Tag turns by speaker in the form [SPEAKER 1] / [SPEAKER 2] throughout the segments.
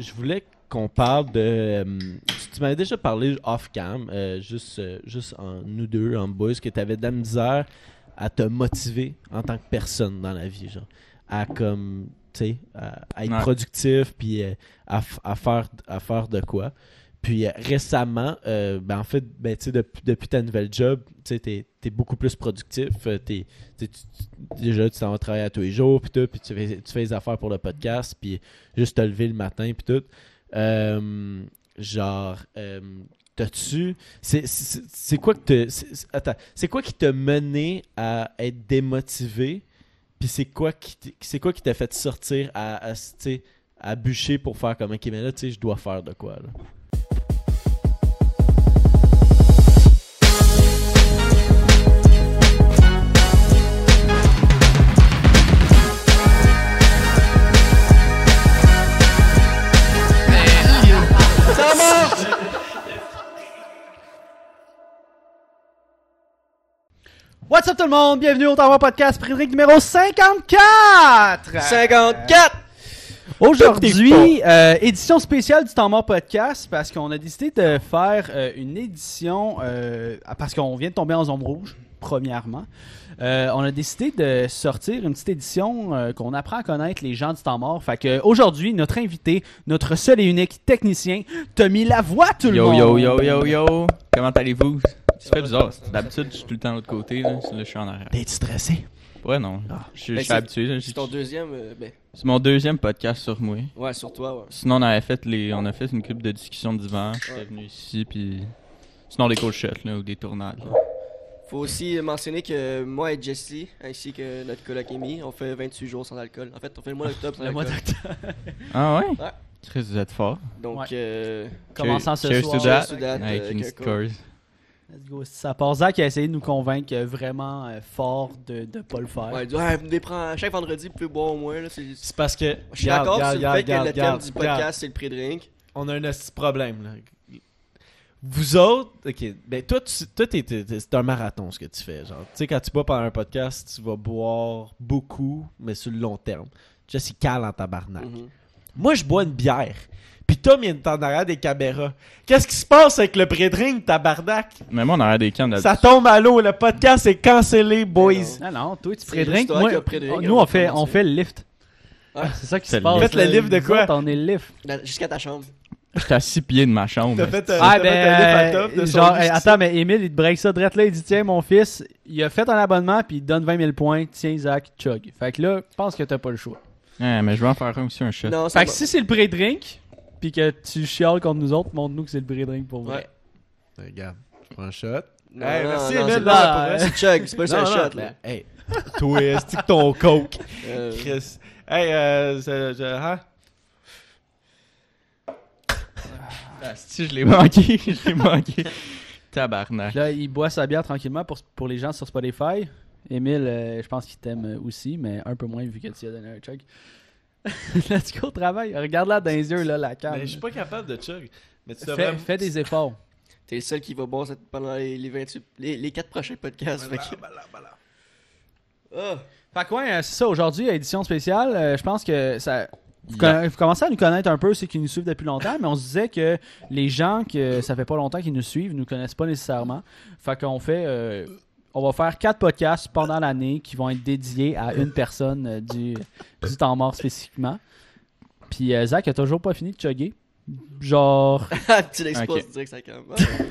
[SPEAKER 1] je voulais qu'on parle de. euh, tu- tu m'avais déjà parlé off-cam, euh, juste, euh, juste en nous deux, en boys, que tu avais de la misère à te motiver en tant que personne dans la vie, genre. À comme. Tu sais, à, à être
[SPEAKER 2] Ouais.
[SPEAKER 1] productif, puis à, faire, à faire de quoi. Puis euh, récemment, euh, ben en fait, ben, depuis, depuis ta nouvelle job, tu t'es beaucoup plus productif. euh, t'es, déjà, tu t'en vas travailler à tous les jours, puis puis tu fais, tu fais les affaires pour le podcast, puis juste te lever le matin, puis tout. Genre, t'as-tu. C'est, quoi que c'est- quoi qui t'a mené à être démotivé, puis c'est quoi qui, t'a fait sortir à, à, bûcher pour faire comme ok, mais tu sais, je dois faire de quoi, là?
[SPEAKER 3] What's up tout le monde? Bienvenue au Tower Podcast Frédéric numéro 54!
[SPEAKER 4] 54!
[SPEAKER 3] Aujourd'hui, euh, édition spéciale du Temps mort podcast parce qu'on a décidé de faire euh, une édition euh, parce qu'on vient de tomber en zone rouge, premièrement. Euh, on a décidé de sortir une petite édition euh, qu'on apprend à connaître les gens du temps mort. Fait que aujourd'hui, notre invité, notre seul et unique technicien, Tommy Lavoie, tout le
[SPEAKER 2] Yo,
[SPEAKER 3] monde.
[SPEAKER 2] yo, yo, yo, yo. Comment allez-vous? Ça fait bizarre. D'habitude, je suis tout le temps de l'autre côté. Là, Là, je suis en arrière.
[SPEAKER 1] T'es-tu stressé?
[SPEAKER 2] Ouais, non. Je, je
[SPEAKER 4] Ben,
[SPEAKER 2] suis
[SPEAKER 4] c'est-
[SPEAKER 2] habitué. là.
[SPEAKER 4] C'est ton deuxième, euh, ben,
[SPEAKER 2] C'est mon deuxième podcast sur moi.
[SPEAKER 4] ouais, sur toi, ouais.
[SPEAKER 2] Sinon, on avait fait les, on a fait une couple de discussions d'hiver. J'étais
[SPEAKER 4] Ouais.
[SPEAKER 2] venu ici, puis sinon des cold shots là, ou des tournades. là.
[SPEAKER 4] Faut aussi mentionner que moi et Jesse, ainsi que notre coloc Amy, on fait 28 jours sans alcool. En fait, on fait le mois d'octobre sans
[SPEAKER 3] Le mois d'octobre.
[SPEAKER 2] Ah ouais?
[SPEAKER 4] Ouais.
[SPEAKER 2] Chris, vous êtes fort.
[SPEAKER 4] Donc,
[SPEAKER 3] Ouais.
[SPEAKER 4] euh,
[SPEAKER 3] Commençant ce
[SPEAKER 2] Cheers
[SPEAKER 3] soir.
[SPEAKER 2] to that.
[SPEAKER 4] Cheers to that,
[SPEAKER 2] Avec
[SPEAKER 4] euh,
[SPEAKER 2] une.
[SPEAKER 3] Let's go. Ça part Zach qui a essayé de nous convaincre vraiment euh, fort de ne pas le faire.
[SPEAKER 4] ouais, il dit, ouais, vous me prends chaque vendredi, vous pouvez boire au moins, là. c'est-
[SPEAKER 1] C'est parce que.
[SPEAKER 4] Je suis d'accord sur le fait que le thème du podcast, c'est le pré-drink.
[SPEAKER 1] on a un petit problème là. Vous autres, ok, ben toi, tu, toi t'es- t'es- t'es- c'est un marathon ce que tu fais. Genre, tu sais, quand tu bois pendant un podcast, tu vas boire beaucoup, mais sur le long terme. Jesse il cale en tabarnak.
[SPEAKER 4] Mhm.
[SPEAKER 1] Moi, je bois une bière. Puis Tom, il est en arrière des caméras. Qu'est-ce qui se passe avec le pré-drink, tabarnak?
[SPEAKER 2] Mais moi, on a des cannes
[SPEAKER 1] Ça tombe à l'eau. Le podcast est cancellé, boys.
[SPEAKER 4] non.
[SPEAKER 3] Ah non, toi tu
[SPEAKER 4] C'est
[SPEAKER 3] pré-drink, moi, nous
[SPEAKER 4] on
[SPEAKER 3] fait, on fait le lift.
[SPEAKER 4] Ouais.
[SPEAKER 3] c'est ça qui se passe.
[SPEAKER 1] Faites le lift de quoi?
[SPEAKER 3] On est le lift.
[SPEAKER 4] Là, Jusqu'à ta chambre.
[SPEAKER 2] J'étais à 6 pieds de ma chambre.
[SPEAKER 1] T'as fait, euh,
[SPEAKER 3] Ah
[SPEAKER 1] fait
[SPEAKER 3] ben,
[SPEAKER 1] de
[SPEAKER 3] genre,
[SPEAKER 1] c'est
[SPEAKER 3] attends, mais Emile, il te break ça direct là, il dit tiens mon fils, il a fait un abonnement puis il te donne 20 000 points, tiens Zach, chug. Fait que là, je pense que t'as pas le choix.
[SPEAKER 2] Ouais, mais je vais en faire un aussi un shot.
[SPEAKER 4] Non,
[SPEAKER 3] Fait que
[SPEAKER 4] va.
[SPEAKER 3] si c'est le pré-drink, puis que tu chiales contre nous autres, montre-nous que c'est le pré-drink pour vrai.
[SPEAKER 4] Ouais.
[SPEAKER 1] Regarde, je prends un shot.
[SPEAKER 4] Non,
[SPEAKER 1] Hey,
[SPEAKER 4] non,
[SPEAKER 1] merci, Emile,
[SPEAKER 4] c'est. C'est chug, c'est pas juste un shot, là.
[SPEAKER 1] Hey, toi, que ton coke,
[SPEAKER 4] Euh,
[SPEAKER 1] Chris? Hey, euh, je- hein?
[SPEAKER 2] Ah, si, je l'ai manqué. je l'ai manqué. Tabarnak.
[SPEAKER 3] Là, il boit sa bière tranquillement pour, pour les gens sur Spotify. Emile, euh, je pense qu'il t'aime euh, aussi, mais un peu moins vu que tu as donné un chug. Let's go au travail. Regarde-la dans les yeux, là, la cam.
[SPEAKER 1] Mais je suis pas capable de chug. Mais tu
[SPEAKER 3] Fais,
[SPEAKER 1] devrais-
[SPEAKER 3] fais des efforts.
[SPEAKER 4] T'es le seul qui va boire cette- pendant les, les 28, les, les 4 prochains podcasts. fait que- Ah.
[SPEAKER 3] Fait que ouais, euh, c'est ça. Aujourd'hui, édition spéciale, euh, je pense que ça... Vous commencez à nous connaître un peu, ceux qui nous suivent depuis longtemps, mais on se disait que les gens que ça fait pas longtemps qu'ils nous suivent nous connaissent pas nécessairement. Fait qu'on fait... euh, on va faire quatre podcasts pendant l'année qui vont être dédiés à une personne euh, du, du temps mort spécifiquement. Puis euh, Zach a toujours pas fini de chugger. Genre...
[SPEAKER 4] tu l'exposes
[SPEAKER 2] Ok.
[SPEAKER 4] direct ça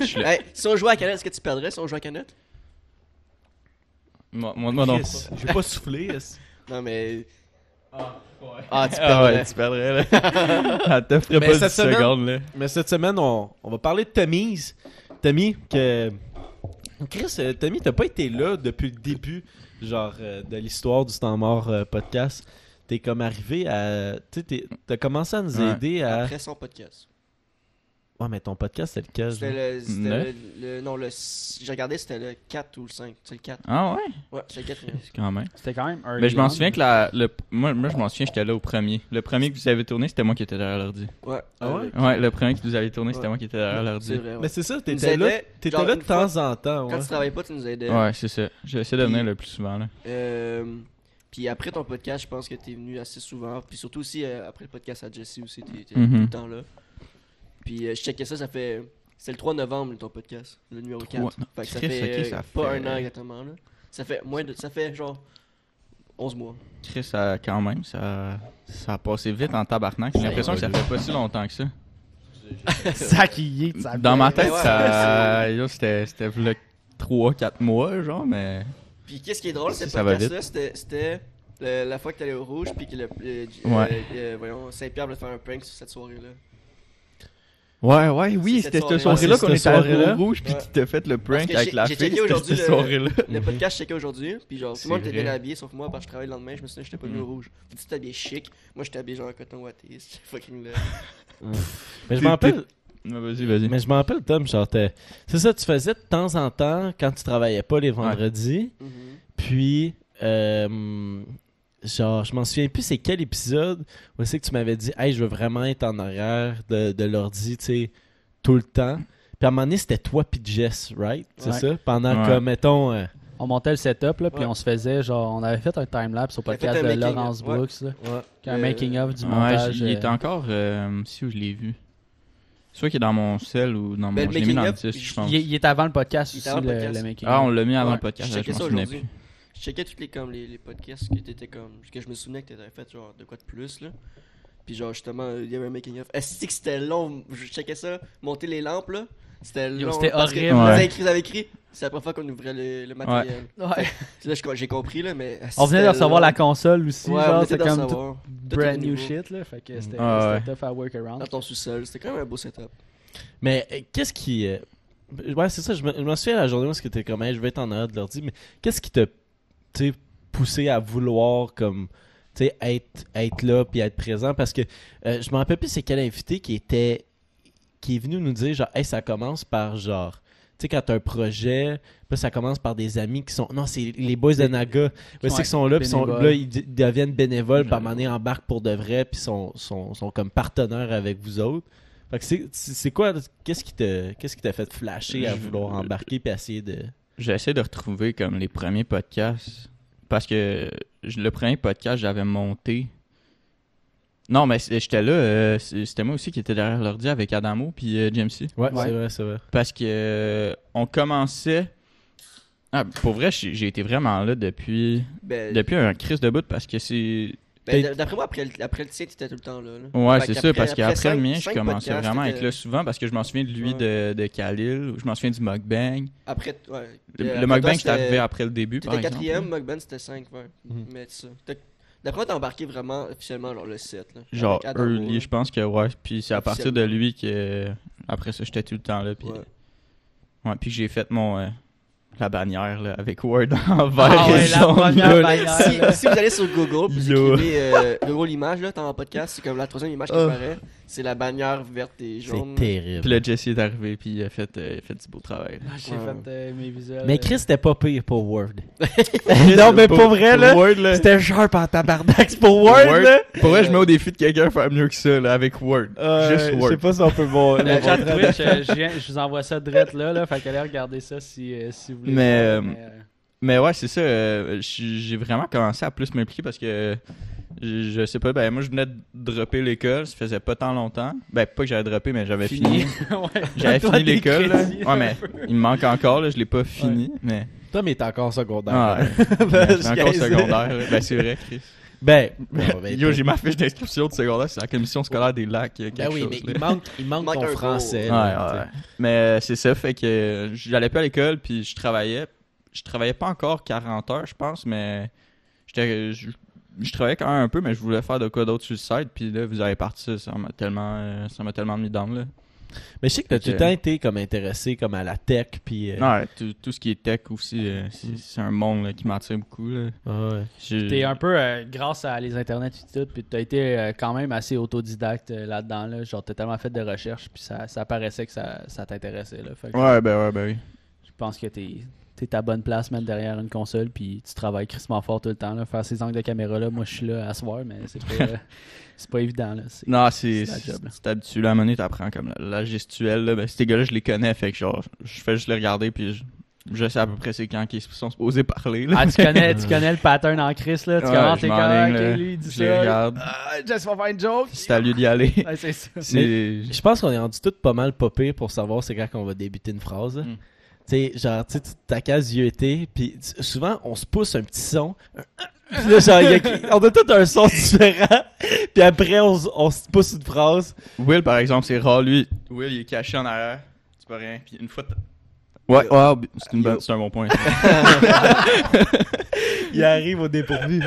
[SPEAKER 2] suis là.
[SPEAKER 4] hey, si on jouait à canette, est-ce que tu perdrais si on jouait à canette?
[SPEAKER 2] Moi, moi, moi non.
[SPEAKER 1] Vais pas souffler. est-ce-
[SPEAKER 4] Non, mais.
[SPEAKER 2] Ah,
[SPEAKER 4] Ah, tu
[SPEAKER 2] Ah
[SPEAKER 4] perdrais.
[SPEAKER 2] ouais, tu perdrais là. Ah, pas
[SPEAKER 1] cette
[SPEAKER 2] 10
[SPEAKER 1] semaine-
[SPEAKER 2] secondes là.
[SPEAKER 1] Mais cette semaine, on, on va parler de Tommy's. Tommy, que. Chris, euh, Tommy, t'as pas été là depuis le début, genre, euh, de l'histoire du temps mort euh, podcast? T'es comme arrivé à. Tu sais, t'es- t'as commencé à nous
[SPEAKER 2] Ouais.
[SPEAKER 1] aider à.
[SPEAKER 4] Après son podcast.
[SPEAKER 1] Ouais, mais ton podcast, c'est lequel?
[SPEAKER 4] C'était le, c'était
[SPEAKER 2] Neuf?
[SPEAKER 4] le, le- Non, le. J'ai regardé, c'était le 4 ou le 5. C'est le 4.
[SPEAKER 2] Ah ouais?
[SPEAKER 4] Ouais, c'est le 4.
[SPEAKER 2] C'est quand même.
[SPEAKER 3] C'était quand même
[SPEAKER 2] Mais je m'en souviens que la, le, moi, moi je m'en souviens, j'étais là au premier. Le premier que vous avez tourné, c'était moi qui étais derrière l'ordi.
[SPEAKER 4] Ouais.
[SPEAKER 1] Ah ouais?
[SPEAKER 2] Ouais, le premier que vous avez tourné, c'était
[SPEAKER 4] Ouais.
[SPEAKER 2] moi qui étais derrière
[SPEAKER 4] C'est
[SPEAKER 2] l'ordi.
[SPEAKER 4] vrai. ouais.
[SPEAKER 1] Mais c'est ça, t'étais là, t'étais
[SPEAKER 4] genre,
[SPEAKER 1] là de temps en temps.
[SPEAKER 4] Quand tu travaillais pas, tu nous aidais.
[SPEAKER 2] Ouais, c'est ça. J'essaie de venir le plus souvent là.
[SPEAKER 4] Euh, Puis après ton podcast, je pense que t'es venu assez souvent. Puis surtout aussi euh, après le podcast à Jesse aussi, t'es t'es
[SPEAKER 2] Mhm.
[SPEAKER 4] tout le temps là. Puis euh, je checkais ça, ça fait. C'est le 3 novembre ton podcast, le numéro 4.
[SPEAKER 2] Trois-
[SPEAKER 4] Fait que ça
[SPEAKER 2] Chris,
[SPEAKER 4] fait,
[SPEAKER 2] ok,
[SPEAKER 4] euh,
[SPEAKER 2] ça
[SPEAKER 4] pas
[SPEAKER 2] fait-
[SPEAKER 4] un an exactement là. Ça fait moins de. Ça fait genre 11 mois.
[SPEAKER 2] Chris, ça, quand même, ça, ça a passé vite en tabarnak. J'ai l'impression que ça fait pas si longtemps que ça.
[SPEAKER 3] ça qui y est, ça
[SPEAKER 2] Dans ma tête,
[SPEAKER 4] Ouais, ouais,
[SPEAKER 2] ça, yo, c'était, c'était 3-4 mois, genre, mais.
[SPEAKER 4] Puis qu'est-ce qui est drôle,
[SPEAKER 2] Ça,
[SPEAKER 4] c'est
[SPEAKER 2] ça va
[SPEAKER 4] podcast là, c'était c'était le- la fois que t'allais au rouge, puis que le, le-
[SPEAKER 2] Ouais.
[SPEAKER 4] euh, euh, voyons, Saint-Pierre voulait faire un prank sur cette soirée-là.
[SPEAKER 2] Ouais, ouais, oui, c'était
[SPEAKER 4] cette soirée-là.
[SPEAKER 2] qu'on était à. Rouge, puis qui t'a fait le prank avec
[SPEAKER 4] j'ai-
[SPEAKER 2] la
[SPEAKER 4] j'ai
[SPEAKER 2] fille.
[SPEAKER 4] checké
[SPEAKER 2] C'était
[SPEAKER 4] aujourd'hui
[SPEAKER 2] cette
[SPEAKER 4] le-
[SPEAKER 2] soirée-là.
[SPEAKER 4] Le podcast, je checkais aujourd'hui, puis genre, tout le monde était bien habillé, sauf moi, parce que je travaillais le lendemain, je me souviens, j'étais pas venu au rouge. Puis tu t'es habillé chic, moi j'étais habillé genre en coton watté, fucking là.
[SPEAKER 1] Mais je m'en rappelle,
[SPEAKER 2] Vas-y, vas-y.
[SPEAKER 1] mais je m'en rappelle, Tom, genre, t'es- c'est ça, tu faisais de temps en temps quand tu travaillais pas les vendredis.
[SPEAKER 4] Mhm.
[SPEAKER 1] Puis, euh, genre, je m'en souviens plus c'est quel épisode où c'est que tu m'avais dit, hey, je veux vraiment être en arrière de, de l'ordi, tu sais, tout le temps. Puis à un moment donné, c'était toi puis Jess, right? C'est
[SPEAKER 3] Ouais.
[SPEAKER 1] ça? Pendant
[SPEAKER 2] Ouais.
[SPEAKER 1] comme, mettons, euh,
[SPEAKER 3] On montait le setup, là, puis
[SPEAKER 4] Ouais.
[SPEAKER 3] on se faisait, genre, on avait fait un timelapse au podcast de Laurence
[SPEAKER 4] ouais.
[SPEAKER 3] Brooks, là,
[SPEAKER 1] ouais.
[SPEAKER 3] qui a un
[SPEAKER 4] Euh,
[SPEAKER 3] making-of du
[SPEAKER 2] Ouais,
[SPEAKER 3] montage.
[SPEAKER 2] il
[SPEAKER 3] euh,
[SPEAKER 2] était encore. euh, si où je l'ai vu. Soit qu'il est dans mon cel ou dans mon.
[SPEAKER 4] Ben,
[SPEAKER 2] je l'ai mis dans le
[SPEAKER 4] making-of,
[SPEAKER 2] disque, je
[SPEAKER 4] il-
[SPEAKER 2] pense.
[SPEAKER 3] il, est- il est avant le podcast
[SPEAKER 4] Il
[SPEAKER 3] aussi,
[SPEAKER 4] avant
[SPEAKER 3] le,
[SPEAKER 4] le podcast.
[SPEAKER 3] le making
[SPEAKER 2] Ah, on l'a mis avant
[SPEAKER 4] Ouais,
[SPEAKER 2] le podcast,
[SPEAKER 4] je
[SPEAKER 2] je souvenais
[SPEAKER 4] aujourd'hui.
[SPEAKER 2] plus.
[SPEAKER 4] Je checkais tous les, comme, les, les podcasts que t'étais comme, que je me souvenais que t'avais fait genre de quoi de plus là. Puis genre justement, il y avait un making of. Est-ce que c'était long? Je checkais ça, monter les lampes là. C'était long.
[SPEAKER 3] c'était horrible.
[SPEAKER 4] Vous
[SPEAKER 2] Ouais.
[SPEAKER 4] avez écrit, vous avez écrit. C'est la première fois qu'on ouvrait le, le matériel.
[SPEAKER 3] Ouais.
[SPEAKER 4] Là, je- j'ai compris là, mais.
[SPEAKER 3] On venait de
[SPEAKER 4] c'était
[SPEAKER 3] recevoir
[SPEAKER 4] long.
[SPEAKER 3] la console aussi,
[SPEAKER 4] Ouais,
[SPEAKER 3] genre,
[SPEAKER 4] de
[SPEAKER 3] comme tout brand
[SPEAKER 4] était
[SPEAKER 3] new shit, là, fait que c'était
[SPEAKER 2] Ah ouais.
[SPEAKER 3] c'était tough à work around.
[SPEAKER 4] Dans ton sous-sol, c'était quand même un beau setup.
[SPEAKER 1] Mais euh, qu'est-ce qui. euh, Ouais, c'est ça, je me, je me souviens la journée où c'était comme, hey, je vais être en arrière de l'ordi, mais qu'est-ce qui sais, poussé à vouloir comme. Être, être là puis être présent parce que euh, je me rappelle plus c'est quel invité qui était qui est venu nous dire genre hey ça commence par genre tu sais quand t'as un projet puis ça commence par des amis qui sont non c'est les boys de Naga ouais, c'est sont là puis sont là ils deviennent bénévoles puis à embarquent pour de vrai puis sont, sont, sont comme partenaires avec vous autres fait que c'est quoi qu'est-ce qui t'a fait flasher à vouloir embarquer puis essayer de
[SPEAKER 2] J'essaie de retrouver comme les premiers podcasts. Parce que le premier podcast, j'avais monté. Non, mais c- j'étais là. euh, c- C'était moi aussi qui était derrière l'ordi avec Adamo puis euh, Jamesy.
[SPEAKER 1] ouais,
[SPEAKER 3] Ouais.
[SPEAKER 1] c'est vrai c'est vrai
[SPEAKER 2] Parce que euh, on commençait. Ah, pour vrai, j'ai j'ai été vraiment là depuis
[SPEAKER 4] Ben,
[SPEAKER 2] depuis un crise de bout parce que c'est.
[SPEAKER 4] Ben, d'après moi, après, le- après le tien, t'étais tout le temps là. là.
[SPEAKER 2] Ouais, c'est ça, parce qu'après le mien, je commençais vraiment à être là souvent parce que je m'en souviens de lui
[SPEAKER 4] Ouais.
[SPEAKER 2] de, de Khalil, ou je m'en souviens du mukbang.
[SPEAKER 4] Après, ouais.
[SPEAKER 2] Le,
[SPEAKER 4] Euh,
[SPEAKER 2] le
[SPEAKER 4] après
[SPEAKER 2] mukbang,
[SPEAKER 4] c'était-
[SPEAKER 2] arrivé après le début. exemple.
[SPEAKER 4] quatrième, Mugban c'était 5, ouais.
[SPEAKER 1] Mhm.
[SPEAKER 4] Mais ça. D'après moi, t'as embarqué vraiment officiellement genre, le 7. Là,
[SPEAKER 2] Genre early, je pense que ouais. Puis c'est à partir de lui que après ça j'étais tout le temps là. Puis
[SPEAKER 4] Ouais.
[SPEAKER 2] ouais, puis que j'ai fait mon euh, la bannière là, avec Word en vert
[SPEAKER 3] Ah ouais,
[SPEAKER 2] jaune,
[SPEAKER 4] si, si vous allez sur Google, vous
[SPEAKER 2] Yo.
[SPEAKER 4] écrivez euh, Google Image, là, dans le podcast, c'est comme la troisième image qui
[SPEAKER 2] Ah.
[SPEAKER 4] apparaît. C'est la bannière verte et jaune.
[SPEAKER 1] c'est terrible
[SPEAKER 2] Puis là Jesse est arrivé puis il a fait, euh, il a fait du beau travail.
[SPEAKER 3] Ah, J'ai
[SPEAKER 4] Ouais.
[SPEAKER 3] fait euh, mes visuels.
[SPEAKER 1] mais
[SPEAKER 3] euh,
[SPEAKER 1] Chris c'était pas pire pour Word non mais pour vrai là
[SPEAKER 2] Word là.
[SPEAKER 1] c'était sharp en tabarnak pour Word,
[SPEAKER 2] Word,
[SPEAKER 1] là
[SPEAKER 2] Pour vrai, je mets au défi de quelqu'un de faire mieux que ça là, avec Word.
[SPEAKER 1] Euh,
[SPEAKER 2] Juste
[SPEAKER 1] je
[SPEAKER 2] Word.
[SPEAKER 1] sais pas si on peut voir
[SPEAKER 3] Le chat Twitch, euh, je, je vous envoie ça direct là, là. Fait qu'allez regarder ça si, euh, si vous voulez.
[SPEAKER 2] Mais,
[SPEAKER 3] voir,
[SPEAKER 2] euh, Mais ouais, c'est ça. euh, j'ai vraiment commencé à plus m'impliquer parce que je, je sais pas, ben moi je venais de dropper l'école, ça faisait pas tant longtemps. Ben pas que j'avais droppé, mais j'avais fini.
[SPEAKER 3] Ouais.
[SPEAKER 2] J'avais fini l'école. Ouais, mais il me manque encore, là, je l'ai pas fini. Mais
[SPEAKER 1] Tom est encore secondaire
[SPEAKER 2] Ah. Ben, encore secondaire. Ben c'est vrai, Chris.
[SPEAKER 1] ben, bon, ben,
[SPEAKER 2] Yo, j'ai ma fiche d'inscription de secondaire, c'est la commission scolaire des lacs. euh,
[SPEAKER 1] Ben
[SPEAKER 2] quelque
[SPEAKER 1] oui,
[SPEAKER 2] chose,
[SPEAKER 1] mais
[SPEAKER 2] là.
[SPEAKER 1] il manque, il manque,
[SPEAKER 4] Manque
[SPEAKER 1] ton français.
[SPEAKER 2] Ouais,
[SPEAKER 1] là,
[SPEAKER 2] ouais. Mais euh, c'est ça, fait que euh, j'allais pas à l'école, puis je travaillais. Je travaillais pas encore 40 heures, je pense, mais j'étais. Je, je travaillais quand même un peu, mais je voulais faire de quoi d'autre sur le site, puis là, vous avez parti ça, ça m'a tellement, ça m'a tellement mis dans là.
[SPEAKER 1] Mais je sais que t'as
[SPEAKER 2] Fait
[SPEAKER 1] tout le temps été comme intéressé comme à la tech, puis... euh,
[SPEAKER 2] Ouais, tout, tout ce qui est tech aussi, euh, c'est un monde là, qui m'attire beaucoup. Là.
[SPEAKER 1] ouais.
[SPEAKER 2] J'ai-
[SPEAKER 3] T'es un peu, euh, grâce à les internets et tout, puis t'as été euh, quand même assez autodidacte euh, là-dedans, là. Genre, t'as tellement fait de recherches, puis ça, ça paraissait que ça, ça t'intéressait, là. Fait que
[SPEAKER 2] Ouais, ben ouais, ben oui.
[SPEAKER 3] je pense que t'es t'es à bonne place, même derrière une console, puis tu travailles crissement fort tout le temps, là. Faire ces angles de caméra, là, moi, je suis là à soir, mais c'est pas, euh, c'est pas évident, là. C'est-
[SPEAKER 2] Non, c'est.
[SPEAKER 3] job, là.
[SPEAKER 2] C'est habitué, la monnaie, t'apprends comme la, la gestuelle. Là, ben, ces gars-là, je les connais, fait que genre, je fais juste les regarder, puis je- Je sais à peu près c'est quand qu'ils sont supposés parler. Là.
[SPEAKER 3] Ah, tu connais, tu connais le pattern en Chris, là. Tu
[SPEAKER 2] Ouais,
[SPEAKER 3] commences tes
[SPEAKER 2] là.
[SPEAKER 3] ok, lui, il dit
[SPEAKER 2] Je
[SPEAKER 3] ça.
[SPEAKER 2] regarde.
[SPEAKER 3] Ah, Jess va faire une joke.
[SPEAKER 2] C'est à lui d'y aller.
[SPEAKER 3] Ouais, c'est ça.
[SPEAKER 2] C'est.
[SPEAKER 1] Je pense qu'on est rendu tous pas mal popés pour savoir c'est quand qu'on va débuter une phrase.
[SPEAKER 2] Mm.
[SPEAKER 1] Tu sais, genre, tu sais, tu- ta case yeuté, puis tu- souvent, on se pousse un petit son. Puis là, genre, il y a- on a tout un son différent. Puis après, on, se pousse une phrase.
[SPEAKER 2] Will, par exemple, c'est rare. Lui, Will, il est caché en arrière. C'est pas rien. Puis une fois. Ouais, ouais, c'est une bonne- c'est un bon point.
[SPEAKER 1] Il arrive au dépourvu.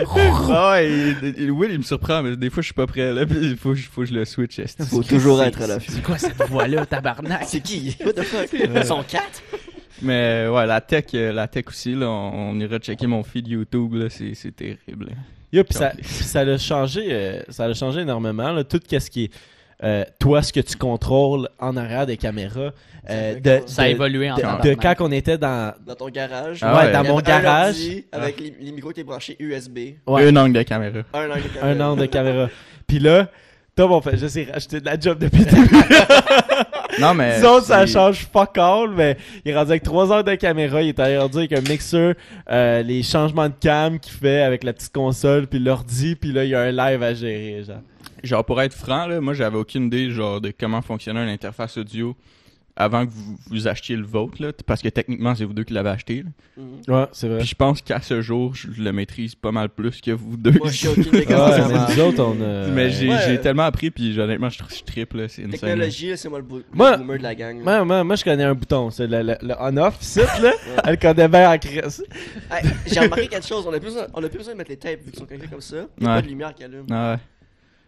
[SPEAKER 2] ah il- il- Will, il me surprend, mais des fois, je suis pas prêt. Là, puis il faut, faut que je le switch. esti.
[SPEAKER 4] Faut toujours être à l'affût.
[SPEAKER 3] C'est quoi cette voix-là, tabarnak?
[SPEAKER 4] C'est qui? What the fuck? Ils sont quatre?
[SPEAKER 2] Mais ouais, la tech, euh, la tech aussi, là, on, on ira checker mon feed YouTube, là, c'est c'est terrible. là.
[SPEAKER 1] Yo, puis ça, ça l'a changé, euh, ça l'a changé énormément. Là, tout ce qui est euh, toi, ce que tu contrôles en arrière des caméras, euh, de,
[SPEAKER 3] Ça a
[SPEAKER 1] de-
[SPEAKER 3] évolué en
[SPEAKER 1] de, de quand on était dans,
[SPEAKER 4] Dans ton garage.
[SPEAKER 2] Ah
[SPEAKER 1] ouais,
[SPEAKER 2] ouais.
[SPEAKER 1] dans mon
[SPEAKER 4] un
[SPEAKER 1] garage,
[SPEAKER 4] Avec les, les micros qui étaient branchés USB.
[SPEAKER 1] Ouais.
[SPEAKER 2] Un angle de caméra.
[SPEAKER 4] Un angle de
[SPEAKER 1] un
[SPEAKER 4] caméra.
[SPEAKER 1] an de caméra. Puis là, Tom, on fait, je sais racheter de la job depuis le début.
[SPEAKER 2] Non, mais.
[SPEAKER 1] Disons ça change fuck all, mais il est rendu avec 3 heures de caméra, il est rendu avec un mixeur, euh, les changements de cam qu'il fait avec la petite console, puis l'ordi, puis là, il y a un live à gérer, genre.
[SPEAKER 2] Genre, pour être franc, là, moi, j'avais aucune idée, genre, de comment fonctionnait une interface audio avant que vous, vous achetiez le vôtre, là, parce que techniquement, c'est vous deux qui l'avez acheté. là.
[SPEAKER 4] Mhm.
[SPEAKER 1] Ouais, c'est vrai.
[SPEAKER 2] Puis je pense qu'à ce jour, je le maîtrise pas mal plus que vous deux.
[SPEAKER 4] Moi, je suis aucune idée comment
[SPEAKER 1] Ouais,
[SPEAKER 4] ça
[SPEAKER 1] mais nous autres, on a...
[SPEAKER 2] mais j'ai
[SPEAKER 4] Ouais.
[SPEAKER 2] j'ai tellement appris, puis honnêtement, je, je triple, c'est insane.
[SPEAKER 4] Technologie, là, c'est moi le, bou- le
[SPEAKER 1] Moi-
[SPEAKER 4] boomer de la gang.
[SPEAKER 1] Moi, moi, moi, je connais un bouton, c'est le, le, le on-off, site, là. Elle connaît bien en crise.
[SPEAKER 4] Hey, J'ai remarqué quelque chose, on a plus besoin, on a plus besoin de mettre les tapes vu qu'ils sont connectés comme ça. Il n'y a
[SPEAKER 2] Ouais.
[SPEAKER 4] pas de lumière qui allume.
[SPEAKER 2] Ah ouais.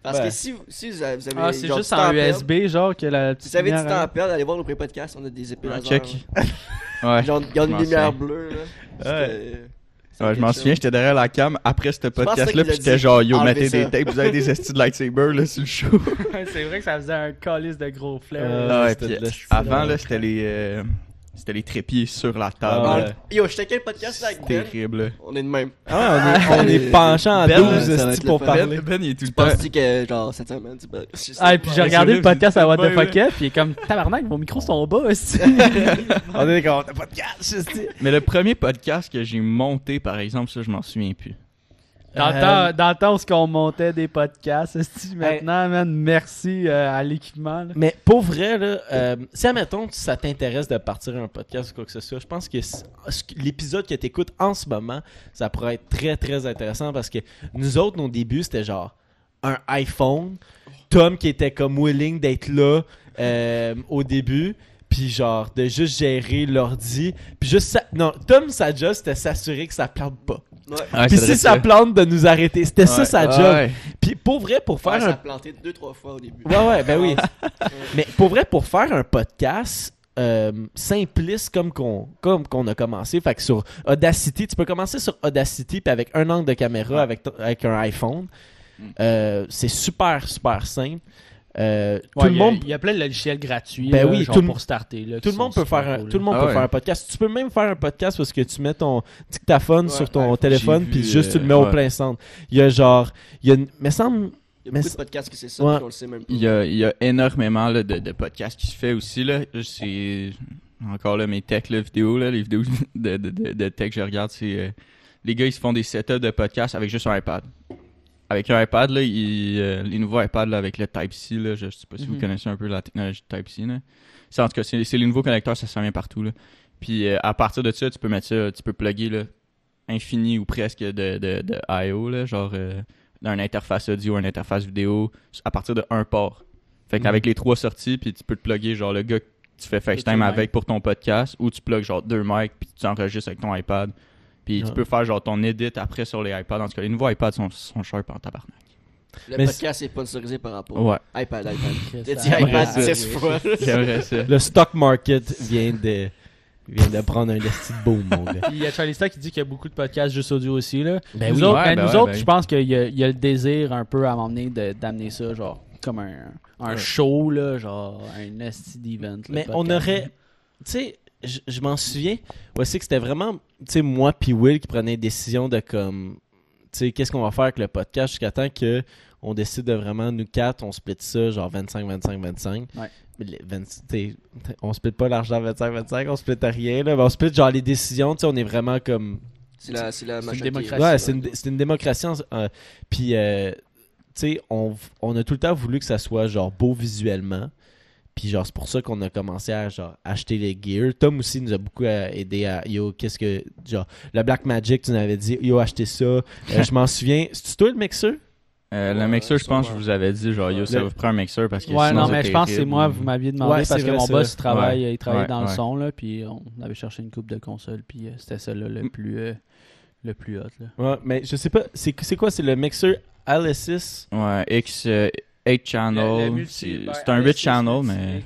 [SPEAKER 4] Parce
[SPEAKER 1] Ouais.
[SPEAKER 4] que si, vous- si vous avez,
[SPEAKER 3] Ah, c'est juste en
[SPEAKER 4] à perdre,
[SPEAKER 3] USB, genre, que la
[SPEAKER 4] Si
[SPEAKER 3] petite
[SPEAKER 4] vous avez du temps à
[SPEAKER 3] allume.
[SPEAKER 4] perdre, allez voir nos pré-podcasts, on a des épées
[SPEAKER 2] Ouais,
[SPEAKER 4] laser.
[SPEAKER 2] check.
[SPEAKER 4] là.
[SPEAKER 2] Ouais.
[SPEAKER 4] Genre, il y a
[SPEAKER 2] Je
[SPEAKER 4] une lumière
[SPEAKER 2] souviens.
[SPEAKER 4] bleue. Là.
[SPEAKER 1] Ouais.
[SPEAKER 4] C'était
[SPEAKER 2] Ouais, je m'en souviens, j'étais derrière la cam après ce podcast-là, puis j'étais genre, yo, mettez des tapes, vous avez des estis de lightsaber, là, sur le show.
[SPEAKER 3] Ouais, c'est vrai que ça faisait un calice de gros flares.
[SPEAKER 1] Euh,
[SPEAKER 2] Ah ouais, avant,
[SPEAKER 1] là.
[SPEAKER 2] là, c'était les, euh, c'était les trépieds sur la table.
[SPEAKER 1] Ah.
[SPEAKER 4] Yo, je checkais le podcast là, avec Ben.
[SPEAKER 2] Terrible.
[SPEAKER 4] On est de même.
[SPEAKER 1] Ah on est, on est penchant à
[SPEAKER 2] Ben,
[SPEAKER 1] 12
[SPEAKER 4] ça va
[SPEAKER 1] esti
[SPEAKER 4] être
[SPEAKER 1] pour parler.
[SPEAKER 2] Ben, Ben, il est tout le temps.
[SPEAKER 4] Que, genre, cette semaine, tu peux.
[SPEAKER 3] Ah, et puis j'ai regardé le podcast à What the. Fuck Up, puis il est comme tabarnak, vos micros sont bas, esti.
[SPEAKER 1] On est d'accord, t'as esti.
[SPEAKER 2] Mais le premier podcast que j'ai monté, par exemple, ça, je m'en souviens plus.
[SPEAKER 3] Dans le
[SPEAKER 1] Euh,
[SPEAKER 3] temps, dans le temps où ce qu'on montait des podcasts, maintenant, man, merci euh, à l'équipement.
[SPEAKER 1] Mais pour vrai, là, euh, si admettons que ça t'intéresse de partir un podcast ou quoi que ce soit, je pense que l'épisode que tu écoutes en ce moment, ça pourrait être très très intéressant parce que nous autres, nos débuts, c'était genre un iPhone, Tom qui était comme willing d'être là euh, au début. Puis genre, de juste gérer l'ordi. Puis juste... Non, Tom, sa job, c'était s'assurer que ça plante pas.
[SPEAKER 4] Ouais.
[SPEAKER 1] Puis
[SPEAKER 2] c'est
[SPEAKER 1] si ça plante, de nous arrêter. C'était ça sa job.
[SPEAKER 2] ouais.
[SPEAKER 1] Puis pour vrai, pour faire
[SPEAKER 4] Ouais, ça
[SPEAKER 1] un
[SPEAKER 4] a planté deux, trois fois au début.
[SPEAKER 1] Ouais, ouais, ben oui. Mais pour vrai, pour faire un podcast euh, simpliste comme qu'on comme qu'on a commencé, fait que sur Audacity, tu peux commencer sur Audacity puis avec un angle de caméra avec, avec un iPhone.
[SPEAKER 2] Mm.
[SPEAKER 1] Euh, c'est super super simple. Euh, tout le
[SPEAKER 3] il y a-
[SPEAKER 1] monde
[SPEAKER 3] Il y a plein de logiciels gratuits
[SPEAKER 1] Ben
[SPEAKER 3] là,
[SPEAKER 1] oui,
[SPEAKER 3] genre
[SPEAKER 1] tout le-
[SPEAKER 3] pour starter. Là,
[SPEAKER 1] tout le monde peut faire
[SPEAKER 3] super
[SPEAKER 1] un,
[SPEAKER 3] cool,
[SPEAKER 1] tout le monde
[SPEAKER 2] Ah
[SPEAKER 1] peut
[SPEAKER 2] ouais.
[SPEAKER 1] faire un podcast. Tu peux même faire un podcast parce que tu mets ton dictaphone
[SPEAKER 4] Ouais,
[SPEAKER 1] sur ton
[SPEAKER 4] ouais,
[SPEAKER 1] téléphone puis juste tu le
[SPEAKER 2] euh,
[SPEAKER 1] mets au
[SPEAKER 2] ouais.
[SPEAKER 1] plein centre. Il y a genre il y a mais semble
[SPEAKER 4] Il y a
[SPEAKER 1] Mais
[SPEAKER 4] beaucoup
[SPEAKER 1] c'est-
[SPEAKER 4] de podcasts que c'est ça,
[SPEAKER 1] Ouais.
[SPEAKER 4] puis on le sait même pas.
[SPEAKER 2] Il y a, il y a énormément là, de, de podcasts qui se fait aussi. Là. C'est encore là, mes tech là, vidéos, là, les vidéos de, de, de, de tech que je regarde, c'est euh, les gars ils se font des setups de podcasts avec juste un iPad. Avec un iPad, là, euh, les nouveaux iPads là, avec le Type-C, là, je sais pas si
[SPEAKER 3] Mhm.
[SPEAKER 2] vous connaissez un peu la technologie Type-C. Là. C'est, en tout cas, c'est, les nouveaux connecteurs, ça s'en vient partout. Là. Puis euh, à partir de ça, tu peux mettre ça, tu peux plugger là, infini ou presque de, de, de I.O., là, genre euh, d'une interface audio, une interface vidéo, à partir de un port. Fait qu'avec les trois sorties, puis tu peux te plugger genre le gars que tu fais FaceTime avec pour ton podcast, ou tu plugues genre deux mics, puis tu enregistres avec ton iPad. Puis
[SPEAKER 1] Ouais.
[SPEAKER 2] tu peux faire genre ton edit après sur les iPads. En tout cas, les nouveaux iPads sont, sont sharp en tabarnak.
[SPEAKER 4] Le
[SPEAKER 1] Mais
[SPEAKER 4] podcast est sponsorisé par rapport
[SPEAKER 2] Ouais,
[SPEAKER 4] iPad, iPad. T'as dit iPad
[SPEAKER 2] Ouais,
[SPEAKER 4] 10 fois.
[SPEAKER 2] j'aimerais ça.
[SPEAKER 1] le stock market vient de vient de prendre un esti de boom mon gars.
[SPEAKER 3] Il y a Charlie Stock qui dit qu'il y a beaucoup de podcasts juste audio aussi. Là.
[SPEAKER 1] Ben
[SPEAKER 3] nous
[SPEAKER 1] oui.
[SPEAKER 3] autres,
[SPEAKER 2] Ouais,
[SPEAKER 3] ben
[SPEAKER 2] ben
[SPEAKER 3] nous
[SPEAKER 2] ouais,
[SPEAKER 3] autres
[SPEAKER 2] ben
[SPEAKER 3] je pense qu'il y, a- il y a le désir un peu à m'emmener de- d'amener ça, genre, comme un, un
[SPEAKER 1] Ouais.
[SPEAKER 3] show, là, genre, un esti d'event.
[SPEAKER 1] Mais on aurait. Tu sais, je je m'en souviens. aussi que c'était vraiment, tu sais, moi puis Will qui prenait une décision de comme. Tu sais, qu'est-ce qu'on va faire avec le podcast jusqu'à temps que on décide de vraiment, nous quatre, on split ça, genre 25, 25, 25.
[SPEAKER 3] Ouais.
[SPEAKER 1] Mais les 20 t'sais, on split pas l'argent 25, 25, on split à rien, là. Mais on split genre les décisions, tu sais, on est vraiment comme.
[SPEAKER 4] C'est la, c'est la
[SPEAKER 3] C'est une démocratie.
[SPEAKER 1] Ouais, c'est une, c'est une démocratie. en- euh, Puis, euh, tu sais, on, on a tout le temps voulu que ça soit genre beau visuellement. Puis genre, c'est pour ça qu'on a commencé à genre acheter les gears. Tom aussi nous a beaucoup euh, aidé à yo, qu'est-ce que genre le Black Magic, tu nous avais dit yo acheter ça. Euh, je m'en souviens. C'est toi le mixeur?
[SPEAKER 2] Euh, le
[SPEAKER 4] Ouais,
[SPEAKER 2] mixeur, je pense, je
[SPEAKER 4] sûrement.
[SPEAKER 2] vous avais dit, genre, yo, ça vous prend un mixeur parce que
[SPEAKER 3] Ouais,
[SPEAKER 2] sinon,
[SPEAKER 3] non, mais je pense que c'est moi, vous m'aviez demandé
[SPEAKER 1] Ouais,
[SPEAKER 3] parce
[SPEAKER 1] c'est
[SPEAKER 3] que
[SPEAKER 1] vrai,
[SPEAKER 3] mon boss il travaille,
[SPEAKER 2] Ouais,
[SPEAKER 3] il travaille
[SPEAKER 2] ouais,
[SPEAKER 3] dans le son, là, puis on avait cherché une coupe de console, puis euh, c'était ça là, le
[SPEAKER 2] Mm.
[SPEAKER 3] plus euh, le plus hot. Là.
[SPEAKER 1] Ouais, mais je sais pas. C'est c'est quoi C'est le mixeur Alice's
[SPEAKER 2] Ouais, X, euh, 8 channel. C'est un 8 channel, mais.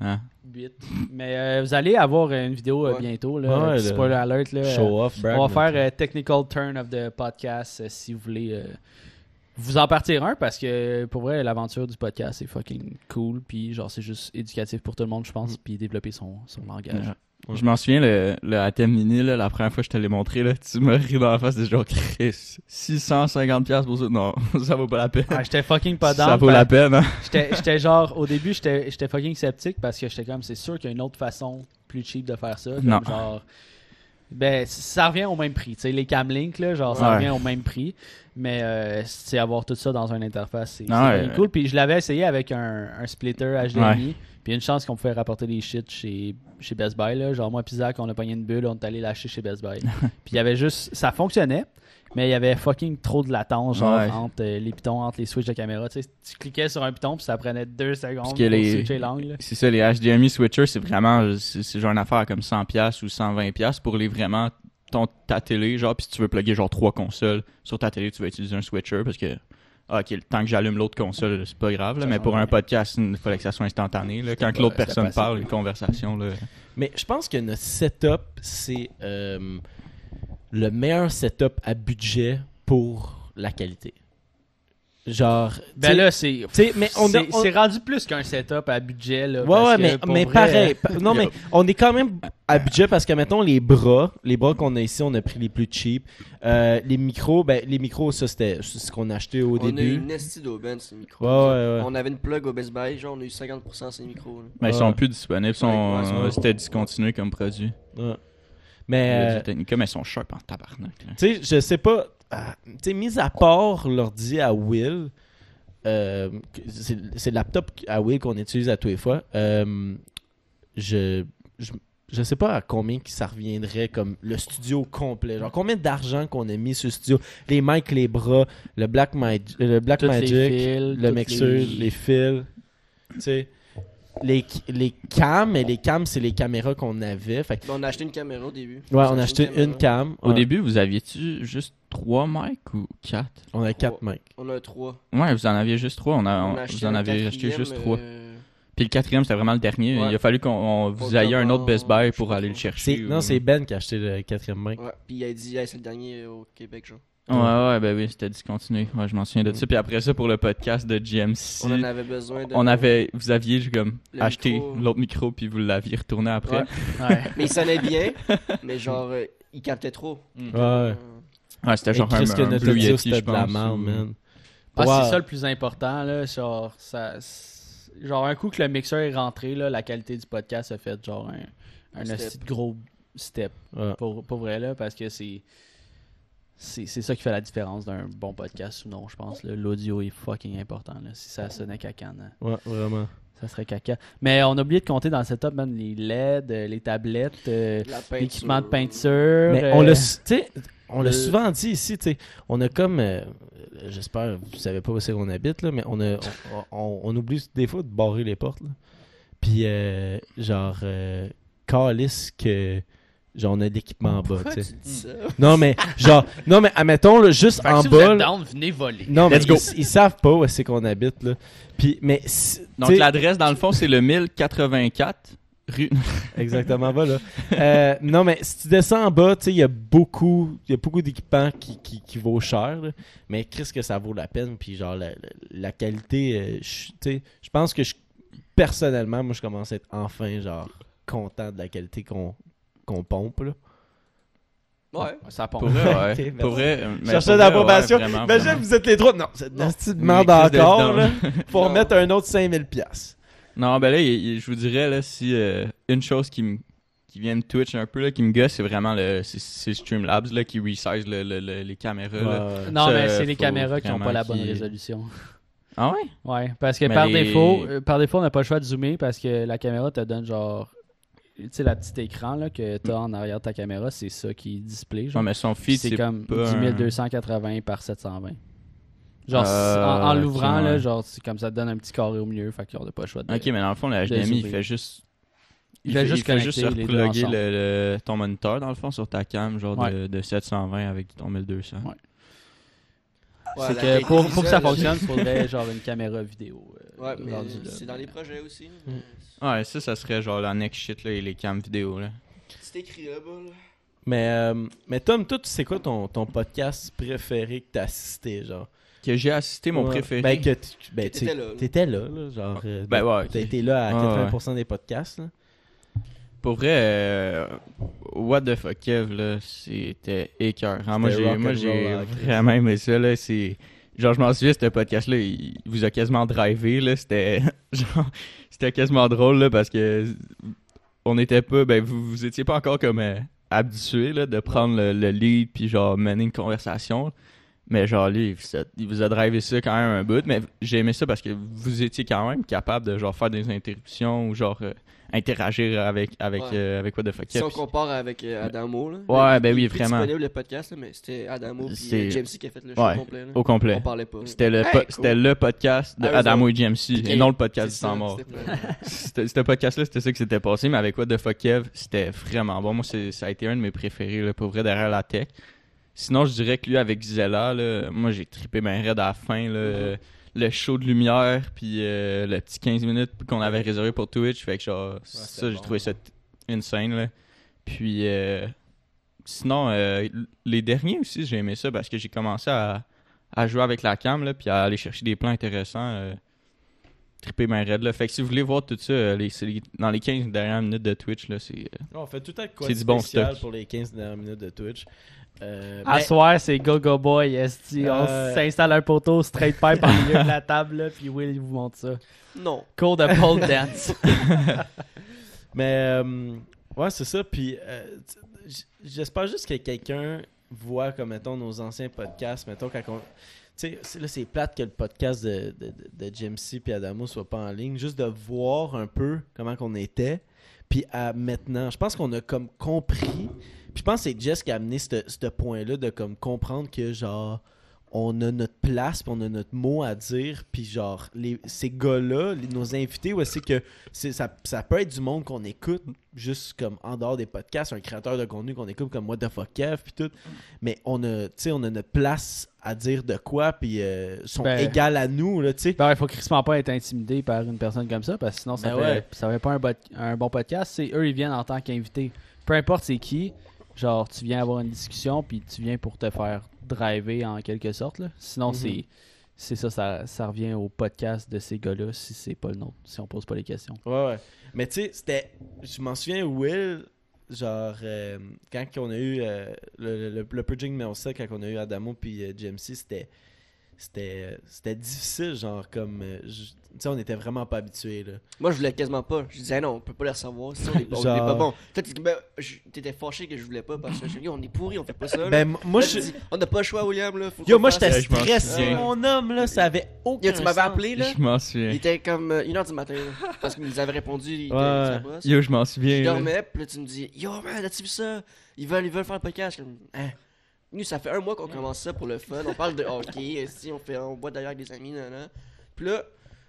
[SPEAKER 2] hein?
[SPEAKER 3] Mais euh, vous allez avoir une vidéo euh, bientôt, là,
[SPEAKER 1] Ouais,
[SPEAKER 3] spoiler alert. Là,
[SPEAKER 1] Show off, brag,
[SPEAKER 3] on va faire euh, technical turn of the podcast euh, si vous voulez euh, vous en partir un parce que pour vrai l'aventure du podcast c'est fucking cool puis genre c'est juste éducatif pour tout le monde je pense puis développer son, son langage.
[SPEAKER 2] Ouais. Je m'en souviens, le, le ATM Mini, là, la première fois que je te l'ai montré, là, tu m'as ri dans la face, c'est genre, Chris, 650$ piastres pour ça. Non, ça vaut pas la peine.
[SPEAKER 3] Ah, j'étais fucking pas
[SPEAKER 2] ça
[SPEAKER 3] down.
[SPEAKER 2] vaut la peine, hein.
[SPEAKER 3] J'étais genre, au début, j'étais fucking sceptique parce que j'étais comme, c'est sûr qu'il y a une autre façon plus cheap de faire ça. Comme
[SPEAKER 2] Non.
[SPEAKER 3] genre, ben, ça revient au même prix. Tu sais, les Camlink, là, genre, ça
[SPEAKER 2] Ouais.
[SPEAKER 3] revient au même prix. Mais, euh, c'est avoir tout ça dans une interface, c'est
[SPEAKER 2] ouais.
[SPEAKER 3] cool. Puis je l'avais essayé avec un, un splitter HDMI. Puis une chance qu'on pouvait rapporter des shit chez, chez Best Buy, là. Genre, moi, pis Zach, on a pogné une bulle, on est allé l'acheter chez Best Buy. Puis il y avait juste, ça fonctionnait. Mais il y avait fucking trop de latence, genre,
[SPEAKER 2] Ouais.
[SPEAKER 3] entre euh, les pitons, entre les switches de caméra. Tu sais, tu cliquais sur un piton, puis ça prenait deux secondes pour
[SPEAKER 2] les-
[SPEAKER 3] switcher l'angle.
[SPEAKER 2] C'est ça, les HDMI switchers, c'est vraiment, c'est c'est genre une affaire comme 100$ ou 120$ pour les vraiment, ton, ta télé, genre, puis si tu veux plugger genre trois consoles sur ta télé, tu vas utiliser un switcher parce que, ah, ok, le temps que j'allume l'autre console, c'est pas grave, là, mais pour un podcast, il fallait que ça soit instantané, là, quand l'autre personne parle, une conversation, là.
[SPEAKER 1] Mais je pense que notre setup, c'est euh, le meilleur setup à budget pour la qualité. Genre.
[SPEAKER 3] Ben là, c'est.
[SPEAKER 1] mais on,
[SPEAKER 3] c'est
[SPEAKER 1] on-
[SPEAKER 3] rendu plus qu'un setup à budget. Là,
[SPEAKER 1] Ouais,
[SPEAKER 3] parce
[SPEAKER 1] ouais,
[SPEAKER 3] que
[SPEAKER 1] mais, mais
[SPEAKER 3] vrai,
[SPEAKER 1] pareil. pa- Non, mais on est quand même à budget parce que, mettons, les bras, les bras qu'on a ici, on a pris les plus cheap. Euh, les micros, ben, les micros, ça, c'était ce qu'on a acheté au
[SPEAKER 4] On a eu
[SPEAKER 1] début.
[SPEAKER 4] une esti ces micros.
[SPEAKER 1] Ouais, ouais, ouais.
[SPEAKER 4] On avait une plug au Best Buy, genre on a eu 50% ces micros. là.
[SPEAKER 2] Mais ils
[SPEAKER 1] Ouais.
[SPEAKER 2] sont plus disponibles, ils sont,
[SPEAKER 4] Ouais, ouais,
[SPEAKER 2] euh, c'était discontinué comme produit.
[SPEAKER 1] Ouais. Mais, euh,
[SPEAKER 2] Technica, mais ils sont sharp en tabarnak,
[SPEAKER 1] tu sais, je sais pas. Ah, tu sais, mis à part l'ordi à Will, euh, c'est le laptop à Will qu'on utilise à tous les fois. euh, je, je, je sais pas à combien ça reviendrait comme le studio complet. Genre, combien d'argent qu'on a mis sur le studio? Les mics, les bras, le Black, Mag- le Black
[SPEAKER 3] Toutes
[SPEAKER 1] Magic,
[SPEAKER 3] fils,
[SPEAKER 1] le mixeur, les,
[SPEAKER 3] les-
[SPEAKER 1] fils. Tu sais. Les, les cams, et les cams, c'est les caméras qu'on avait. Fait
[SPEAKER 4] Ben, on a acheté une caméra au début.
[SPEAKER 1] ouais, on a acheté une
[SPEAKER 4] caméra.
[SPEAKER 1] cam.
[SPEAKER 2] Au
[SPEAKER 1] Ouais.
[SPEAKER 2] début, vous aviez-tu juste trois mics ou quatre?
[SPEAKER 1] On a quatre mics.
[SPEAKER 4] On a trois.
[SPEAKER 2] Ouais, vous en aviez juste trois. On a,
[SPEAKER 4] On
[SPEAKER 2] vous en avez acheté juste trois.
[SPEAKER 4] euh,
[SPEAKER 2] Puis le quatrième, c'était vraiment le dernier.
[SPEAKER 4] Ouais.
[SPEAKER 2] Il a fallu qu'on vous ayez un autre Best Buy pour aller le chercher. Ou-
[SPEAKER 1] Non, c'est Ben qui a acheté le quatrième mic.
[SPEAKER 4] Ouais, puis il a dit, Hey, c'est le dernier au Québec, genre.
[SPEAKER 2] Ouais, ouais, ben oui, c'était discontinué. Ouais, je m'en souviens de ça. Puis après ça, pour le podcast de GMC,
[SPEAKER 4] On en avait besoin de.
[SPEAKER 2] on avait, vous aviez comme
[SPEAKER 4] Le
[SPEAKER 2] acheté l'autre micro puis vous l'aviez retourné après.
[SPEAKER 4] Ouais.
[SPEAKER 3] Ouais.
[SPEAKER 4] Mais il sonnait bien, mais genre, euh, il captait trop.
[SPEAKER 2] Mm.
[SPEAKER 1] Ouais.
[SPEAKER 4] Euh,
[SPEAKER 2] Ouais, c'était genre un,
[SPEAKER 1] que
[SPEAKER 2] un
[SPEAKER 1] notre
[SPEAKER 2] Blue Yeti, je
[SPEAKER 1] de la
[SPEAKER 2] pense.
[SPEAKER 1] merde,
[SPEAKER 2] ou-
[SPEAKER 1] man.
[SPEAKER 3] Ah,
[SPEAKER 1] Wow.
[SPEAKER 3] c'est ça le plus important, là. Genre, ça, genre, un coup que le mixeur est rentré, là, la qualité du podcast a fait genre un, un
[SPEAKER 4] Step.
[SPEAKER 3] esti de gros step.
[SPEAKER 1] Ouais.
[SPEAKER 3] Pour, pour vrai, là, parce que c'est. C'est c'est ça qui fait la différence d'un bon podcast ou non, je pense. L'audio est fucking important. Là. Si ça sonnait caca,
[SPEAKER 1] Ouais, vraiment.
[SPEAKER 3] ça serait caca. Mais on a oublié de compter dans le setup, man, les LED, euh, les tablettes, euh, l'équipement de peinture.
[SPEAKER 1] Mais
[SPEAKER 3] euh,
[SPEAKER 1] on l'a, sais, on l'a souvent dit ici, tu sais, on a comme, euh, j'espère, vous savez pas où c'est qu'on habite là, mais on a, on, on- on oublie des fois de barrer les portes là. Puis euh, genre, euh, calice que, genre on a de l'équipement en bas, tu sais. Non mais, genre, non mais admettons là, juste en
[SPEAKER 3] si vous
[SPEAKER 1] bas.
[SPEAKER 3] êtes
[SPEAKER 1] là-
[SPEAKER 3] down, venez voler.
[SPEAKER 1] non mais
[SPEAKER 2] Let's go.
[SPEAKER 1] ils, ils savent pas où c'est qu'on habite là. Puis mais,
[SPEAKER 2] Donc l'adresse, dans le fond, c'est le 1084 rue.
[SPEAKER 1] Exactement, voilà. Euh, non, mais si tu descends en bas, tu sais, il y a beaucoup, il y a beaucoup d'équipements qui, qui, qui vaut cher, là. mais qu'est-ce que ça vaut la peine, puis genre, la, la- la qualité, euh, je- tu sais, je pense que je, personnellement, moi, je commence à être enfin, genre, content de la qualité qu'on qu'on pompe, là.
[SPEAKER 4] Ouais.
[SPEAKER 3] Ça
[SPEAKER 2] Pour
[SPEAKER 3] pompe.
[SPEAKER 2] pour vrai. pour ouais, vraiment,
[SPEAKER 1] Imagine, vous êtes les trois. Non, c'est
[SPEAKER 4] Non.
[SPEAKER 1] nasty de
[SPEAKER 2] Mais
[SPEAKER 1] merde
[SPEAKER 2] Chris de
[SPEAKER 1] encore, là? Faut
[SPEAKER 4] Non.
[SPEAKER 1] remettre un autre 5000 piastres.
[SPEAKER 2] Non, ben là, je vous dirais, là, si euh, une chose qui me qui vient de Twitch un peu, là, qui me gosse, c'est vraiment le c'est- Streamlabs là, qui resize le- le- le- les caméras. là.
[SPEAKER 3] Non,
[SPEAKER 2] Ça,
[SPEAKER 3] mais c'est les caméras qui n'ont pas la bonne résolution.
[SPEAKER 2] Ah ouais?
[SPEAKER 3] Ouais, parce que
[SPEAKER 2] Mais
[SPEAKER 3] par
[SPEAKER 2] les-
[SPEAKER 3] défaut, euh, par défaut, on n'a pas le choix de zoomer parce que la caméra te donne genre. Tu sais, la petite écran là, que tu as en arrière de ta caméra, c'est ça qui display. Genre.
[SPEAKER 2] Non, mais son feed,
[SPEAKER 3] c'est comme
[SPEAKER 2] pas
[SPEAKER 3] 10
[SPEAKER 2] un-
[SPEAKER 3] 280 par 720. Genre,
[SPEAKER 2] Euh,
[SPEAKER 3] en, en
[SPEAKER 2] ok,
[SPEAKER 3] l'ouvrant, là,
[SPEAKER 2] ouais.
[SPEAKER 3] genre, c'est comme ça te donne un petit carré au milieu, fait qu'on n'a pas le choix de.
[SPEAKER 2] Ok, mais dans le fond, le HDMI, il fait juste.
[SPEAKER 3] Il fait juste deux
[SPEAKER 2] repluguer
[SPEAKER 3] ensemble.
[SPEAKER 2] le, le- ton moniteur, dans le fond, sur ta cam, genre de,
[SPEAKER 3] Ouais.
[SPEAKER 2] de 720 avec ton 1200.
[SPEAKER 3] Ouais. C'est que pour, pour que ça fonctionne, il faudrait genre une caméra vidéo. Euh,
[SPEAKER 4] Ouais, mais
[SPEAKER 3] là.
[SPEAKER 4] c'est dans les projets aussi.
[SPEAKER 1] Mm.
[SPEAKER 2] Ouais, ça, ça serait genre la next shit, là, et les cams vidéo, là.
[SPEAKER 4] C'est écrit là, bas, là.
[SPEAKER 1] Mais, euh, mais Tom, toi, tu sais quoi ton, ton podcast préféré que t'as assisté, genre?
[SPEAKER 2] Que j'ai assisté, mon
[SPEAKER 1] Ouais.
[SPEAKER 2] préféré.
[SPEAKER 1] Ben, que tu- ben,
[SPEAKER 4] t'étais là, là.
[SPEAKER 1] T'étais là, là, genre. euh,
[SPEAKER 2] Ben ouais,
[SPEAKER 1] T'as été là à
[SPEAKER 2] Ouais,
[SPEAKER 1] 80% des podcasts, là.
[SPEAKER 2] Pour vrai, euh, What the fuck, Kev, là, c'était écœurant. Moi, j'ai, vraiment aimé ça, là. C'est... Genre, je m'en souviens, ce podcast-là, il vous a quasiment drivé, là. C'était, genre, c'était quasiment drôle, là, parce que on pas, ben, vous, vous étiez pas encore comme euh, habitué, là, de prendre le, le lead, puis genre, mener une conversation. Mais genre, lui, il vous a, drivé ça quand même un bout. Mais j'ai aimé ça parce que vous étiez quand même capable de genre faire des interruptions ou genre euh, interagir avec avec
[SPEAKER 4] Ouais.
[SPEAKER 2] euh, avec What the fuck.
[SPEAKER 4] Si on compare avec euh, Adamo, là.
[SPEAKER 2] Ouais, ben oui, vraiment.
[SPEAKER 4] disponible le podcast, là, mais c'était Adamo puis
[SPEAKER 2] C'est-
[SPEAKER 4] euh, James C qui a fait le show
[SPEAKER 2] Ouais,
[SPEAKER 4] complet. Là.
[SPEAKER 2] Au complet.
[SPEAKER 4] On parlait pas.
[SPEAKER 2] C'était le,
[SPEAKER 4] Hey,
[SPEAKER 2] po-
[SPEAKER 4] cool.
[SPEAKER 2] c'était le podcast de
[SPEAKER 4] Ah,
[SPEAKER 2] Adamo et
[SPEAKER 4] Ok.
[SPEAKER 2] et non le podcast du temps mort. Ce podcast-là, c'était ça qui s'était passé, mais avec What the fuck Kev, c'était vraiment bon. Moi, c'est- ça a été un de mes préférés, là, pour vrai, derrière la tech. Sinon, je dirais que lui, avec Zella, là, moi, j'ai trippé ben raide à la fin, là, le show de lumière, puis euh, le petit 15 minutes qu'on avait réservé pour Twitch. Fait que, genre, ça, j'ai trouvé ça insane, là. Puis, euh, sinon, euh, les derniers aussi, j'ai aimé ça parce que j'ai commencé à, à jouer avec la cam, là, puis à aller chercher des plans intéressants. euh, trippé ben raide, là. Fait que si vous voulez voir tout ça, les, c'est les- dans les 15 dernières minutes de Twitch, là, c'est...
[SPEAKER 1] On fait tout le temps de quoi
[SPEAKER 2] C'est du bon
[SPEAKER 1] spécial
[SPEAKER 2] stock.
[SPEAKER 1] pour les 15 dernières minutes de Twitch. Euh,
[SPEAKER 3] À
[SPEAKER 1] ben,
[SPEAKER 3] soir, c'est Go Go Boy, esti. On
[SPEAKER 1] Euh,
[SPEAKER 3] s'installe un poteau straight pipe en milieu de la table, là, puis Will, il vous montre ça.
[SPEAKER 4] Non.
[SPEAKER 3] Cours de pole dance.
[SPEAKER 1] Mais euh, ouais, c'est ça. Puis euh, j'espère juste que quelqu'un voit comme mettons nos anciens podcasts, mettons quand on. Tu sais, c'est- là, c'est plate que le podcast de, de, de, Jim C et Adamo soit pas en ligne. Juste de voir un peu comment qu'on était. Puis à maintenant, je pense qu'on a comme compris. Puis je pense que c'est Jess qui a amené ce ce point-là de comme comprendre que genre on a notre place, puis on a notre mot à dire, puis genre les, ces gars-là, nos invités, ouais, c'est que c'est, ça, ça peut être du monde qu'on écoute juste comme en dehors des podcasts, un créateur de contenu qu'on écoute comme What the fuck Kev, puis tout. Mais on a, tu sais, on a notre place à dire de quoi, puis euh, sont
[SPEAKER 3] Ben-
[SPEAKER 1] égales à nous, là, tu sais.
[SPEAKER 3] Ben, il faut crissement pas être intimidé par une personne comme ça, parce que sinon, ça
[SPEAKER 1] Ben
[SPEAKER 3] fait,
[SPEAKER 1] ouais.
[SPEAKER 3] ça fait pas un, bot- un bon podcast. C'est eux, ils viennent en tant qu'invités. Peu importe c'est qui, genre, tu viens avoir une discussion, puis tu viens pour te faire driver en quelque sorte. Là. Sinon,
[SPEAKER 1] Mhm.
[SPEAKER 3] c'est c'est ça, ça, ça revient au podcast de ces gars-là si c'est pas le nôtre, si on pose pas les questions.
[SPEAKER 1] Ouais, ouais. Mais tu sais, c'était. Je m'en souviens, Will, genre, euh, quand on a eu euh, le, le, le Purging Melsa, quand on a eu Adamo puis euh, GMC, c'était. C'était c'était difficile, genre, comme. euh, je- tu sais, on était vraiment pas habitués, là.
[SPEAKER 4] Moi, je voulais quasiment pas. Je disais, non, on peut pas les recevoir. Si on est, on est
[SPEAKER 1] Genre-
[SPEAKER 4] pas bon. Toi, ben, je- t'étais fâché que je voulais pas parce que je dis, on est pourri, on fait pas ça.
[SPEAKER 1] Ben, moi,
[SPEAKER 4] Là,
[SPEAKER 1] je.
[SPEAKER 4] dis, on n'a pas le choix, William. Là, faut
[SPEAKER 1] Yo, moi, j'étais
[SPEAKER 2] Euh, je
[SPEAKER 1] stressé, mon homme, là. Ça avait aucun
[SPEAKER 4] Yo, tu m'avais appelé, là?
[SPEAKER 2] Je m'en
[SPEAKER 4] Il
[SPEAKER 2] souviens.
[SPEAKER 4] était comme 1h du matin, là, parce qu'il nous avait répondu, il était
[SPEAKER 1] Ouais.
[SPEAKER 4] sa brosse.
[SPEAKER 2] Yo, je m'en
[SPEAKER 4] Je
[SPEAKER 2] souviens. là.
[SPEAKER 4] dormais, puis là, tu me dis, Yo, man, as-tu vu ça? Ils veulent, ils veulent faire le podcast. Comme, hein? Nous, ça fait un mois qu'on commence ça pour le fun. On parle de hockey, si on fait, on boit d'ailleurs avec des amis, nan, nan. Puis là,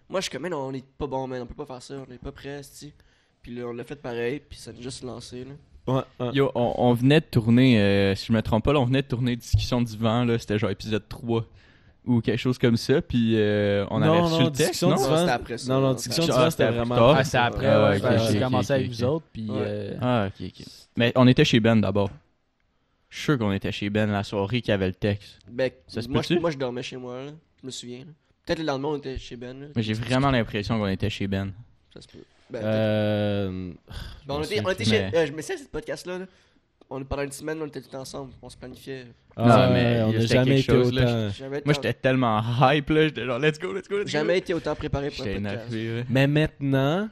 [SPEAKER 4] moi, je suis comme, man, on est pas bon, man, on peut pas faire ça, on est pas prêt, si. Puis là, on l'a fait pareil, puis ça a juste lancé, là.
[SPEAKER 1] Ouais, ouais.
[SPEAKER 2] Yo, on, on venait de tourner, euh, si je me trompe pas, là, on venait de tourner Discussion du vent, là, c'était genre épisode 3 ou quelque chose comme ça, puis euh, on avait
[SPEAKER 1] Non,
[SPEAKER 2] reçu
[SPEAKER 1] non,
[SPEAKER 2] le texte,
[SPEAKER 1] Discussion
[SPEAKER 2] non?
[SPEAKER 1] du
[SPEAKER 4] Non,
[SPEAKER 1] vent-
[SPEAKER 4] c'était après ça.
[SPEAKER 1] Non, non,
[SPEAKER 4] Non,
[SPEAKER 1] discussion
[SPEAKER 2] c'était-
[SPEAKER 1] du vent,
[SPEAKER 2] ah,
[SPEAKER 1] c'était
[SPEAKER 2] c'était
[SPEAKER 1] vraiment.
[SPEAKER 2] tard.
[SPEAKER 3] Ah, c'est après,
[SPEAKER 2] Ah,
[SPEAKER 3] ouais,
[SPEAKER 2] ok,
[SPEAKER 3] ben,
[SPEAKER 2] ok,
[SPEAKER 3] j'ai commencé avec vous autres, puis...
[SPEAKER 4] Ouais.
[SPEAKER 3] euh,
[SPEAKER 2] Ah, ok, ok. Mais on était chez Ben d'abord. Je suis sûr qu'on était chez Ben la soirée qui avait le texte.
[SPEAKER 4] Ben,
[SPEAKER 2] Ça se
[SPEAKER 4] moi, je, moi, je dormais chez moi, là. Je me souviens, là. Peut-être le lendemain, on était chez Ben, là.
[SPEAKER 2] Mais j'ai vraiment l'impression qu'on était chez Ben.
[SPEAKER 4] Ça se peut. Ben,
[SPEAKER 1] Euh.
[SPEAKER 4] Ben, on, était, on était chez.
[SPEAKER 2] mais-
[SPEAKER 4] euh, je me sais, ce podcast-là. là. on, pendant une semaine, on était tous ensemble. On se planifiait.
[SPEAKER 1] Ah,
[SPEAKER 2] Non,
[SPEAKER 1] mais
[SPEAKER 2] mais
[SPEAKER 1] on n'a jamais été
[SPEAKER 2] chose, là.
[SPEAKER 1] autant.
[SPEAKER 4] Jamais
[SPEAKER 2] Moi, j'étais tellement hype, là. J'étais genre, let's go, let's go, let's go.
[SPEAKER 4] jamais été autant préparé pour un podcast.
[SPEAKER 1] Mais maintenant,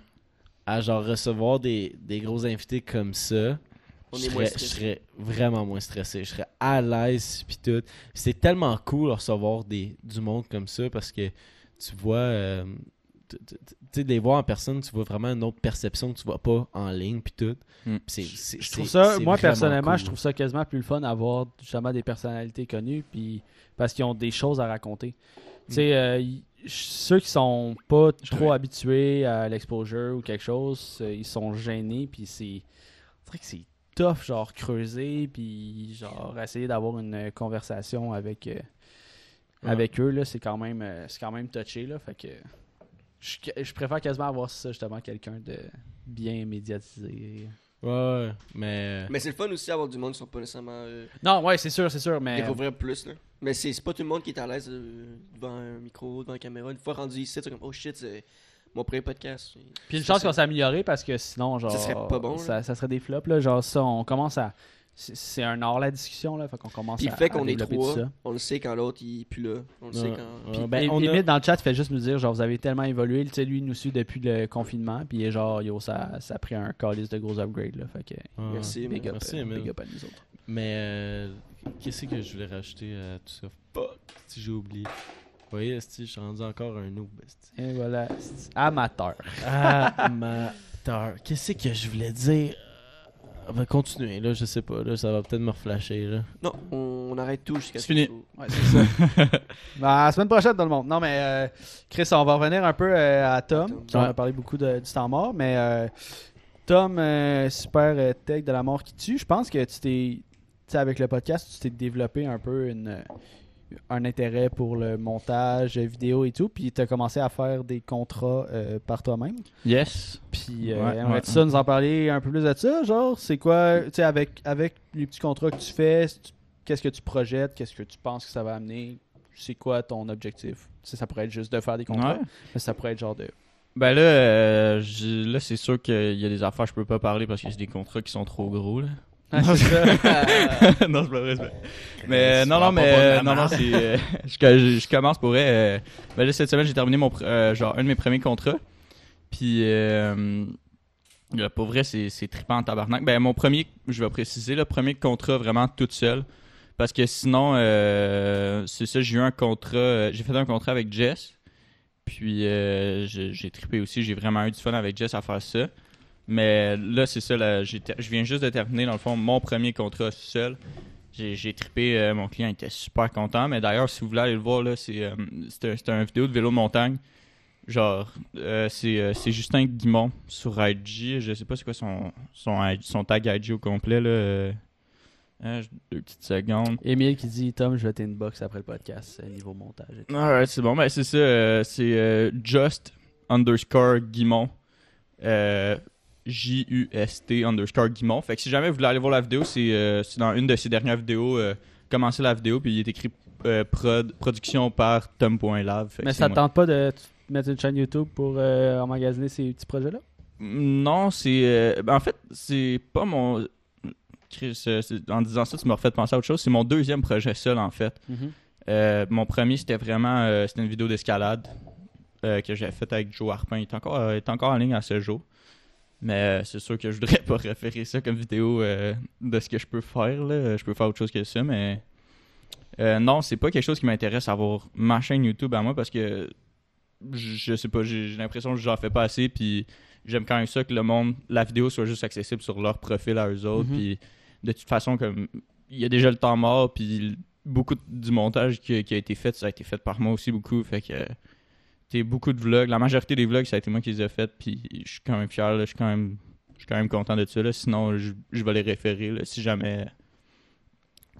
[SPEAKER 1] à genre recevoir des, des gros invités comme ça,
[SPEAKER 4] On
[SPEAKER 1] je
[SPEAKER 4] est moins
[SPEAKER 1] serais, je
[SPEAKER 4] stressé.
[SPEAKER 1] serais vraiment moins stressé. Je serais à l'aise puis tout. C'est tellement cool de recevoir des, du monde comme ça parce que tu vois, euh, tu sais, les voir en personne, tu vois vraiment une autre perception que tu vois pas en ligne puis tout.
[SPEAKER 2] Mm.
[SPEAKER 1] Puis c'est-
[SPEAKER 3] Je trouve ça, moi personnellement,
[SPEAKER 1] cool.
[SPEAKER 3] je trouve ça quasiment plus le fun d'avoir justement des personnalités connues, puis parce qu'ils ont des choses à raconter. Tu sais, euh, y- ceux qui sont pas trop
[SPEAKER 2] Ouais.
[SPEAKER 3] habitués à l'exposure ou quelque chose, euh, ils sont gênés, puis c'est. On dirait que c'est tough, genre creuser, puis genre essayer d'avoir une euh, conversation avec, euh,
[SPEAKER 1] Ouais.
[SPEAKER 3] avec eux, là, c'est quand même euh, c'est quand même touché, là, fait que. Je, je préfère quasiment avoir ça, justement, quelqu'un de bien médiatisé.
[SPEAKER 1] Ouais, ouais, mais.
[SPEAKER 4] Mais c'est le fun aussi d'avoir du monde qui sont pas nécessairement. Euh,
[SPEAKER 3] Non, ouais, c'est sûr, c'est sûr, mais.
[SPEAKER 4] découvrir plus. Là. Mais c'est c'est pas tout le monde qui est à l'aise euh, devant un micro, devant une caméra. Une fois rendu ici, c'est comme oh shit, c'est mon premier podcast.
[SPEAKER 3] Puis une chance qu'on s'est amélioré parce que sinon, genre.
[SPEAKER 4] Ça serait pas bon.
[SPEAKER 3] Ça, ça serait des flops, là. Genre, ça, on commence à. C'est un art la discussion, là. Fait qu'on commence
[SPEAKER 4] Puis
[SPEAKER 3] à.
[SPEAKER 4] le fait
[SPEAKER 3] à
[SPEAKER 4] qu'on est
[SPEAKER 3] développer
[SPEAKER 4] trois,
[SPEAKER 3] tout ça.
[SPEAKER 4] on le sait quand l'autre il est plus là. On le sait
[SPEAKER 1] Ouais,
[SPEAKER 4] quand.
[SPEAKER 1] ouais,
[SPEAKER 4] Puis-
[SPEAKER 1] ben,
[SPEAKER 3] Et-
[SPEAKER 1] on a-
[SPEAKER 3] limite, dans le chat, il fait juste nous dire, genre, vous avez tellement évolué. Tu sais, lui, il nous suit depuis le confinement. Puis, genre, yo, ça, ça a pris un calice de gros upgrades, là. Fait que.
[SPEAKER 1] Ouais.
[SPEAKER 4] Merci,
[SPEAKER 3] Big up,
[SPEAKER 1] Merci,
[SPEAKER 3] big up à nous autres.
[SPEAKER 1] Mais euh, qu'est-ce que je voulais rajouter à tout ça? Fuck, si j'ai oublié. Vous voyez, esti, je suis rendu encore un noob. esti.
[SPEAKER 3] Et voilà. Amateur.
[SPEAKER 1] Amateur. Qu'est-ce que je voulais dire? On va continuer, là, je sais pas. Là, ça va peut-être me reflasher, là.
[SPEAKER 4] Non, on, on arrête tout jusqu'à
[SPEAKER 2] C'est
[SPEAKER 4] ce
[SPEAKER 2] fini.
[SPEAKER 4] que-
[SPEAKER 3] Ouais, c'est ça. bah, la semaine prochaine, tout le monde. Non, mais euh, Chris, on va revenir un peu euh, à Tom.
[SPEAKER 4] Tom.
[SPEAKER 3] qui a parlé beaucoup de- du temps mort, mais euh, Tom, euh, super euh, tech de la mort qui tue. Je pense que tu t'es, tu sais, avec le podcast, tu t'es développé un peu une, euh, un intérêt pour le montage vidéo et tout, puis tu as commencé à faire des contrats euh, par toi-même?
[SPEAKER 2] Yes.
[SPEAKER 3] Puis, euh,
[SPEAKER 2] Ouais, ouais,
[SPEAKER 3] ça nous en parler un peu plus de ça? Genre, c'est quoi, tu sais, avec, avec les petits contrats que tu fais, qu'est-ce que tu projettes? Qu'est-ce que tu penses que ça va amener? C'est quoi ton objectif? Ça pourrait être juste de faire des contrats,
[SPEAKER 2] Ouais.
[SPEAKER 3] mais ça pourrait être genre de.
[SPEAKER 2] Ben là, euh, là c'est sûr qu'il y a des affaires que je peux pas parler parce que c'est des contrats qui sont trop gros là.
[SPEAKER 3] Ah, c'est
[SPEAKER 2] non, c'est pas vrai. c'est pas-
[SPEAKER 1] Euh,
[SPEAKER 2] Mais non, non, mais euh, non, non,
[SPEAKER 1] marde.
[SPEAKER 2] c'est. euh, je, je- je commence pour vrai. euh, ben là, cette semaine, j'ai terminé mon, euh, genre un de mes premiers contrats. Puis, euh, là, pour vrai, c'est c'est trippant en tabarnak. Ben mon premier, je vais préciser, le premier contrat vraiment toute seule. Parce que sinon, euh, c'est ça, j'ai eu un contrat, euh, j'ai fait un contrat avec Jess. Puis euh, j'ai j'ai trippé aussi, j'ai vraiment eu du fun avec Jess à faire ça. Mais là, c'est ça, là, je viens juste de terminer, dans le fond, mon premier contrat seul. J'ai trippé, euh, mon client était super content. Mais d'ailleurs, si vous voulez aller le voir, c'est euh, un, un vidéo de vélo de montagne. Genre, euh, c'est euh, c'est Justin Guimont sur IG. Je sais pas c'est quoi son, son, son tag IG au complet. Là. Hein, deux petites secondes.
[SPEAKER 3] Émile qui dit Tom, je vais t'inbox après le podcast, niveau montage. et tout.
[SPEAKER 2] Alright, c'est bon. Ben, c'est ça. c'est just underscore Guimont. J-U-S-T underscore Guimont. Fait que si jamais vous voulez aller voir la vidéo, c'est euh, dans une de ses dernières vidéos. Euh, commencez la vidéo, puis il est écrit euh, prod, production par. Fait que
[SPEAKER 3] Mais ça
[SPEAKER 2] moi.
[SPEAKER 3] tente pas de mettre une chaîne YouTube pour euh, emmagasiner ces petits projets-là?
[SPEAKER 2] Non, c'est. ben, en fait, c'est pas mon. Chris, en disant ça, tu m'as refait penser à autre chose. C'est mon deuxième projet seul, en fait. Euh, mon premier, c'était vraiment c'était une vidéo d'escalade que j'ai faite avec Joe Harpin. Il est encore, il est encore en ligne à ce jour. Mais euh, c'est sûr que je voudrais pas référer ça comme vidéo euh, de ce que je peux faire. Là. Je peux faire autre chose que ça, mais euh, non, c'est pas quelque chose qui m'intéresse à avoir ma chaîne YouTube à moi parce que je, je sais pas, j'ai l'impression que j'en fais pas assez. Puis j'aime quand même ça que le monde, la vidéo soit juste accessible sur leur profil à eux autres.
[SPEAKER 3] Mhm.
[SPEAKER 2] Puis de toute façon, comme il y a déjà le temps mort, puis beaucoup du montage qui, a- qui a été fait, ça a été fait par moi aussi beaucoup. Fait que t'es beaucoup de vlogs. La majorité des vlogs, ça a été moi qui les ai fait, puis je suis quand même fier, je suis quand même je suis quand même content de ça. Là. Sinon, je, je vais les référer là, si jamais.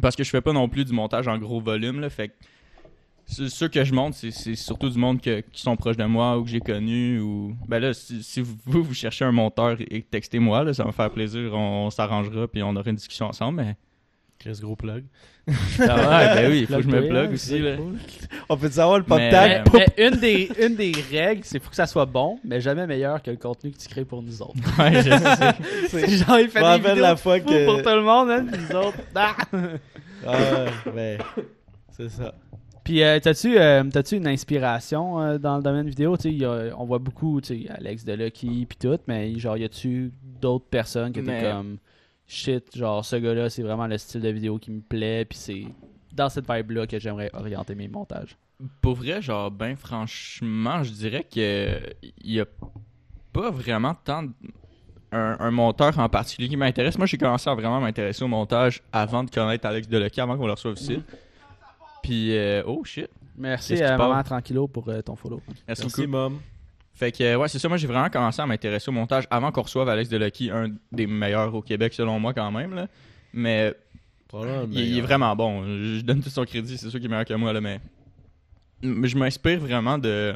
[SPEAKER 2] Parce que je fais pas non plus du montage en gros volume. Là, fait que ceux que je monte, c'est, surtout du monde que- qui sont proches de moi ou que j'ai connu. Ou... Ben là, si, vous, vous cherchez un monteur et textez-moi, ça va me faire plaisir. On, on s'arrangera puis on aura une discussion ensemble. Mais
[SPEAKER 1] Chris, gros plug.
[SPEAKER 2] Ah ouais, ben oui, il faut que je me
[SPEAKER 3] Plug
[SPEAKER 2] aussi. Là.
[SPEAKER 1] On peut savoir le pop
[SPEAKER 2] Mais-
[SPEAKER 1] tag?
[SPEAKER 3] Mais, mais une, des, une des règles, c'est faut que ça soit bon, mais jamais meilleur que le contenu que tu crées pour nous autres.
[SPEAKER 2] Ouais, je sais.
[SPEAKER 3] C'est genre, il fait des vidéos
[SPEAKER 1] la fois que.
[SPEAKER 3] pour tout le monde, hein, nous autres. ah!
[SPEAKER 1] Ah, ouais, c'est ça.
[SPEAKER 3] Puis, euh, t'as-tu, euh, t'as-tu une inspiration euh, dans le domaine vidéo? Tu sais, il y a- on voit beaucoup, tu sais, Alex Delucky puis tout, mais genre, y a-tu d'autres personnes que t'es
[SPEAKER 2] Mais-
[SPEAKER 3] comme shit, genre, ce gars-là, c'est vraiment le style de vidéo qui me plaît, puis c'est dans cette vibe-là que j'aimerais orienter mes montages.
[SPEAKER 2] Pour vrai, genre, ben franchement, je dirais que il y a pas vraiment tant de- un, un monteur en particulier qui m'intéresse. Moi, j'ai commencé à vraiment m'intéresser au montage avant de connaître Alex Deluca, avant qu'on le reçoive ici. Puis, euh, oh shit.
[SPEAKER 3] Merci à
[SPEAKER 2] parle?
[SPEAKER 3] Maman Tranquillo pour euh, ton follow.
[SPEAKER 2] Merci,
[SPEAKER 1] Merci,
[SPEAKER 2] beaucoup.
[SPEAKER 1] mom.
[SPEAKER 2] Fait que, ouais, c'est ça. Moi, j'ai vraiment commencé à m'intéresser au montage avant qu'on reçoive Alex Delucky, un des meilleurs au Québec, selon moi, quand même. Là. Mais il, il est vraiment bon. Je, donne tout son crédit, c'est sûr qu'il est meilleur que moi, là, mais. Je m'inspire vraiment de.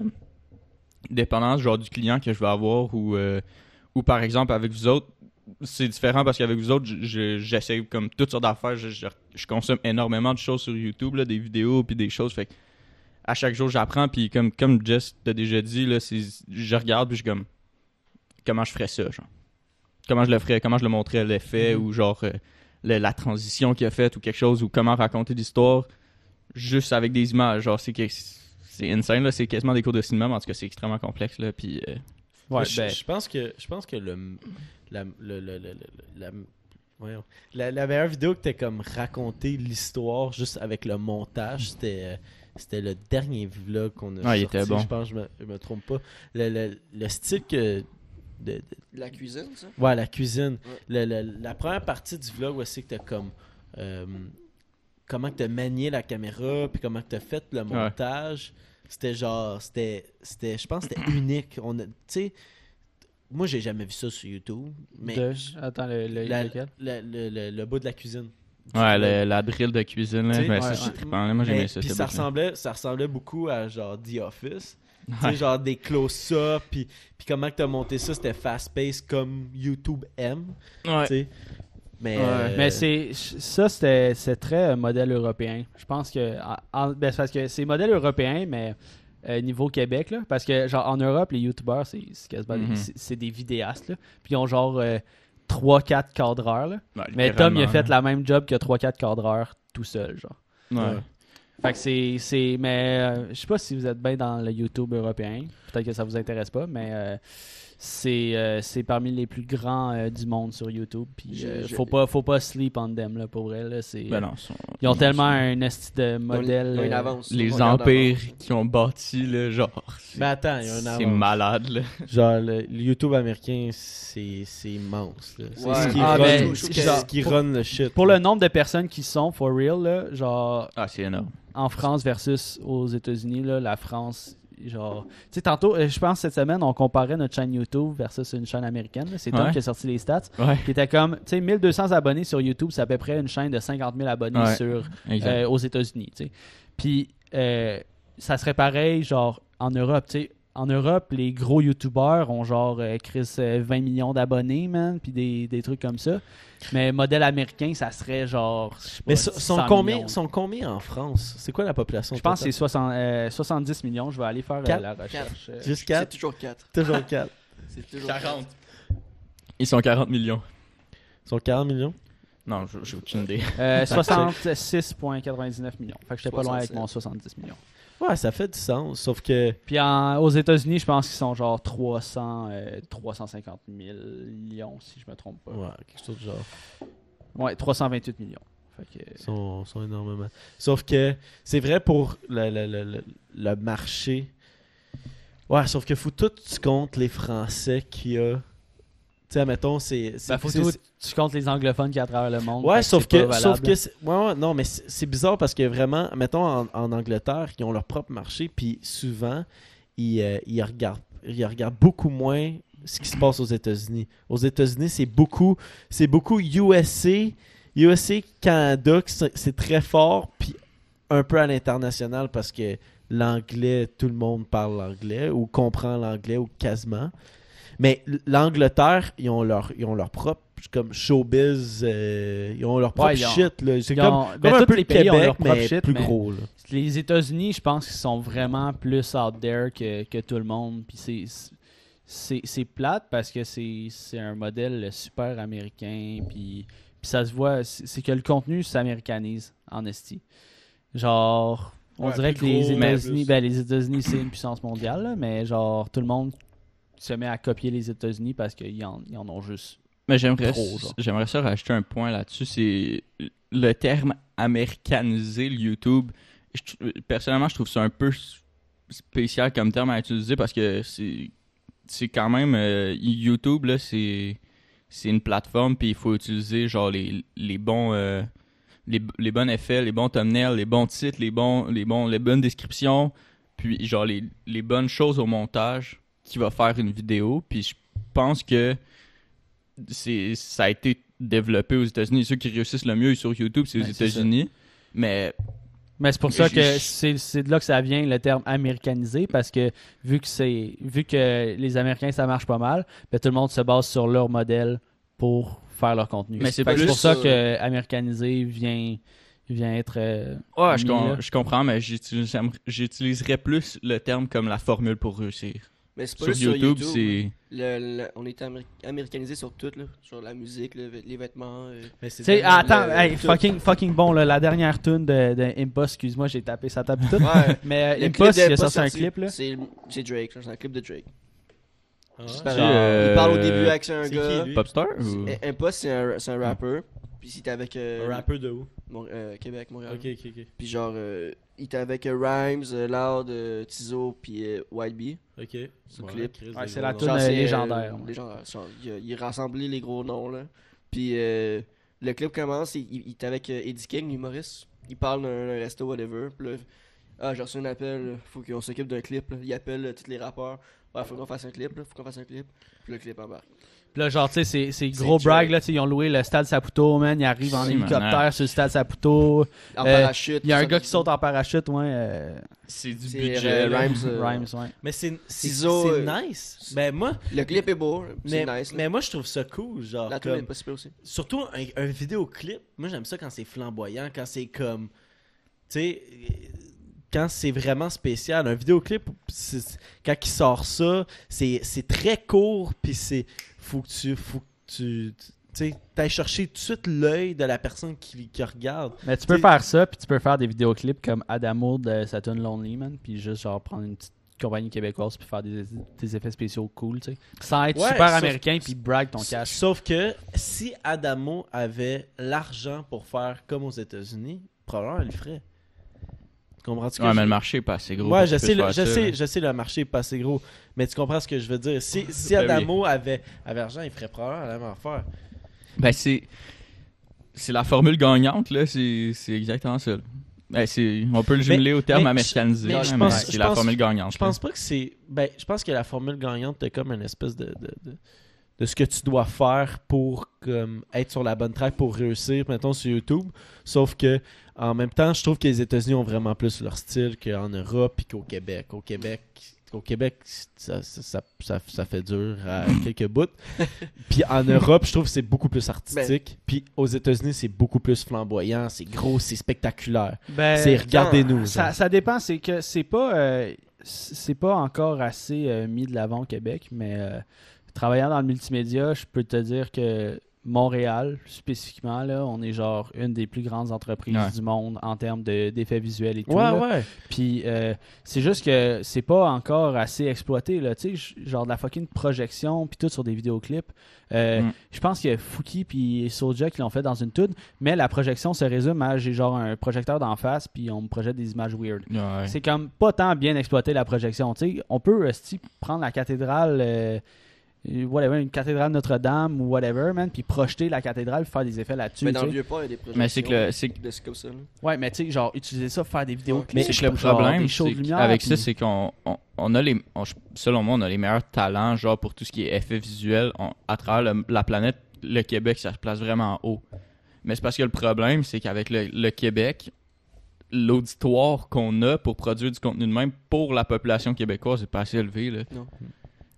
[SPEAKER 2] Dépendance, genre, du client que je vais avoir ou. euh, ou par exemple, avec vous autres, c'est différent parce qu'avec vous autres, je- je- j'essaie comme toutes sortes d'affaires. Je, je- je consomme énormément de choses sur YouTube, là, des vidéos puis des choses. Fait que à chaque jour, j'apprends. Puis comme, comme Jess t'a déjà dit, là, c'est- je regarde puis je suis comme. Comment je ferais ça, genre? Comment je le ferais Comment je le montrais l'effet ou genre. euh, le- la transition qu'il a faite ou quelque chose ou comment raconter l'histoire juste avec des images genre c'est que c'est insane là c'est quasiment des cours de cinéma mais en tout cas c'est extrêmement complexe là puis euh,
[SPEAKER 3] Ouais,
[SPEAKER 1] je,
[SPEAKER 3] ben,
[SPEAKER 1] je pense que je pense que le la le, le- le- le- la, la, la meilleure vidéo que t'as comme raconté l'histoire juste avec le montage c'était euh, c'était le dernier vlog qu'on a
[SPEAKER 2] Ah, il
[SPEAKER 1] sorti,
[SPEAKER 2] était bon.
[SPEAKER 1] je pense je me, je me trompe pas le, le, le style que de, de-
[SPEAKER 4] La cuisine, ça?
[SPEAKER 1] ouais la cuisine
[SPEAKER 4] Ouais.
[SPEAKER 1] Le- le- la première partie du vlog c'est que t'as comme euh, comment que t'as manié la caméra puis comment que t'as fait le montage c'était genre c'était c'était je pense que c'était unique on a- tu sais moi j'ai jamais vu ça sur YouTube mais
[SPEAKER 3] de- attends, le, le-
[SPEAKER 1] la-
[SPEAKER 3] lequel?
[SPEAKER 1] le, le- le- le bout de la cuisine
[SPEAKER 2] ouais le- la drill de cuisine là mais ça
[SPEAKER 3] ouais,
[SPEAKER 2] c'est
[SPEAKER 3] ouais.
[SPEAKER 2] trippant là. moi
[SPEAKER 1] Mais-
[SPEAKER 2] j'aimais ça
[SPEAKER 1] puis ça ressemblait ça ressemblait beaucoup à genre The Office Tu sais,
[SPEAKER 2] Ouais.
[SPEAKER 1] genre des close-up puis puis comment que t'as monté ça c'était fast-paced comme YouTube aime
[SPEAKER 2] Ouais.
[SPEAKER 1] tu sais mais
[SPEAKER 2] Ouais.
[SPEAKER 1] euh,
[SPEAKER 3] Mais c'est ça, c'était c'est très euh, modèle européen. Je pense que en- en- ben, c'est parce que c'est modèle européen, mais euh, niveau Québec là, parce que genre en Europe les youtubeurs c'est des-
[SPEAKER 2] Mhm.
[SPEAKER 3] c'est- c'est des vidéastes là, puis ils ont genre 3-4 cadreurs là.
[SPEAKER 2] Ouais,
[SPEAKER 3] Mais Tom il a fait la même job que 3-4 cadreurs tout seul genre.
[SPEAKER 2] ouais.
[SPEAKER 3] Fait que c'est c'est mais euh, je sais pas si vous êtes bien dans le YouTube européen, peut-être que ça vous intéresse pas, mais euh, c'est euh, c'est parmi les plus grands euh, du monde sur YouTube. Puis
[SPEAKER 4] Je-
[SPEAKER 3] euh,
[SPEAKER 4] je-
[SPEAKER 3] faut pas faut pas sleep on them là pour vrai là. C'est
[SPEAKER 2] Ben non, sont-
[SPEAKER 3] ils ont tellement un esti de modèle.
[SPEAKER 4] Une
[SPEAKER 3] euh,
[SPEAKER 4] avance.
[SPEAKER 2] les empires qui ont bâti là genre c'est-
[SPEAKER 1] mais attends il y a un
[SPEAKER 2] c'est malade là
[SPEAKER 1] Genre, le, le YouTube américain, c'est c'est immense. C'est
[SPEAKER 4] Ouais.
[SPEAKER 1] ce qui
[SPEAKER 3] Ah,
[SPEAKER 1] run,
[SPEAKER 3] ben, genre,
[SPEAKER 1] ce qui
[SPEAKER 3] pour-
[SPEAKER 1] run le shit.
[SPEAKER 3] Pour le nombre de personnes qui sont for real là, genre
[SPEAKER 2] ah c'est énorme
[SPEAKER 3] en France versus aux États-Unis là, la France genre tu sais tantôt euh, je pense cette semaine on comparait notre chaîne YouTube versus une chaîne américaine c'est Tom
[SPEAKER 2] Ouais.
[SPEAKER 3] qui a sorti les stats
[SPEAKER 2] ouais
[SPEAKER 3] qui était comme, tu sais, 1200 abonnés sur YouTube, c'est à peu près une chaîne de 50 000 abonnés
[SPEAKER 2] Ouais.
[SPEAKER 3] sur, euh, aux États-Unis, tu sais. Puis, euh, ça serait pareil, genre, en Europe, tu sais. En Europe, les gros YouTubeurs ont genre, euh, Chris, euh, 20 millions d'abonnés, man, puis des, des trucs comme ça. Mais modèle américain, ça serait genre.
[SPEAKER 1] Mais
[SPEAKER 3] pas,
[SPEAKER 1] so-
[SPEAKER 3] 100
[SPEAKER 1] sont combien,
[SPEAKER 3] millions.
[SPEAKER 1] sont combien en France? C'est quoi la population
[SPEAKER 3] Je pense que c'est
[SPEAKER 1] totale?
[SPEAKER 3] 60, euh, 70 millions. Je vais aller faire euh, la recherche. euh.
[SPEAKER 1] Juste
[SPEAKER 4] C'est
[SPEAKER 1] 4
[SPEAKER 4] toujours 4.
[SPEAKER 1] Toujours 4.
[SPEAKER 4] C'est toujours
[SPEAKER 2] 40 ils sont 40 millions
[SPEAKER 1] Ils sont 40 millions?
[SPEAKER 2] Non j'ai aucune idée
[SPEAKER 3] Euh, 66,99 millions. Fait que j'étais pas loin avec
[SPEAKER 4] 67.
[SPEAKER 3] mon 70 millions.
[SPEAKER 1] Ouais, ça fait du sens. Sauf que.
[SPEAKER 3] Puis en- aux États-Unis, je pense qu'ils sont genre 300, euh, 350 millions, si je me trompe pas.
[SPEAKER 1] Ouais, quelque chose du genre.
[SPEAKER 3] Ouais, 328 millions. Fait que,
[SPEAKER 1] Ils sont, sont énormément. Sauf que c'est vrai pour le, le, le, le- le marché. Ouais, sauf que faut tout tu comptes les Français qu'il y a. Tu sais, mettons, c'est.
[SPEAKER 3] ben, faut
[SPEAKER 1] c'est-
[SPEAKER 3] tout- tu comptes les anglophones qui à travers le monde.
[SPEAKER 1] Ouais, sauf que, sauf que, ouais, ouais, non, mais c'est bizarre parce que vraiment, mettons en, en Angleterre, ils ont leur propre marché, puis souvent, ils, euh, ils regardent, ils regardent beaucoup moins ce qui se passe aux États-Unis. Aux États-Unis, c'est beaucoup, c'est beaucoup USA, USA, Canada, c'est très fort, puis un peu à l'international parce que l'anglais, tout le monde parle l'anglais ou comprend l'anglais ou quasiment. Mais l'Angleterre, ils ont leur, ils ont leur propre comme showbiz, euh, ils ont leur propre
[SPEAKER 3] Ouais, ils ont-
[SPEAKER 1] shit. là. C'est comme,
[SPEAKER 3] ont-
[SPEAKER 1] comme
[SPEAKER 3] ben,
[SPEAKER 1] un
[SPEAKER 3] tous
[SPEAKER 1] peu
[SPEAKER 3] les ont leur propre
[SPEAKER 1] mais
[SPEAKER 3] shit,
[SPEAKER 1] plus
[SPEAKER 3] mais-
[SPEAKER 1] gros. Là.
[SPEAKER 3] Les États-Unis, je pense qu'ils sont vraiment plus out there que, que tout le monde. Puis c'est- c'est c'est plate parce que c'est c'est un modèle super américain. Puis, puis ça se voit, c'est que le contenu s'américanise en esti. Genre, on
[SPEAKER 1] Ouais,
[SPEAKER 3] dirait que les États-Unis, ben, les États-Unis c'est une puissance mondiale, là, mais genre tout le monde se met à copier les États-Unis parce qu'ils en, ils en ont juste.
[SPEAKER 2] Mais j'aimerais j'aimerais ça rajouter un point là-dessus. C'est le terme américanisé, le YouTube. Je personnellement, je trouve ça un peu spécial comme terme à utiliser parce que c'est c'est quand même euh, YouTube là, c'est c'est une plateforme puis il faut utiliser genre les, les bons euh, les, les bons effets, les bons thumbnails, les bons titres, les bons les bons les bonnes descriptions, puis genre les, les bonnes choses au montage qui va faire une vidéo. Puis je pense que ça a été développé aux États-Unis. Ceux qui réussissent le mieux sur YouTube, c'est aux
[SPEAKER 3] c'est
[SPEAKER 2] États-Unis. Mais
[SPEAKER 3] Mais c'est pour ça que c'est de là que ça vient le terme américanisé parce que vu que c'est vu que les Américains ça marche pas mal, ben, tout le monde se base sur leur modèle pour faire leur contenu.
[SPEAKER 2] Mais c'est
[SPEAKER 3] pour ça que américanisé vient vient être euh,
[SPEAKER 2] ouais, je,
[SPEAKER 3] mis,
[SPEAKER 2] com-
[SPEAKER 3] là.
[SPEAKER 2] je comprends, mais j'utilise- j'utiliserais plus le terme comme la formule pour réussir.
[SPEAKER 4] Mais c'est pas
[SPEAKER 2] Sur
[SPEAKER 4] juste
[SPEAKER 2] YouTube,
[SPEAKER 4] sur YouTube.
[SPEAKER 2] c'est
[SPEAKER 4] Le- le- on est améri- américanisé sur tout, là. Sur la musique, le- les vêtements. euh.
[SPEAKER 1] Mais c'est
[SPEAKER 3] attends,
[SPEAKER 4] le-
[SPEAKER 3] hey,
[SPEAKER 4] tout.
[SPEAKER 3] fucking, fucking bon, là, la dernière tune de, de Impost, excuse-moi, j'ai tapé sa tape tout.
[SPEAKER 4] Ouais.
[SPEAKER 3] Mais euh,
[SPEAKER 4] Le clip
[SPEAKER 3] Impost, il a
[SPEAKER 4] d'Impost
[SPEAKER 3] sorti un clip, là.
[SPEAKER 4] C'est Drake, c'est un clip de Drake.
[SPEAKER 1] Ah
[SPEAKER 2] euh,
[SPEAKER 4] Il parle au début avec un gars.
[SPEAKER 2] Popstar ou...
[SPEAKER 4] C'est- Impost, c'est un, c'est un rapper. Puis il était avec. euh,
[SPEAKER 1] Un rappeur de où?
[SPEAKER 4] Mon- euh, Québec, Montréal.
[SPEAKER 1] Ok, ok, ok.
[SPEAKER 4] Puis genre, euh, il était avec euh, Rhymes, euh, Loud, euh, Tizo, puis euh, White Bee.
[SPEAKER 1] Ok.
[SPEAKER 4] Ce
[SPEAKER 1] Ouais,
[SPEAKER 4] clip.
[SPEAKER 3] Ouais, c'est la euh,
[SPEAKER 4] c'est,
[SPEAKER 3] légendaire, ouais.
[SPEAKER 4] légendaire. Genre, il, a, il a rassemblé les gros noms, là. Puis euh, le clip commence, il, il, il est avec euh, Eddie King, l'humoriste. Il parle d'un resto, whatever. Puis là, ah, j'ai reçu un appel, là. faut qu'on s'occupe d'un clip. là. Il appelle tous les rappeurs. Ouais, faut qu'on fasse un clip, là. faut qu'on fasse un clip. Puis le clip embarque.
[SPEAKER 3] Là, genre, tu sais, c'est- gros brag, là, tu sais, ils ont loué le stade Saputo, man, ils arrivent en hélicoptère sur le stade Saputo.
[SPEAKER 4] En
[SPEAKER 3] Euh,
[SPEAKER 4] parachute.
[SPEAKER 3] Il y a un gars qui saute en parachute, ouais. euh,
[SPEAKER 2] C'est du budget.
[SPEAKER 4] euh. Rhymes. euh,
[SPEAKER 3] Rhymes, ouais.
[SPEAKER 1] Mais c'est
[SPEAKER 4] euh,
[SPEAKER 1] nice. Ben moi,
[SPEAKER 4] Le clip est beau, c'est
[SPEAKER 1] mais,
[SPEAKER 4] nice. là.
[SPEAKER 1] mais moi je trouve ça cool, genre
[SPEAKER 4] La tune est
[SPEAKER 1] comme-
[SPEAKER 4] pas super aussi.
[SPEAKER 1] surtout un, un vidéoclip. Moi j'aime ça quand c'est flamboyant, quand c'est comme, tu sais, quand c'est vraiment spécial. Un vidéoclip, quand il sort ça, c'est c'est très court, puis c'est faut que tu, faut que tu, tu sais, chercher tout de suite l'œil de la personne qui, qui regarde.
[SPEAKER 3] Mais tu peux faire ça, puis tu peux faire des vidéoclips comme Adamo de Saturn Lonely Man, puis juste genre prendre une petite compagnie québécoise puis faire des, des effets spéciaux cool, tu sais. Sans être
[SPEAKER 1] Ouais,
[SPEAKER 3] super
[SPEAKER 1] sauf-
[SPEAKER 3] américain puis brag ton cash.
[SPEAKER 1] Sauf que si Adamo avait l'argent pour faire comme aux États-Unis, probablement elle le ferait. Tu comprends ce que
[SPEAKER 2] Ouais, mais le marché est pas assez gros.
[SPEAKER 1] Ouais, je sais, le,
[SPEAKER 2] faire
[SPEAKER 1] je
[SPEAKER 2] ça,
[SPEAKER 1] sais,
[SPEAKER 2] là.
[SPEAKER 1] je sais, le marché est pas assez gros. Mais tu comprends ce que je veux dire? Si, si
[SPEAKER 2] Ben.
[SPEAKER 1] Adamo avait, avait argent, il ferait probablement la même affaire.
[SPEAKER 2] Ben, c'est. C'est la formule gagnante, là. C'est c'est exactement ça. Ben, c'est... On peut le jumeler au terme américanisé.
[SPEAKER 1] mais
[SPEAKER 2] mais c'est la
[SPEAKER 1] pense-
[SPEAKER 2] formule gagnante.
[SPEAKER 1] Je pense pas que c'est. Ben, je pense que la formule gagnante, t'as comme une espèce de, de, de, de ce que tu dois faire pour comme, être sur la bonne track pour réussir, mettons, sur YouTube. Sauf que, en même temps, je trouve que les États-Unis ont vraiment plus leur style qu'en Europe et qu'au Québec. Au Québec. Au Québec, ça, ça, ça, ça- fait dur à quelques bouts. Puis en Europe, je trouve que c'est beaucoup plus artistique. Puis aux États-Unis, c'est beaucoup plus flamboyant, c'est gros, c'est spectaculaire.
[SPEAKER 3] Ben,
[SPEAKER 1] c'est regardez-nous.
[SPEAKER 3] ça dépend, c'est que c'est pas euh, c'est pas encore assez euh, mis de l'avant au Québec, mais euh, travaillant dans le multimédia, je peux te dire que Montréal, spécifiquement, là, on est genre une des plus grandes entreprises
[SPEAKER 2] Ouais.
[SPEAKER 3] du monde en termes de- d'effets visuels et tout.
[SPEAKER 1] Ouais,
[SPEAKER 3] là.
[SPEAKER 1] ouais.
[SPEAKER 3] Puis euh, c'est juste que c'est pas encore assez exploité là, tu sais, genre de la fucking projection puis tout sur des vidéoclips. Euh,
[SPEAKER 2] Mm.
[SPEAKER 3] Je pense que Fouki puis Soulja qui l'ont fait dans une tune, mais la projection se résume à j'ai genre un projecteur d'en face puis on me projette des images weird.
[SPEAKER 2] Ouais.
[SPEAKER 3] C'est comme pas tant bien exploité la projection, tu sais, on peut esti, prendre la cathédrale euh, euh, whatever, une cathédrale Notre-Dame ou whatever, man, puis projeter la cathédrale, faire des effets là-dessus.
[SPEAKER 4] Mais
[SPEAKER 3] tu
[SPEAKER 4] dans le vieux port, il y a des projections.
[SPEAKER 2] Mais c'est que le- c'est que-
[SPEAKER 4] comme ça. là.
[SPEAKER 3] Ouais, mais tu sais, genre utiliser ça pour faire des vidéos.
[SPEAKER 4] Mais
[SPEAKER 2] C'est
[SPEAKER 3] clips,
[SPEAKER 2] que le
[SPEAKER 3] genre,
[SPEAKER 2] problème,
[SPEAKER 3] des
[SPEAKER 2] c'est
[SPEAKER 3] lumière,
[SPEAKER 2] avec
[SPEAKER 3] puis-
[SPEAKER 2] ça, c'est qu'on on, on a les, on- selon moi, on a les meilleurs talents, genre pour tout ce qui est effets visuels on- à travers le- la planète. Le Québec, ça se place vraiment en haut. Mais c'est parce que le problème, c'est qu'avec le, le Québec, l'auditoire qu'on a pour produire du contenu de même pour la population québécoise est pas assez élevé. Là.
[SPEAKER 4] Non.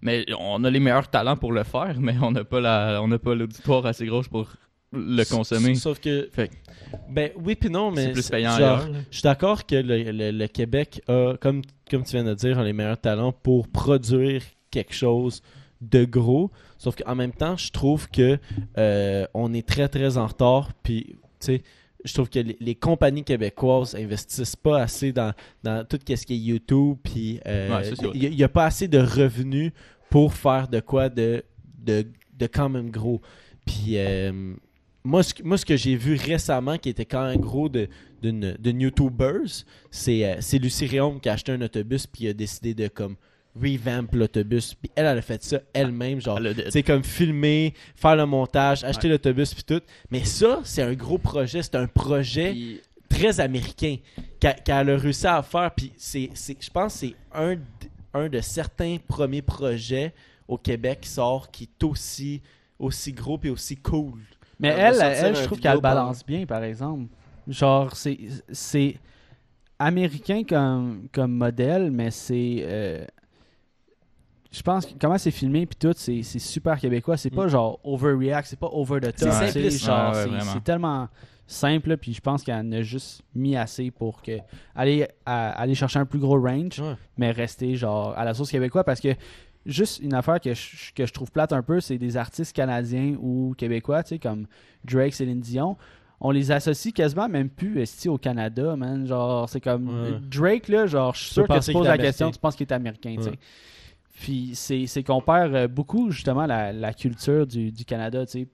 [SPEAKER 2] Mais on a les meilleurs talents pour le faire, mais on n'a pas la, on n'a pas l'auditoire assez grosse pour le consommer.
[SPEAKER 1] Sauf que.
[SPEAKER 2] Fait
[SPEAKER 1] Ben oui, puis non, mais.
[SPEAKER 2] C'est plus payant
[SPEAKER 1] genre,
[SPEAKER 2] ailleurs.
[SPEAKER 1] Je suis d'accord que le, le- le Québec a, comme, comme tu viens de dire, a les meilleurs talents pour produire quelque chose de gros. Sauf qu'en même temps, je trouve que euh, on est très très en retard. Puis, tu sais, je trouve que les, les compagnies québécoises investissent pas assez dans, dans tout ce qui est YouTube. Puis, euh,
[SPEAKER 2] Ouais,
[SPEAKER 1] il n'y a, pas assez de revenus pour faire de quoi de, de, de quand même gros. Puis, euh, moi, ce, que- moi, ce que j'ai vu récemment qui était quand même gros de, d'une, d'une YouTubeuse, c'est, euh, c'est Lucie Réaume qui a acheté un autobus puis a décidé de comme revamp l'autobus. Puis elle, elle a fait ça elle-même, genre, sais, comme filmer, faire le montage, acheter l'autobus puis tout. Mais ça, c'est un gros projet, c'est un projet
[SPEAKER 4] Puis,
[SPEAKER 1] très américain qu'elle a réussi à faire. Puis c'est, c'est- je pense que c'est un, un de certains premiers projets au Québec qui sort qui est aussi, aussi gros et aussi cool.
[SPEAKER 3] Mais
[SPEAKER 4] Elle
[SPEAKER 3] elle, je trouve qu'elle
[SPEAKER 4] par-
[SPEAKER 3] balance bien, par exemple. Genre, c'est c'est américain comme, comme modèle, mais c'est. euh, je pense que comment c'est filmé puis tout, c'est c'est super québécois. C'est pas
[SPEAKER 1] Mm.
[SPEAKER 3] genre overreact, c'est pas over the top.
[SPEAKER 1] C'est
[SPEAKER 3] genre,
[SPEAKER 2] ouais,
[SPEAKER 3] c'est-
[SPEAKER 2] vraiment.
[SPEAKER 3] c'est tellement simple, puis je pense qu'elle en a juste mis assez pour que aller, à- aller chercher un plus gros range,
[SPEAKER 1] Ouais.
[SPEAKER 3] mais rester genre à la sauce québécois parce que juste une affaire que je, que je trouve plate un peu, c'est des artistes canadiens ou québécois, tu sais, comme Drake, Céline Dion. On les associe quasiment même plus esti, au Canada, man. Genre, c'est comme
[SPEAKER 1] Ouais.
[SPEAKER 3] Drake, là, genre, je suis sûr que tu poses la question, tu penses qu'il est américain, tu sais. Puis c'est c'est qu'on perd euh, beaucoup, justement, la, la culture du, du Canada, tu sais,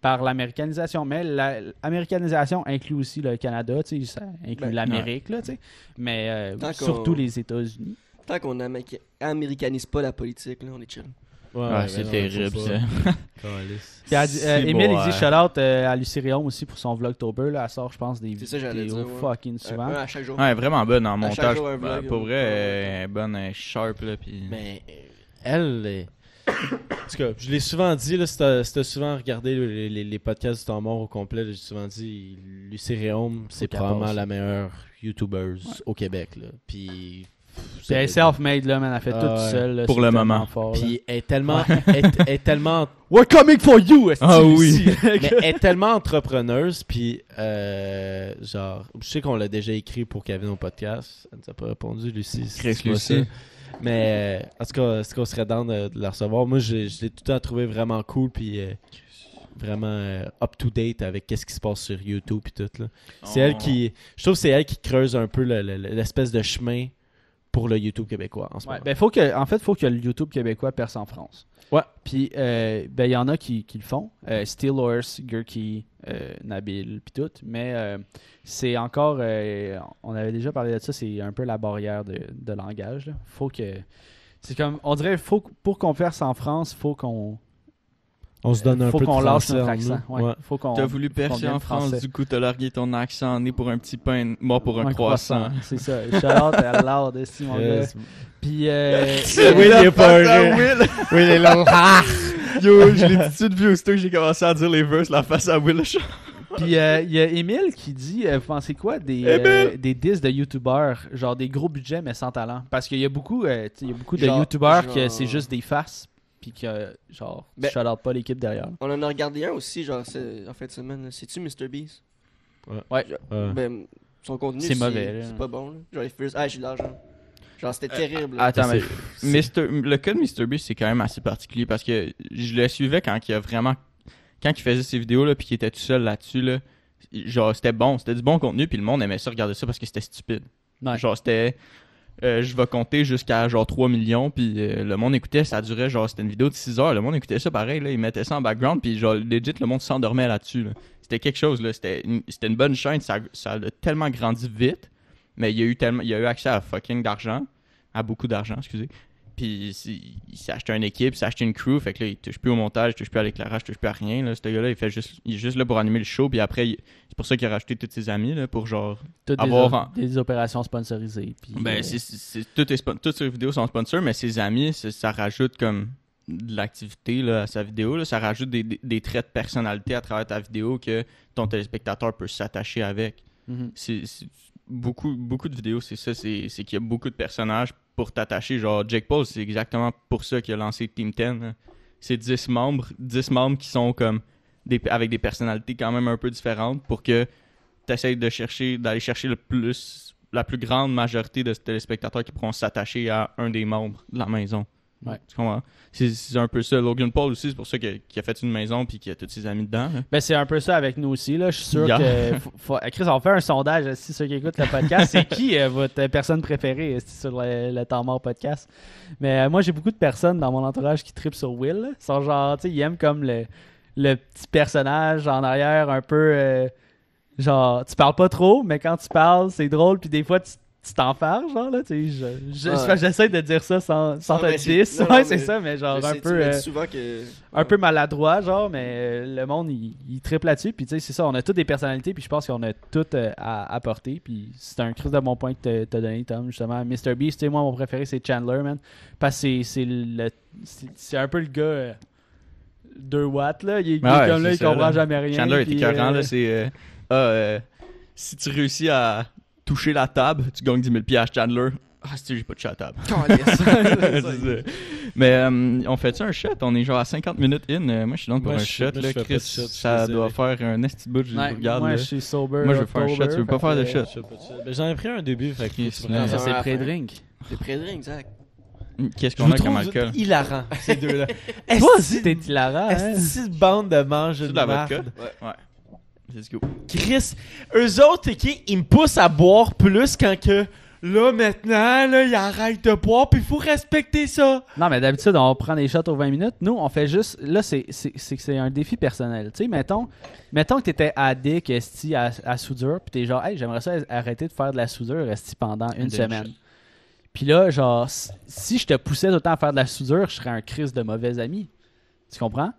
[SPEAKER 3] par l'américanisation. Mais la- l'américanisation inclut aussi le Canada, tu sais, ça inclut
[SPEAKER 4] Ben,
[SPEAKER 3] l'Amérique, là, tu sais. Mais euh, surtout les États-Unis.
[SPEAKER 4] tant qu'on américa- américanise pas la politique, là, on est chill.
[SPEAKER 1] Ouais,
[SPEAKER 2] Ouais,
[SPEAKER 1] ouais,
[SPEAKER 2] c'est terrible, ça.
[SPEAKER 3] Puis euh, il dit
[SPEAKER 2] ouais.
[SPEAKER 3] shout-out euh, à Réaume aussi pour son vlogtober. Là. Elle sort, je pense, des
[SPEAKER 4] C'est ça, j'allais
[SPEAKER 3] vidéos
[SPEAKER 4] dire, ouais.
[SPEAKER 3] fucking souvent.
[SPEAKER 4] à chaque jour.
[SPEAKER 2] Ouais, vraiment bonne en
[SPEAKER 4] À chaque
[SPEAKER 2] montage.
[SPEAKER 4] jour, un
[SPEAKER 2] Bah,
[SPEAKER 4] vlog,
[SPEAKER 2] pour vrai, elle est bonne, sharp, là, puis...
[SPEAKER 1] Mais euh, elle, tout cas, je l'ai souvent dit, là, si t'as si souvent regardé les, les- les podcasts du temps mort au complet, j'ai souvent dit, Lucie Réaume, c'est probablement la meilleure YouTuber au Québec. Là. Puis,
[SPEAKER 3] Puis elle est self-made, là, man. Elle fait
[SPEAKER 1] Ah
[SPEAKER 3] tout
[SPEAKER 1] ouais.
[SPEAKER 3] seule. là,
[SPEAKER 2] Pour le moment.
[SPEAKER 3] fort.
[SPEAKER 1] Puis elle est tellement, elle est- elle est tellement
[SPEAKER 3] We're coming for you,
[SPEAKER 2] Ah oui.
[SPEAKER 1] Mais elle est tellement entrepreneuse, puis euh, genre, je sais qu'on l'a déjà écrit pour qu'elle vienne au podcast. Elle nous a pas répondu, Lucie.
[SPEAKER 2] Chris Lucie.
[SPEAKER 1] Mais euh, en tout cas, est-ce qu'on serait dans de, de la recevoir? Moi, je, je l'ai tout le temps trouvé vraiment cool, puis euh, vraiment euh, up-to-date avec qu'est-ce qui se passe sur YouTube et tout. là. C'est
[SPEAKER 2] Oh.
[SPEAKER 1] elle qui, je trouve que c'est elle qui creuse un peu le- le- le- l'espèce de chemin pour le YouTube québécois en ce
[SPEAKER 3] Ouais,
[SPEAKER 1] moment.
[SPEAKER 3] ben, faut que, en fait, il faut que le YouTube québécois perce en France.
[SPEAKER 1] Ouais.
[SPEAKER 3] Puis, euh, ben, il y en a qui, qui le font. Euh, Steel Horse, Gurky, euh, Nabil, puis tout. Mais euh, c'est encore. on avait déjà parlé de ça, c'est un peu la barrière de, de langage. là. Faut que. C'est comme. On dirait, faut, pour qu'on perce en France, faut qu'on.
[SPEAKER 1] On se donne un
[SPEAKER 3] faut
[SPEAKER 1] peu de
[SPEAKER 3] qu'on lâche
[SPEAKER 1] français
[SPEAKER 3] notre
[SPEAKER 1] en
[SPEAKER 3] accent. Ouais.
[SPEAKER 1] Ouais.
[SPEAKER 3] Faut qu'on.
[SPEAKER 2] T'as voulu percer en France,
[SPEAKER 3] français.
[SPEAKER 2] du coup t'as largué ton accent, né pour un petit pain, mort pour un,
[SPEAKER 3] Un
[SPEAKER 2] croissant.
[SPEAKER 3] C'est ça. Shout-out à Loud, esti, mon gars.
[SPEAKER 1] Yes.
[SPEAKER 3] Puis. Euh,
[SPEAKER 1] Oui, il est pas.
[SPEAKER 2] Will.
[SPEAKER 1] Oui, il est là.
[SPEAKER 2] Yo, je l'ai tout de suite vu aussitôt que j'ai commencé à dire les verses, la face à Will.
[SPEAKER 3] Puis euh, il y a Emile qui dit, euh, vous pensez quoi des, euh, des disques de youtubeurs, genre des gros budgets mais sans talent? Parce qu'il y a beaucoup, euh, y a beaucoup de
[SPEAKER 4] Genre-
[SPEAKER 3] youtubeurs que
[SPEAKER 4] genre-
[SPEAKER 3] c'est juste des faces, puis que genre,
[SPEAKER 4] Ben-
[SPEAKER 3] tu shout out pas l'équipe derrière.
[SPEAKER 4] On en a regardé un aussi, genre, c'est- en fin de semaine. C'est-tu MrBeast?
[SPEAKER 1] Ouais.
[SPEAKER 3] Ouais.
[SPEAKER 4] Genre,
[SPEAKER 1] Ouais.
[SPEAKER 4] Ben, son contenu,
[SPEAKER 3] C'est mauvais.
[SPEAKER 4] C'est pas bon, là. Genre, les first... Ah, j'ai de l'argent. Genre, c'était terrible. là.
[SPEAKER 2] Euh, Attends, mais Mister- le cas de MrBeast, c'est quand même assez particulier parce que je le suivais quand il a vraiment. Quand il faisait ses vidéos, là, puis qu'il était tout seul là-dessus, là. Genre, c'était bon, c'était du bon contenu, puis le monde aimait ça regarder ça parce que c'était stupide.
[SPEAKER 3] Ouais.
[SPEAKER 2] Genre, c'était. Euh, je vais compter jusqu'à genre 3 millions, puis euh, le monde écoutait, ça durait genre, c'était une vidéo de 6 heures, le monde écoutait ça pareil, là, ils mettaient ça en background, puis genre, legit, le monde s'endormait là-dessus. là. C'était quelque chose, là, c'était une, c'était une bonne chaîne, ça, ça a tellement grandi vite, mais il y a eu tellement, il y a eu accès à fucking d'argent, à beaucoup d'argent, excusez. Puis il s'est acheté une équipe, il s'est acheté une crew, fait que là, il touche plus au montage, il touche plus à l'éclairage, il touche plus à rien, là. Ce gars-là, il fait juste, il est juste là pour animer le show, puis après, il- c'est pour ça qu'il a racheté tous ses amis, là, pour genre
[SPEAKER 3] Toutes
[SPEAKER 2] avoir
[SPEAKER 3] des, opérations sponsorisées. Puis,
[SPEAKER 2] ben,
[SPEAKER 3] euh,
[SPEAKER 2] c'est, c'est, c'est- tout est spon- toutes ses vidéos sont sponsors, mais ses amis, ça rajoute comme de l'activité là, à sa vidéo. Là. Ça rajoute des, des- des traits de personnalité à travers ta vidéo que ton téléspectateur peut s'attacher avec.
[SPEAKER 3] mhm.
[SPEAKER 2] C'est, c'est- beaucoup, beaucoup de vidéos, c'est ça. C'est, c'est qu'il y a beaucoup de personnages, pour t'attacher. Genre, Jake Paul, c'est exactement pour ça qu'il a lancé Team 10. hein. C'est 10 membres, 10 membres qui sont comme des, avec des personnalités quand même un peu différentes pour que tu essayes de chercher, d'aller chercher le plus, la plus grande majorité de téléspectateurs qui pourront s'attacher à un des membres de la maison.
[SPEAKER 3] Ouais.
[SPEAKER 2] Tu comprends? C'est c'est un peu ça. Logan Paul aussi, c'est pour ça qu'il a, qu'il a fait une maison puis qu'il a tous ses amis dedans. hein.
[SPEAKER 3] Ben, c'est un peu ça avec nous aussi. Là. Je suis sûr
[SPEAKER 2] Yeah.
[SPEAKER 3] que. faut- faut- Chris, on fait un sondage si ceux qui écoutent le podcast. c'est qui euh, votre personne préférée euh, sur le, le temps mort podcast? Mais euh, moi, j'ai beaucoup de personnes dans mon entourage qui tripent sur Will. là. Ils sont genre, tu sais, ils aiment comme le, le petit personnage en arrière, un peu. euh, genre, tu parles pas trop, mais quand tu parles, c'est drôle. Puis des fois, tu tu t'enfarges, genre, là. Tu sais, je- je-
[SPEAKER 4] Ouais.
[SPEAKER 3] j'essaie de dire ça sans,
[SPEAKER 4] sans
[SPEAKER 3] te
[SPEAKER 4] essayer.
[SPEAKER 3] diss.
[SPEAKER 4] Non,
[SPEAKER 3] Ouais, c'est ça, mais genre
[SPEAKER 4] Je
[SPEAKER 3] un peu. euh,
[SPEAKER 4] souvent que.
[SPEAKER 3] un peu maladroit, genre, mais euh, le monde, il, il triple là-dessus. Puis, tu sais, c'est ça, on a toutes des personnalités, puis je pense qu'on a toutes euh, à apporter. Puis, c'est un crise de bon point que t'as- donné, Tom, justement. Mr. Beast, tu sais, moi, mon préféré, c'est Chandler, man. Parce que c'est- c'est le. c'est- C'est un peu le gars. euh, 2 watts, là. Il,
[SPEAKER 2] Ah ouais,
[SPEAKER 3] est comme là, il comprend
[SPEAKER 2] là.
[SPEAKER 3] jamais rien.
[SPEAKER 2] Chandler écœurant,
[SPEAKER 3] euh,
[SPEAKER 2] là, c'est... euh, ah, euh, si tu réussis à toucher la table, tu gagnes 10 000 piastres, Chandler. Ah, si j'ai pas touché la table. C'est ça. Mais euh, on fait ça un shot? On est genre à 50 minutes in. Euh, moi, je suis donc pour
[SPEAKER 1] Moi,
[SPEAKER 2] un shot.
[SPEAKER 1] moi,
[SPEAKER 2] là, Chris,
[SPEAKER 1] shot,
[SPEAKER 2] ça
[SPEAKER 1] désolé.
[SPEAKER 2] doit faire un esti bout. Je
[SPEAKER 3] Ouais,
[SPEAKER 2] regarde.
[SPEAKER 3] moi,
[SPEAKER 2] là.
[SPEAKER 3] je suis sober.
[SPEAKER 2] Moi, je veux faire un shot, tu veux pas faire de
[SPEAKER 3] que-
[SPEAKER 2] shot?
[SPEAKER 1] Ben, J'en ai pris un début, fait que que
[SPEAKER 3] Ça, c'est pré-drink.
[SPEAKER 4] De ring, Zach.
[SPEAKER 2] Qu'est-ce qu'on a comme alcool?
[SPEAKER 1] hilarant, ces deux-là.
[SPEAKER 3] Toi aussi, t'es hilarant, hein?
[SPEAKER 1] Est-ce que bande de mange
[SPEAKER 2] C'est
[SPEAKER 1] de
[SPEAKER 2] de la
[SPEAKER 1] marde?
[SPEAKER 2] vodka? Ouais. Let's go.
[SPEAKER 1] Chris, eux autres, qui ils me poussent à boire plus quand que là maintenant là, ils arrêtent de boire, puis il faut respecter ça.
[SPEAKER 3] Non, mais d'habitude, on prend des shots aux 20 minutes. Nous, on fait juste. Là, c'est c'est- un défi personnel. Tu sais, mettons, mettons que t'étais addict, esti, à, à soudure, puis t'es genre, hey, j'aimerais ça arrêter de faire de la soudure, esti, pendant une semaine. Puis là, genre, si je te poussais tout le temps à faire de la soudure, je serais un Chris de mauvais ami. Tu comprends?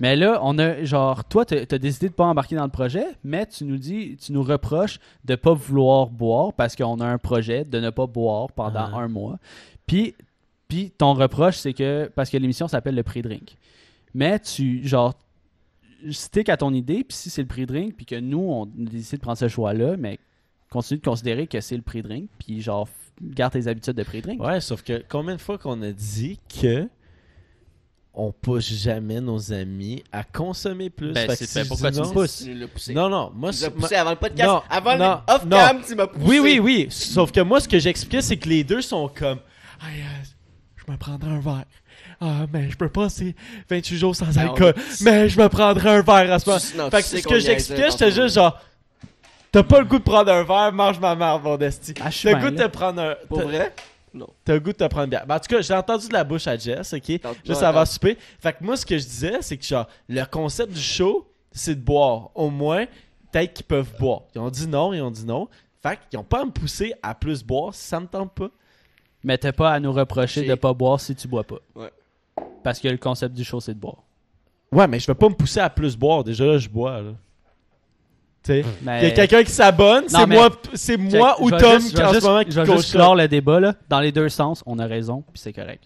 [SPEAKER 3] Mais là, on a, genre, toi, t'as as décidé de pas embarquer dans le projet, mais tu nous dis, tu nous reproches de pas vouloir boire parce qu'on a un projet de ne pas boire pendant un mois. Puis, puis ton reproche, c'est que, parce que l'émission s'appelle le pré-drink. Mais tu, genre, stick à ton idée, puis si c'est le pré-drink, puis que nous, on décide de prendre ce choix-là, mais continue de considérer que c'est le pré-drink, puis genre, garde tes habitudes de pré-drink.
[SPEAKER 1] Ouais, sauf que combien de fois qu'on a dit que on pousse jamais nos amis à consommer plus.
[SPEAKER 2] Ben,
[SPEAKER 1] Fait
[SPEAKER 2] c'est-
[SPEAKER 1] que si
[SPEAKER 2] pourquoi tu me
[SPEAKER 1] non-
[SPEAKER 2] pousses?
[SPEAKER 4] Poussé.
[SPEAKER 1] Non, non, moi,
[SPEAKER 4] Tu poussé avant le podcast.
[SPEAKER 1] Non,
[SPEAKER 4] avant
[SPEAKER 1] non,
[SPEAKER 4] le off
[SPEAKER 1] non.
[SPEAKER 4] cam, tu m'as poussé.
[SPEAKER 1] Oui, oui, oui. Sauf que moi, ce que j'expliquais, c'est que les deux sont comme. Hey, euh, je me prendrais un verre. Ah, mais je peux pas, c'est 28 jours sans
[SPEAKER 4] Ben, on-
[SPEAKER 1] alcool. Mais je me prendrais un verre à ce moment. Fait que ce que j'expliquais, j'étais juste genre. T'as pas le goût de prendre un verre, mange ma mère, mon esti.
[SPEAKER 3] Ah, je suis
[SPEAKER 1] T'as le goût de prendre un.
[SPEAKER 4] Pour
[SPEAKER 1] t'as- T'as le goût de te prendre bien. Ben, en tout cas, j'ai entendu de la bouche à Jess, ok?
[SPEAKER 4] Tant-
[SPEAKER 1] Juste avant souper. Fait que moi, ce que je disais, c'est que genre, le concept du show, c'est de boire. Au moins, peut-être qu'ils peuvent boire. Ils ont dit non, ils ont dit non. Fait qu'ils ont pas à me pousser à plus boire si ça me tente pas.
[SPEAKER 3] Mais t'as pas à nous reprocher de pas boire si tu bois pas.
[SPEAKER 4] Ouais.
[SPEAKER 3] Parce que le concept du show, c'est de boire.
[SPEAKER 1] Ouais, mais je vais pas me pousser à plus boire. Déjà là, je bois, là. Tu
[SPEAKER 3] Mais...
[SPEAKER 1] il y a quelqu'un qui s'abonne, c'est
[SPEAKER 3] mais-
[SPEAKER 1] moi, c'est moi
[SPEAKER 3] Check,
[SPEAKER 1] ou
[SPEAKER 3] je
[SPEAKER 1] Tom
[SPEAKER 3] juste-
[SPEAKER 1] qui
[SPEAKER 3] je
[SPEAKER 1] en ce moment
[SPEAKER 3] Je vais juste clore le débat, là. Dans les deux sens, on a raison, puis c'est correct.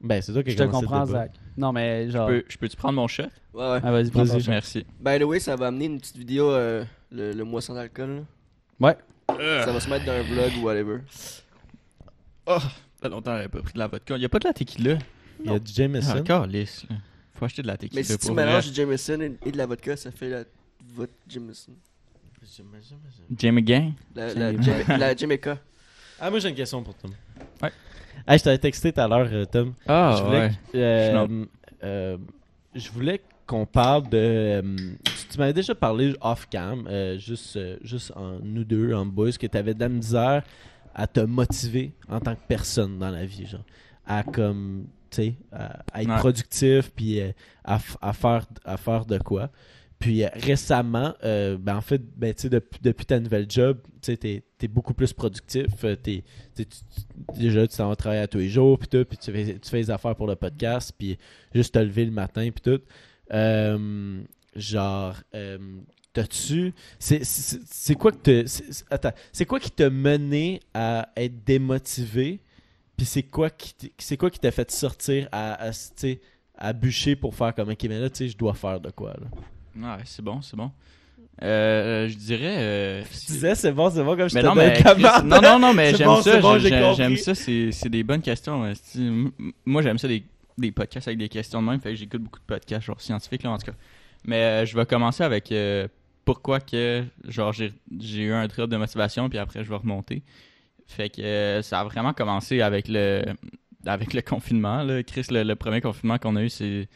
[SPEAKER 1] Ben, c'est toi qui
[SPEAKER 3] Je te comprends. Zach. Non, mais genre...
[SPEAKER 2] Peux- Je peux-tu prendre mon shot?
[SPEAKER 4] Ouais, ouais.
[SPEAKER 3] Ah, vas-y, prends ton
[SPEAKER 1] Vas-y.
[SPEAKER 3] shot.
[SPEAKER 2] Merci.
[SPEAKER 4] By the way, ça va amener une petite vidéo, euh, le, le mois sans alcool. là.
[SPEAKER 3] Ouais.
[SPEAKER 4] Ça va se mettre dans un vlog ou whatever.
[SPEAKER 2] Oh, ça longtemps j'avais pas pris de la vodka. Il y a pas de la tequila?
[SPEAKER 1] Il y a du Jameson.
[SPEAKER 2] Encore lisse. là. Faut acheter de la tequila
[SPEAKER 4] Mais si tu mélanges du Jameson et, et de la vodka, ça fait la vodka Jameson.
[SPEAKER 2] Jamie Gang.
[SPEAKER 4] La, la,
[SPEAKER 3] Jamie-
[SPEAKER 4] Jama- la Jamaica.
[SPEAKER 1] Ah, moi j'ai une question pour Tom.
[SPEAKER 2] Ouais.
[SPEAKER 1] Hey, je t'avais texté tout à l'heure, euh, Tom.
[SPEAKER 2] Ah,
[SPEAKER 1] je voulais,
[SPEAKER 2] ouais.
[SPEAKER 1] que- euh,
[SPEAKER 2] Je
[SPEAKER 1] euh, je voulais qu'on parle de. euh, tu tu m'avais déjà parlé off-cam, euh, juste, euh, juste en nous deux, en boys, que tu avais de la misère à te motiver en tant que personne dans la vie, genre. À comme. Tu sais, à, à être
[SPEAKER 2] Ouais.
[SPEAKER 1] productif, puis euh, à, f- à, faire, à faire de quoi. Puis euh, récemment, euh, ben en fait, ben, depuis, depuis ta nouvelle job, tu t'es, t'es beaucoup plus productif. euh, déjà, tu t'en vas travailler à tous les jours, puis tout, puis tu fais, tu fais les affaires pour le podcast, puis juste te lever le matin, puis tout. Genre, t'as-tu... C'est, quoi que c'est- quoi qui t'a mené à être démotivé, puis c'est quoi qui, t'a fait sortir à, à, à bûcher pour faire comme, ok, mais là, tu sais, je dois faire de quoi, là?
[SPEAKER 2] Ouais, c'est bon, c'est bon. Euh, je dirais. euh,
[SPEAKER 1] Tu disais, c'est bon, c'est bon, comme je
[SPEAKER 2] mais
[SPEAKER 1] te
[SPEAKER 2] non, mais Chris- non, non, non, mais j'aime
[SPEAKER 1] bon,
[SPEAKER 2] ça.
[SPEAKER 1] bon,
[SPEAKER 2] j'aime ça. C'est des bonnes questions. m- Moi, j'aime ça des, des podcasts avec des questions de même. Fait que j'écoute beaucoup de podcasts, genre scientifiques, là, en tout cas. Mais euh, je vais commencer avec euh, pourquoi que, genre, j'ai eu un drop de motivation, puis après, je vais remonter. Fait que ça a vraiment commencé avec le, avec le confinement, là. Chris, le, le premier confinement qu'on a eu, c'est.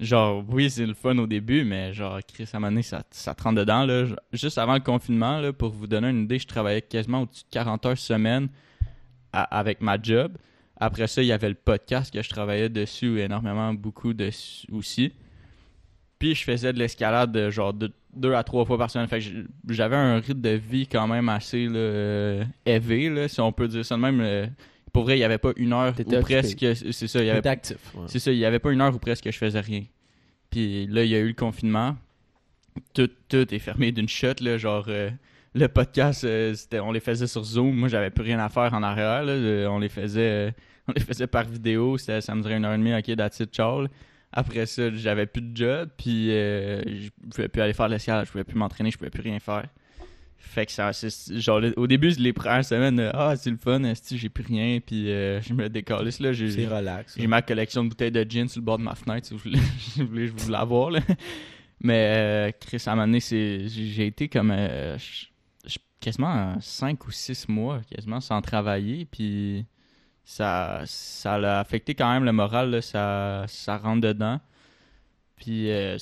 [SPEAKER 2] Genre, oui, c'est le fun au début, mais genre, Chris, à ça, ça te rentre dedans, là. Juste avant le confinement, là, pour vous donner une idée, je travaillais quasiment au-dessus de 40 heures semaine avec ma job. Après ça, il y avait le podcast que je travaillais dessus énormément, beaucoup dessus aussi. Puis je faisais de l'escalade de genre de- deux à trois fois par semaine. Fait que j'avais un rythme de vie quand même assez euh, élevé, là, si on peut dire ça de même. euh, pour vrai, il n'y avait pas une heure ou presque. C'est ça, il y avait
[SPEAKER 1] T'es actif. ouais.
[SPEAKER 2] c'est ça, il n'y avait pas une heure où presque je faisais rien. Puis là, il y a eu le confinement. Tout, tout est fermé d'une shot, là. Genre, euh, le podcast, euh, on les faisait sur Zoom. Moi, j'avais plus rien à faire en arrière, là. Euh, On les faisait, euh, on les faisait par vidéo. C'était, ça me durait une heure et demie, ok, that's it, là. Après ça, j'avais plus de job, puis je pouvais plus aller faire de l'escalade, je pouvais plus m'entraîner, je pouvais plus rien faire. Fait que ça, c'est, genre, au début, les premières semaines, euh, ah, c'est le fun, j'ai plus rien, puis euh, je me décalisse, là. J'ai,
[SPEAKER 1] C'est relax.
[SPEAKER 2] j'ai ma collection de bouteilles de gin sur le bord de ma fenêtre, si vous voulez, vous voulez je vous l'avoir, là. Mais euh, Chris, à un moment donné, c'est, j'ai été comme euh, je- je- quasiment 5 ou 6 mois, quasiment sans travailler, puis ça, ça l'a affecté quand même le moral, là, ça, ça rentre dedans. Puis, euh,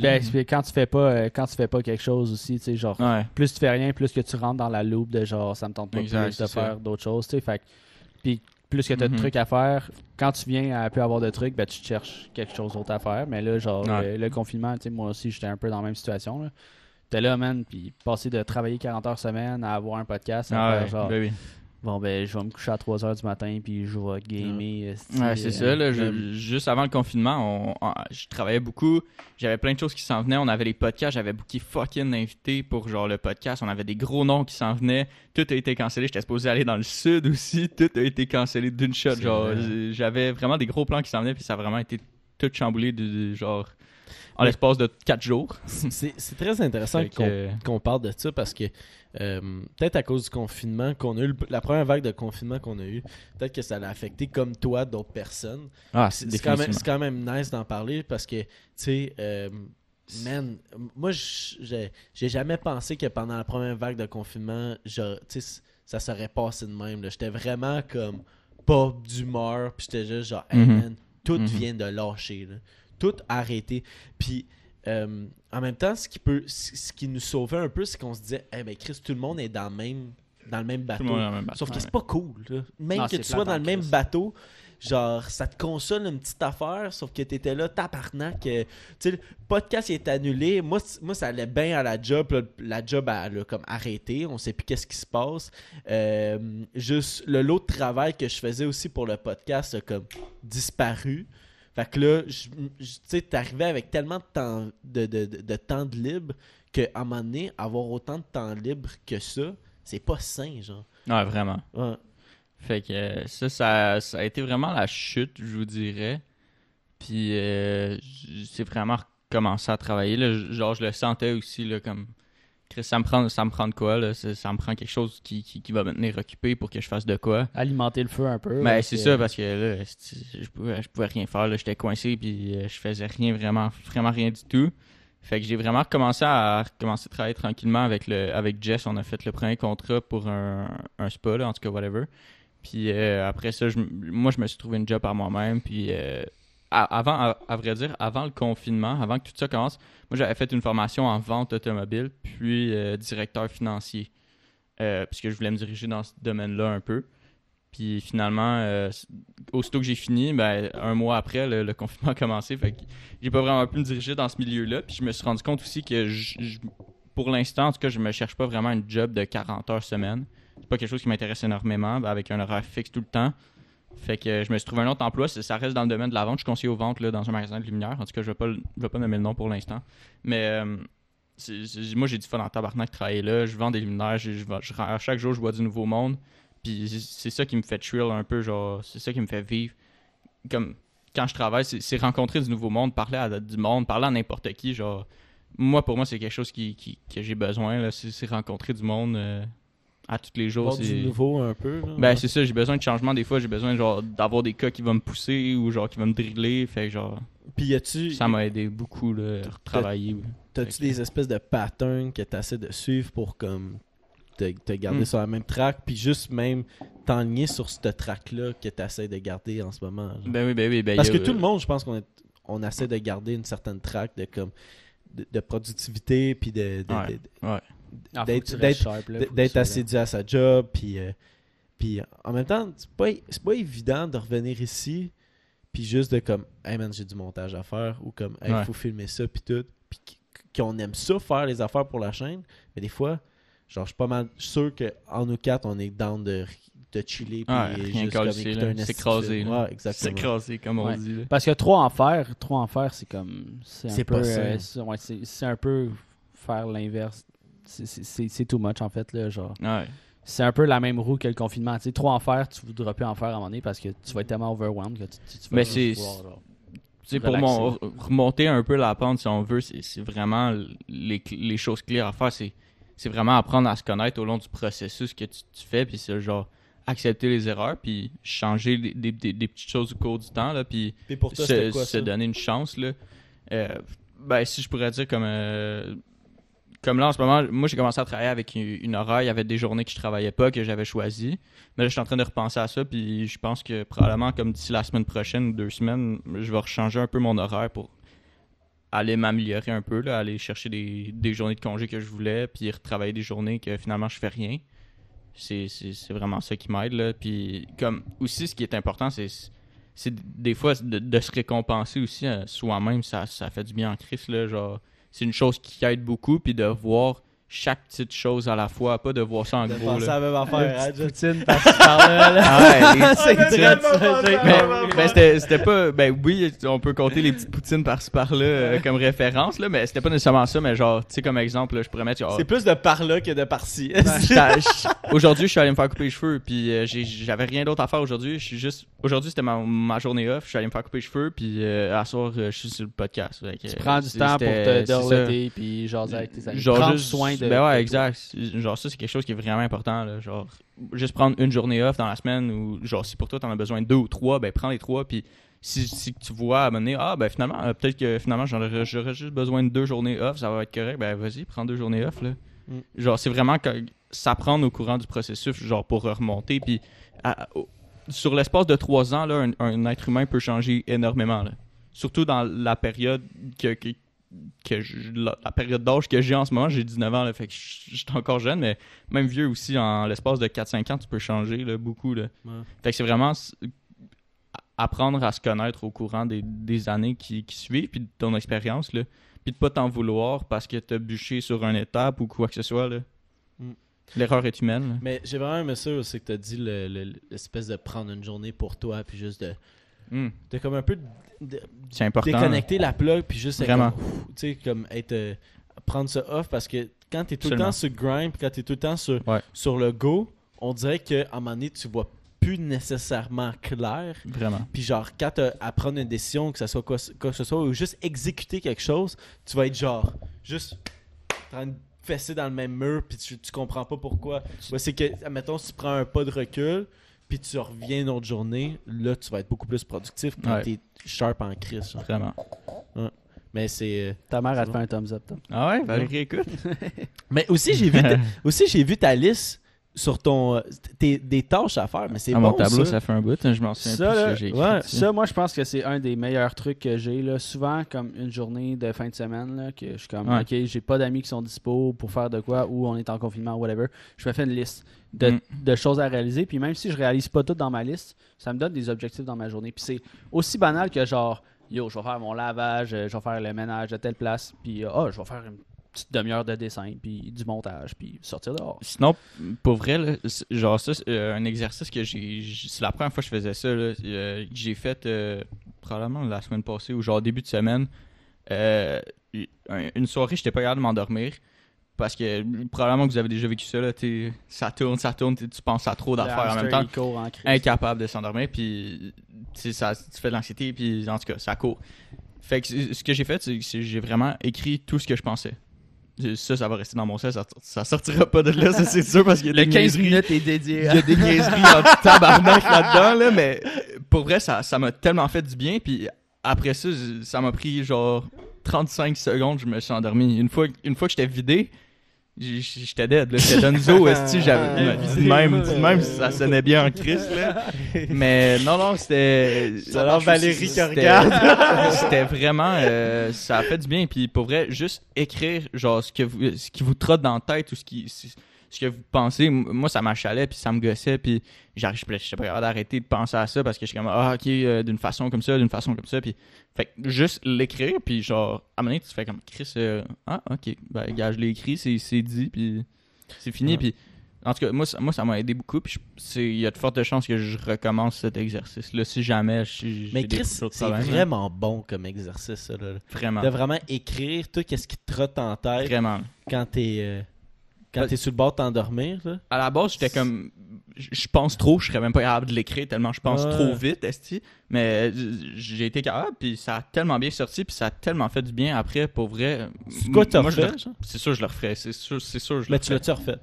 [SPEAKER 3] Ben, quand tu fais pas euh, quand tu fais pas quelque chose aussi, tu sais, genre
[SPEAKER 2] ouais.
[SPEAKER 3] plus tu fais rien, plus que tu rentres dans la loupe de genre ça me tente pas
[SPEAKER 2] Exact,
[SPEAKER 3] plus de faire d'autres choses, tu sais, fait puis plus que tu as
[SPEAKER 2] Mhm.
[SPEAKER 3] de trucs à faire, quand tu viens à plus avoir de trucs, ben tu cherches quelque chose d'autre à faire, mais là genre
[SPEAKER 2] Ouais.
[SPEAKER 3] le, le confinement, tu sais moi aussi j'étais un peu dans la même situation là. T'es là, man, puis passer de travailler 40 heures semaine à avoir un podcast, à
[SPEAKER 2] Ah
[SPEAKER 3] faire
[SPEAKER 2] ouais,
[SPEAKER 3] genre,
[SPEAKER 2] ben.
[SPEAKER 3] Bon, ben, je vais me coucher à 3 heures du matin, puis je vais gamer.
[SPEAKER 2] Ouais, c'est ça. Là, je-
[SPEAKER 3] euh,
[SPEAKER 2] juste avant le confinement, on, on- je travaillais beaucoup. J'avais plein de choses qui s'en venaient. On avait les podcasts. J'avais booké fucking d'invités pour genre le podcast. On avait des gros noms qui s'en venaient. Tout a été cancellé. J'étais supposé aller dans le sud aussi. Tout a été cancellé d'une shot. Genre,
[SPEAKER 1] vrai.
[SPEAKER 2] j'avais vraiment des gros plans qui s'en venaient. Puis ça a vraiment été tout chamboulé de, de- genre en l'espace de 4 jours.
[SPEAKER 1] C'est très intéressant qu'on parle de ça parce que euh, peut-être à cause du confinement qu'on a eu, la première vague de confinement qu'on a eu, peut-être que ça l'a affecté comme toi d'autres personnes.
[SPEAKER 2] Ah,
[SPEAKER 1] C'est quand, quand même nice d'en parler parce que, tu sais, euh, man, moi, j'ai jamais pensé que pendant la première vague de confinement, je- ça serait passé de même. J'étais vraiment comme pas d'humeur, puis j'étais juste genre, hey
[SPEAKER 2] Mhm.
[SPEAKER 1] man, tout
[SPEAKER 2] Mhm.
[SPEAKER 1] vient de lâcher. là. Tout arrêté. Puis. euh, en même temps, ce qui peut, ce qui nous sauvait un peu, c'est qu'on se disait, eh ben Chris, tout le monde est dans le même, dans le même
[SPEAKER 2] Tout
[SPEAKER 1] bateau.
[SPEAKER 2] le monde est dans le même bateau,
[SPEAKER 1] Sauf que c'est pas cool. là. Même
[SPEAKER 3] Non,
[SPEAKER 1] que tu sois dans le même bateau, genre, ça te console une petite affaire, sauf que t'étais là, tabarnak. euh, Tu sais, le podcast il est annulé. Moi, moi ça allait bien à la job. là, la job, elle a comme arrêté. On sait plus qu'est-ce qui se passe. Euh, juste, le lot de travail que je faisais aussi pour le podcast a comme disparu. Fait que là, tu sais, t'arrivais avec tellement de temps de, de, de- de temps de libre qu'à un moment donné, avoir autant de temps libre que ça, c'est pas sain, genre.
[SPEAKER 2] Ouais, vraiment.
[SPEAKER 1] Ouais.
[SPEAKER 2] Fait que euh, ça, ça, ça a été vraiment la chute, je vous dirais. Puis euh, c'est vraiment recommencé à travailler. Là. Genre, je le sentais aussi, là, comme... Ça me prend, ça me prend de quoi, là? Ça, me prend quelque chose qui, qui, qui va me tenir occupé pour que je fasse de quoi.
[SPEAKER 3] Alimenter le feu un peu.
[SPEAKER 2] Mais
[SPEAKER 3] parce
[SPEAKER 2] c'est ça, parce que là, je pouvais, je pouvais rien faire. là. J'étais coincé, puis euh, je faisais rien, vraiment, vraiment rien du tout. Fait que j'ai vraiment commencé à recommencer à travailler tranquillement avec, le, avec Jess. On a fait le premier contrat pour un, un spa, là, en tout cas, whatever. Puis euh, après ça, je moi, je me suis trouvé une job par moi-même. Puis euh, avant, à, vrai dire, avant le confinement, avant que tout ça commence, moi, j'avais fait une formation en vente automobile, puis euh, directeur financier. Euh, puisque je voulais me diriger dans ce domaine-là un peu. Puis finalement, euh, aussitôt que j'ai fini, ben, un mois après, le, confinement a commencé. Fait que j'ai pas vraiment pu me diriger dans ce milieu-là. Puis je me suis rendu compte aussi que pour l'instant, en tout cas, je me cherche pas vraiment un job de 40 heures semaine. C'est pas quelque chose qui m'intéresse énormément, ben, avec un horaire fixe tout le temps. Fait que je me suis trouvé un autre emploi. Ça reste dans le domaine de la vente. Je suis conseiller aux ventes là, dans un magasin de lumière. En tout cas, je vais pas, pas nommer le nom pour l'instant. Mais euh, moi, j'ai du fun en tabarnak de travailler là. Je vends des luminaires. Je, je, à chaque jour, je vois du nouveau monde. Puis c'est- ça qui me fait thrill un peu. genre C'est ça qui me fait vivre. Comme quand je travaille, c'est rencontrer du nouveau monde, parler à du monde, parler à n'importe qui. Genre, moi, pour moi, c'est quelque chose qui, qui- que j'ai besoin. c'est rencontrer du monde euh, à tous les jours. C'est-
[SPEAKER 1] nouveau un peu. là.
[SPEAKER 2] Ben, c'est ça, j'ai besoin de changement. Des fois, j'ai besoin genre d'avoir des cas qui vont me pousser ou genre qui vont me driller. Fait genre,
[SPEAKER 1] Puis y a-tu.
[SPEAKER 2] ça m'a aidé beaucoup là, à travailler.
[SPEAKER 1] T'as-tu des espèces de patterns que t'essaies de suivre pour comme te, te garder
[SPEAKER 2] Hmm.
[SPEAKER 1] sur la même track, puis juste même t'enligner sur cette track-là que t'essaies de garder en ce moment? genre?
[SPEAKER 2] Ben oui, ben oui. Ben,
[SPEAKER 1] Parce que
[SPEAKER 2] a-
[SPEAKER 1] tout le monde, je pense qu'on est, on essaie de garder une certaine track de comme de, de productivité puis de, de-
[SPEAKER 2] Ouais.
[SPEAKER 1] de-
[SPEAKER 3] Ah,
[SPEAKER 1] d'être-
[SPEAKER 3] tu-
[SPEAKER 1] assidu à sa job puis euh, puis en même temps c'est pas c'est pas évident de revenir ici puis juste de comme hey man j'ai du montage à faire ou comme hey
[SPEAKER 2] Ouais.
[SPEAKER 1] faut filmer ça puis tout puis qu- qu'on aime ça faire les affaires pour la chaîne mais des fois genre je suis pas mal sûr que en nous quatre on est down de de chiller puis
[SPEAKER 2] rien
[SPEAKER 1] juste comme
[SPEAKER 2] S'écraser,
[SPEAKER 1] ouais exactement
[SPEAKER 2] S'écraser, comme on
[SPEAKER 3] Ouais.
[SPEAKER 2] dit. là.
[SPEAKER 3] Parce que trop en faire, trop en faire, c'est comme. C'est un
[SPEAKER 1] C'est
[SPEAKER 3] peu. euh, c'est- ouais, c'est c'est un peu faire l'inverse. C'est- too much en fait, là. Genre.
[SPEAKER 2] Ouais.
[SPEAKER 3] C'est un peu la même roue que le confinement. Tu sais, trop en faire, tu voudras plus en faire à un moment donné parce que tu vas être tellement overwhelmed que tu, tu, tu vas
[SPEAKER 2] Mais c'est- pour mon, remonter un peu la pente, si on veut, c'est c'est vraiment les, les choses claires à faire. C'est c'est vraiment apprendre à se connaître au long du processus que tu, tu fais. Puis c'est genre accepter les erreurs, puis changer des, des- des- des petites choses au cours du temps. Là, puis
[SPEAKER 1] puis pour toi c'était
[SPEAKER 2] se,
[SPEAKER 1] quoi
[SPEAKER 2] se donner une chance. Là. Euh, ben, si je pourrais dire comme. euh, comme là, en ce moment, moi, j'ai commencé à travailler avec une, horaire. Il y avait des journées que je travaillais pas, que j'avais choisi. Mais là, je suis en train de repenser à ça. Puis je pense que probablement, comme d'ici la semaine prochaine deux semaines, je vais rechanger un peu mon horaire pour aller m'améliorer un peu, aller chercher des, journées de congé que je voulais, puis retravailler des journées que finalement je fais rien. C'est vraiment ça qui m'aide. Puis comme aussi, ce qui est important, c'est c'est des fois de, de se récompenser aussi euh, soi-même, ça, ça fait du bien en crise. Là, genre, c'est une chose qui aide beaucoup, puis de voir chaque petite chose à la fois, pas de voir ça en
[SPEAKER 1] de
[SPEAKER 2] gros. là.
[SPEAKER 1] la même affaire hein,
[SPEAKER 3] poutine par-ci par-là. là.
[SPEAKER 2] Ah ouais,
[SPEAKER 3] C'est ça,
[SPEAKER 2] mais c'était, pas. Ben oui, on peut compter les petites poutines par-ci par-là euh, comme référence, là, mais c'était pas nécessairement ça, mais genre, tu sais, comme exemple, là, je pourrais mettre. genre,
[SPEAKER 1] c'est plus de par là que de par-ci
[SPEAKER 2] je- aujourd'hui, je suis allé me faire couper les cheveux, puis euh, j'ai- j'avais rien d'autre à faire aujourd'hui. Je suis juste. Aujourd'hui, c'était ma, ma journée off. Je suis allé me faire couper les cheveux, puis euh, à soir, euh, je suis sur le podcast.
[SPEAKER 3] Tu prends du temps pour te
[SPEAKER 2] ça.
[SPEAKER 3] downloader puis jaser avec tes amis.
[SPEAKER 2] Genre juste
[SPEAKER 3] soin de.
[SPEAKER 2] Ben ouais, exact. Genre ça c'est quelque chose qui est vraiment important là, genre juste prendre une journée off dans la semaine ou genre si pour toi t'en as besoin de deux ou trois, ben prends les trois puis si, si tu vois à mener ah ben finalement euh, peut-être que finalement j'aurais juste besoin de deux journées off, ça va être correct, ben vas-y, prends deux journées off là.
[SPEAKER 1] Mm.
[SPEAKER 2] Genre c'est vraiment s'apprendre au courant du processus genre pour remonter puis à- sur l'espace de trois ans là un, un être humain peut changer énormément là. Surtout dans la période que, que que je- la, la période d'âge que j'ai en ce moment, j'ai 19 ans, là, fait que je je suis encore jeune, mais même vieux aussi, en l'espace de 4-5 ans, tu peux changer là, beaucoup. Là.
[SPEAKER 1] Ouais.
[SPEAKER 2] Fait que c'est vraiment apprendre à se connaître au courant des, des années qui, qui suivent, puis de ton expérience, là, puis de pas t'en vouloir parce que t'as bûché sur une étape ou quoi que ce soit. là.
[SPEAKER 1] Mm.
[SPEAKER 2] L'erreur est humaine. là.
[SPEAKER 1] Mais j'ai vraiment aimé ça aussi que tu as dit le- le- l'espèce de prendre une journée pour toi, puis juste de.
[SPEAKER 2] Mm.
[SPEAKER 1] de comme un peu de- de-
[SPEAKER 2] C'est important.
[SPEAKER 1] déconnecter la plug, puis juste
[SPEAKER 2] Vraiment.
[SPEAKER 1] comme, tu comme être. euh, prendre ça off parce que quand tu es tout le temps sur grind, quand tu es tout le temps sur,
[SPEAKER 2] Ouais.
[SPEAKER 1] sur le go, on dirait qu'à un moment donné, tu vois plus nécessairement clair.
[SPEAKER 2] Vraiment.
[SPEAKER 1] Puis genre, quand t'as à prendre une décision, que ce soit quoi, quoi que ce soit, ou juste exécuter quelque chose, tu vas être genre, juste en train de fesser dans le même mur, puis tu, tu comprends pas pourquoi. Ouais, c'est que, admettons, si tu prends un pas de recul, puis tu reviens une autre journée, là, tu vas être beaucoup plus productif quand
[SPEAKER 2] Ouais.
[SPEAKER 1] t'es sharp en crise. genre.
[SPEAKER 2] Vraiment.
[SPEAKER 1] Mais c'est... euh,
[SPEAKER 3] Ta mère, te fait un thumbs up. Tom.
[SPEAKER 2] Ah ouais, Valérie, écoute.
[SPEAKER 1] Mais aussi, j'ai vu, ta- aussi, j'ai vu ta liste sur ton... tes, des tâches à faire, mais c'est
[SPEAKER 2] À
[SPEAKER 1] bon,
[SPEAKER 2] mon tableau,
[SPEAKER 1] ça.
[SPEAKER 2] ça. fait un bout. hein, Je m'en souviens
[SPEAKER 3] Ça,
[SPEAKER 2] plus
[SPEAKER 3] là,
[SPEAKER 2] que j'ai
[SPEAKER 1] ouais.
[SPEAKER 3] Ça, moi, je pense que c'est un des meilleurs trucs que j'ai. là. Souvent, comme une journée de fin de semaine, là, que je suis comme,
[SPEAKER 2] Ouais.
[SPEAKER 3] OK, j'ai pas d'amis qui sont dispo pour faire de quoi, ou on est en confinement, whatever. Je me fais une liste de,
[SPEAKER 2] Mm.
[SPEAKER 3] de choses à réaliser. Puis même si je réalise pas tout dans ma liste, ça me donne des objectifs dans ma journée. Puis c'est aussi banal que genre, yo, je vais faire mon lavage, euh, je vais faire le ménage de telle place, puis ah, je vais faire une petite demi-heure de dessin, puis du montage, puis sortir dehors.
[SPEAKER 2] Sinon, pour vrai, là, genre ça, c'est euh, un exercice que j'ai. C'est la première fois que je faisais ça. là, euh, que j'ai fait euh, probablement la semaine passée ou genre début de semaine. Euh, un- une soirée, j'étais pas capable de m'endormir. Parce que probablement que vous avez déjà vécu ça. Là, ça tourne, ça tourne, tu penses à trop d'affaires en même temps
[SPEAKER 3] court en
[SPEAKER 2] incapable de s'endormir puis ça tu fais de l'anxiété puis en tout cas ça court Fait que ce que j'ai fait, c'est que j'ai vraiment écrit tout ce que je pensais. Ça, ça va rester dans mon sel, ça, ça sortira pas de là, ça c'est sûr, parce qu'il y a
[SPEAKER 3] Le
[SPEAKER 2] des
[SPEAKER 3] 15
[SPEAKER 2] niaiseries.
[SPEAKER 3] minutes est dédié
[SPEAKER 2] Il y
[SPEAKER 3] à...
[SPEAKER 2] a des niaiseries en tabarnak là-dedans, là, mais pour vrai, ça ça m'a tellement fait du bien. Puis après ça, ça m'a pris genre 35 secondes, je me suis endormi. Une fois, une fois que j'étais vidé, j'étais dead. là. J'étais Dunzo, esti, j'avais même, même, ça sonnait bien en crise. Là. Mais non, non, c'était.
[SPEAKER 1] Ça a l'air Valérie qui
[SPEAKER 2] C'était-
[SPEAKER 1] regarde.
[SPEAKER 2] C'était vraiment. euh, ça a fait du bien. Puis pour vrai, juste écrire genre ce, que vous, ce qui vous trotte dans la tête ou ce, qui, ce que vous pensez, moi ça m'achalait puis ça me gossait. Puis j'arrive, je suis pas capable d'arrêter de penser à ça parce que je suis comme, ah ok, euh, d'une façon comme ça, d'une façon comme ça. Puis fait que juste l'écrire, puis genre, à un moment donné, tu fais comme Chris, euh, ah ok, ben gars, je l'ai écrit, c'est dit, puis c'est fini.
[SPEAKER 1] Ouais.
[SPEAKER 2] Puis en tout cas, moi, ça- moi ça m'a aidé beaucoup. Puis je- c'est- il y a de fortes chances que je recommence cet exercice-là si jamais j'ai
[SPEAKER 1] Mais Chris, c'est vraiment bon comme exercice, ça. Là.
[SPEAKER 2] Vraiment.
[SPEAKER 1] De vraiment écrire tout ce qui te trotte en tête
[SPEAKER 2] Vraiment.
[SPEAKER 1] quand t'es euh, quand
[SPEAKER 2] Ouais.
[SPEAKER 1] t'es sur le bord de t'endormir. là.
[SPEAKER 2] À la base, j'étais comme. Je pense trop, je serais même pas capable de l'écrire tellement je pense
[SPEAKER 1] Ouais.
[SPEAKER 2] trop vite, esti. Mais j'ai été capable, puis ça a tellement bien sorti, puis ça a tellement fait du bien après, pour vrai.
[SPEAKER 1] C'est quoi t'as refait?
[SPEAKER 2] C'est sûr, je le referais. C'est sûr, c'est sûr, je
[SPEAKER 1] Mais tu l'as-tu refait?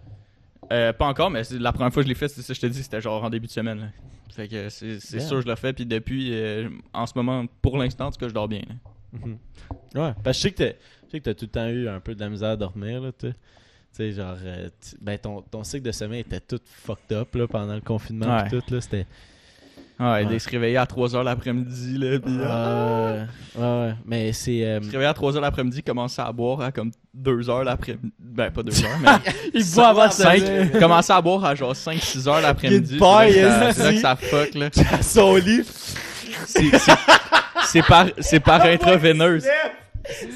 [SPEAKER 2] Euh, pas encore, mais c'est la première fois que je l'ai fait, c'est ça, je te dis, c'était genre en début de semaine. là. Fait que c'est sûr, je le fais, puis depuis, euh, en ce moment, pour l'instant, en tout cas, je dors bien. là.
[SPEAKER 1] Mhm. Ouais, parce que je sais que t'as- je sais que t'as tout le temps eu un peu de la misère à dormir, là, tu sais. Tu sais, genre, euh, tu- ben ton, ton cycle de sommeil était tout fucked up, là, pendant le confinement
[SPEAKER 2] Ouais.
[SPEAKER 1] pis tout, là, c'était...
[SPEAKER 2] Ouais,
[SPEAKER 1] Ouais.
[SPEAKER 2] de se réveiller à 3h l'après-midi, là, puis...
[SPEAKER 1] Euh, ouais, ouais, mais c'est... euh,
[SPEAKER 2] Se réveiller à 3h l'après-midi, commencer à boire à comme 2h l'après-midi. Ben, pas 2h, mais
[SPEAKER 3] Il boit avant de se
[SPEAKER 2] Cinq-
[SPEAKER 3] lever.
[SPEAKER 2] commencer à boire à genre 5-6 heures l'après-midi.
[SPEAKER 1] Goodbye,
[SPEAKER 2] c'est là là que ça fuck, là.
[SPEAKER 1] à son lit,
[SPEAKER 2] C'est- par, c'est par intraveineuse.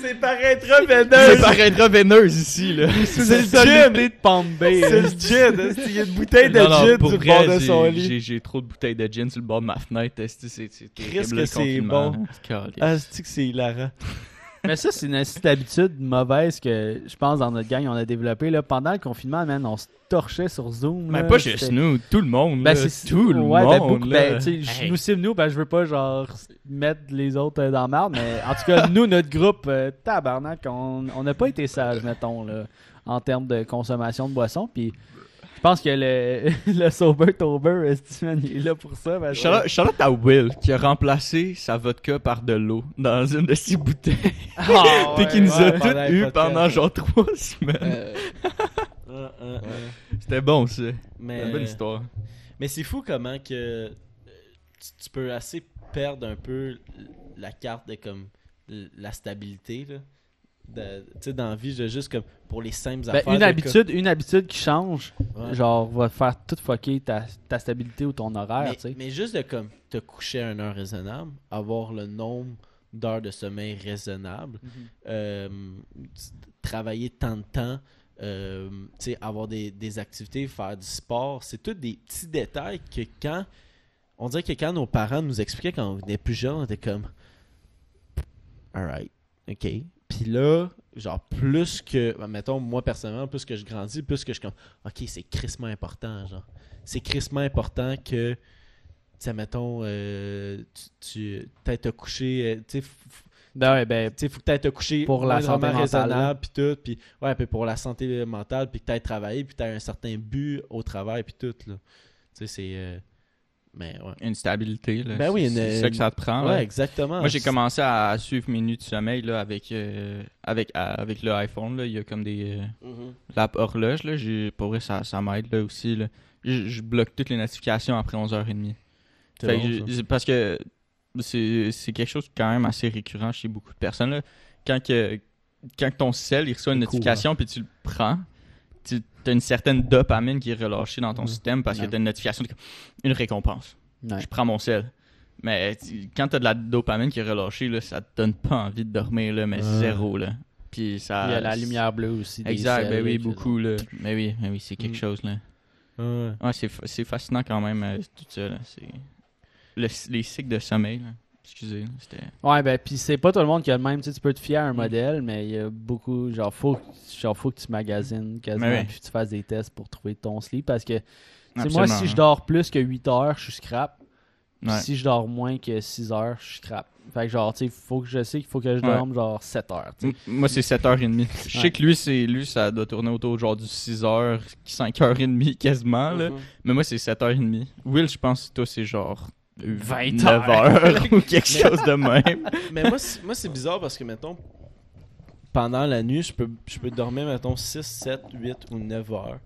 [SPEAKER 1] C'est par intraveineuse!
[SPEAKER 2] C'est par intraveineuse ici, là.
[SPEAKER 1] C'est le gin!
[SPEAKER 3] de Pompey.
[SPEAKER 1] C'est le gin! Il y a une bouteille de gin sur le bord de
[SPEAKER 2] j'ai-
[SPEAKER 1] son lit?
[SPEAKER 2] j'ai- J'ai trop de bouteilles de gin sur le bord de ma fenêtre. C'est terrible,
[SPEAKER 1] que
[SPEAKER 2] le
[SPEAKER 1] c'est bon.
[SPEAKER 2] Calice.
[SPEAKER 1] Ah, c'est que c'est hilarant?
[SPEAKER 3] Mais ça, c'est une petite habitude mauvaise que je pense dans notre gang, on a développé. Là. Pendant le confinement, man, on se torchait sur Zoom.
[SPEAKER 2] Mais
[SPEAKER 3] là,
[SPEAKER 2] pas juste nous, tout le monde.
[SPEAKER 3] Ben,
[SPEAKER 2] là.
[SPEAKER 3] c'est
[SPEAKER 2] tout le
[SPEAKER 3] ouais,
[SPEAKER 2] monde.
[SPEAKER 3] ben, beaucoup,
[SPEAKER 2] là.
[SPEAKER 3] ben,
[SPEAKER 2] Hey.
[SPEAKER 3] nous cible nous, ben, je veux pas genre mettre les autres euh, dans la merde, mais en tout cas, nous, notre groupe, euh, tabarnak, on on n'a pas été sage, mettons, là, en termes de consommation de boissons. Puis je pense que le, le Sober Tober, Steven, il est là pour ça. parce que-
[SPEAKER 2] Charlotte, Charlotte à Will qui a remplacé sa vodka par de l'eau dans une de ses bouteilles.
[SPEAKER 3] Ah,
[SPEAKER 2] Puis
[SPEAKER 3] ouais,
[SPEAKER 2] qui nous a toutes eu pendant genre trois semaines.
[SPEAKER 4] Euh,
[SPEAKER 1] ah, ah.
[SPEAKER 2] C'était bon ça.
[SPEAKER 1] Mais,
[SPEAKER 2] Une bonne histoire.
[SPEAKER 1] mais c'est fou comment que euh, tu, tu peux assez perdre un peu la carte de comme la stabilité là. De- Tu sais, dans la vie, je juste comme pour les simples
[SPEAKER 3] Ben,
[SPEAKER 1] affaires.
[SPEAKER 3] une
[SPEAKER 1] de
[SPEAKER 3] habitude, une habitude qui change,
[SPEAKER 1] Ouais.
[SPEAKER 3] genre va faire tout fucker ta, ta stabilité ou ton horaire,
[SPEAKER 1] mais, juste de comme te coucher à une heure raisonnable, avoir le nombre d'heures de sommeil raisonnable, euh, t- travailler tant de temps, euh, avoir des, des activités, faire du sport, c'est tous des petits détails que quand on dirait que quand nos parents nous expliquaient quand on était plus jeunes, on était comme alright, ok. Puis là, genre plus que, ben, mettons moi personnellement, plus que je grandis, plus que je suis comme ok, c'est crissement important, genre. C'est crissement important que tu sais, mettons, euh, tu, tu peut-être te coucher, euh, tu sais,
[SPEAKER 3] Ben ben,
[SPEAKER 1] tu faut que tu te coucher
[SPEAKER 3] Pour la santé mentale,
[SPEAKER 1] raisonnable, puis tout, puis ouais, puis pour la santé mentale, puis que tu travailler, puis tu as un certain but au travail, puis tout, là. Tu sais, c'est... euh, Mais ouais.
[SPEAKER 2] Une stabilité. Là.
[SPEAKER 1] Ben oui,
[SPEAKER 2] C'est-
[SPEAKER 1] une-
[SPEAKER 2] c'est ça que ça te prend.
[SPEAKER 1] ouais,
[SPEAKER 2] là.
[SPEAKER 1] exactement.
[SPEAKER 2] Moi, j'ai commencé à suivre mes nuits de sommeil là, avec, euh, avec, à- avec le iPhone. Là. Il y a comme des. euh,
[SPEAKER 4] mhm.
[SPEAKER 2] L'app horloge. Là. Pour vrai, ça, ça m'aide là, aussi. Là. Je, je bloque toutes les notifications après 11h30.
[SPEAKER 1] C'est
[SPEAKER 2] Fait
[SPEAKER 1] bon,
[SPEAKER 2] que
[SPEAKER 1] ça.
[SPEAKER 2] j'ai- parce que c'est quelque chose quand même assez récurrent chez beaucoup de personnes. là. Quand, que, quand ton cell il reçoit une notification puis tu le prends, tu as une certaine dopamine qui est relâchée dans ton système parce que tu as une notification, une récompense.
[SPEAKER 3] ouais.
[SPEAKER 2] Je prends mon sel. Mais quand tu as de la dopamine qui est relâchée, là, ça te donne pas envie de dormir, là, mais zéro. Là. Puis ça,
[SPEAKER 3] il y a la lumière bleue aussi.
[SPEAKER 2] Exact, ben oui, beaucoup. Là. Mais oui, mais oui c'est quelque
[SPEAKER 1] Mm.
[SPEAKER 2] chose. Là.
[SPEAKER 1] Ouais.
[SPEAKER 2] Ouais, c'est, fa- c'est fascinant quand même, euh, tout ça. Là. C'est... Le- les cycles de sommeil. Là. Excusez, c'était.
[SPEAKER 3] Ouais, ben, puis c'est pas tout le monde qui a le même. Tu sais, tu peux te fier à
[SPEAKER 2] Mm.
[SPEAKER 3] un modèle, mais il y a beaucoup. Genre, faut, genre, faut que tu magasines quasiment,
[SPEAKER 2] oui.
[SPEAKER 3] puis tu fasses des tests pour trouver ton sleep. Parce que, moi, si je dors plus que 8 heures, je suis scrap. Puis
[SPEAKER 2] Ouais.
[SPEAKER 3] Si je dors moins que 6 heures, je scrape. Fait que genre, tu sais, faut que je sais qu'il faut que je
[SPEAKER 2] Ouais.
[SPEAKER 3] dorme genre 7 heures.
[SPEAKER 2] Moi, c'est 7h30. Je sais
[SPEAKER 3] Ouais.
[SPEAKER 2] que lui, c'est lui, ça doit tourner autour genre du 6h, 5h30 quasiment, là.
[SPEAKER 4] Mhm.
[SPEAKER 2] Mais moi, c'est 7h30. Will, je pense que toi, c'est genre
[SPEAKER 3] 20
[SPEAKER 2] 9h ou quelque chose de même.
[SPEAKER 1] Mais moi, c'est- moi, c'est bizarre parce que, mettons, pendant la nuit, je peux, je peux dormir, mettons, 6, 7, 8 ou 9 heures.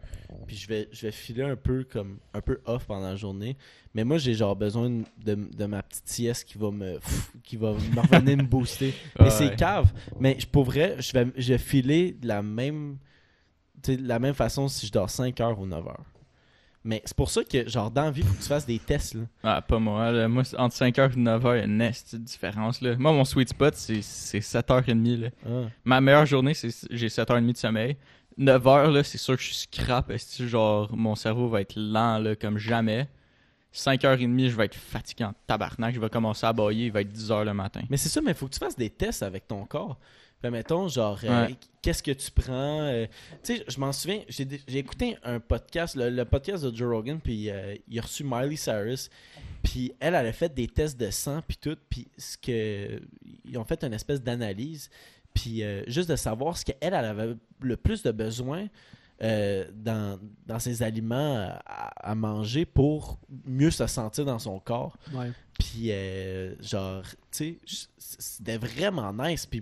[SPEAKER 1] Puis je vais, je vais filer un peu comme un peu off pendant la journée. Mais moi, j'ai genre besoin de, de ma petite sieste qui va me qui va me revenir me booster. Mais
[SPEAKER 2] Ouais.
[SPEAKER 1] c'est cave. Mais je- pour vrai, je vais, je vais filer de la même, de la même façon si je dors 5 heures ou 9 heures. Mais c'est pour ça que, genre, dans la vie, il faut que tu fasses des tests. Là.
[SPEAKER 2] Ah, pas moi. là. Moi, entre 5h et 9h, il y a une de différence. Là. Moi, mon sweet spot, c'est c'est 7h30. Là.
[SPEAKER 1] Ah.
[SPEAKER 2] Ma meilleure journée, c'est j'ai 7h30 de sommeil. 9h, là, c'est sûr que je suis scrap. esti, Genre, mon cerveau va être lent là, comme jamais. 5h30, je vais être fatigué en tabarnak. Je vais commencer à bailler. Il va être 10h le matin.
[SPEAKER 1] Mais c'est ça, mais il faut que tu fasses des tests avec ton corps. Ben, mettons, genre, euh, qu'est-ce que tu prends euh, Tu sais, je m'en souviens, j'ai écouté un podcast, le, le podcast de Joe Rogan, puis euh, il a reçu Miley Cyrus, puis elle, elle a fait des tests de sang, puis tout, puis ce que. Ils ont fait une espèce d'analyse, puis juste de savoir ce qu'elle, elle avait le plus de besoin. euh, dans, dans ses aliments à, à manger pour mieux se sentir dans son corps. Puis, euh, genre, tu sais, c'était vraiment nice. Puis,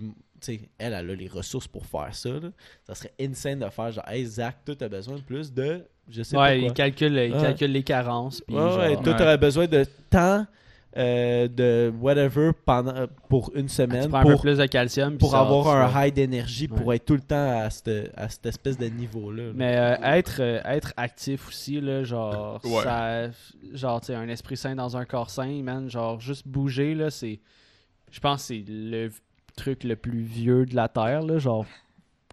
[SPEAKER 1] elle, elle a les ressources pour faire ça. là. Ça serait insane de faire, genre, hey, Zach, toi, t'as besoin de plus de. Je sais
[SPEAKER 3] Ouais,
[SPEAKER 1] pas
[SPEAKER 3] il calcule, il
[SPEAKER 1] Ouais.
[SPEAKER 3] calcule les carences. Puis
[SPEAKER 1] Ouais,
[SPEAKER 3] genre,
[SPEAKER 1] ouais, toi,
[SPEAKER 2] Ouais.
[SPEAKER 1] t'aurais besoin de temps, euh, de whatever, pendant, pour une
[SPEAKER 3] tu
[SPEAKER 1] semaine,
[SPEAKER 3] un peu
[SPEAKER 1] pour,
[SPEAKER 3] plus de calcium.
[SPEAKER 1] pour
[SPEAKER 3] ça-
[SPEAKER 1] avoir
[SPEAKER 3] ça-
[SPEAKER 1] un high d'énergie, pour
[SPEAKER 3] Ouais.
[SPEAKER 1] être tout le temps à cette, à cette espèce de niveau-là. là.
[SPEAKER 3] Mais euh, être, euh, être actif aussi, là, genre,
[SPEAKER 2] Ouais.
[SPEAKER 3] ça, genre, un esprit sain dans un corps sain, man, genre, juste bouger, là, c'est, je pense que c'est le truc le plus vieux de la Terre, là, genre,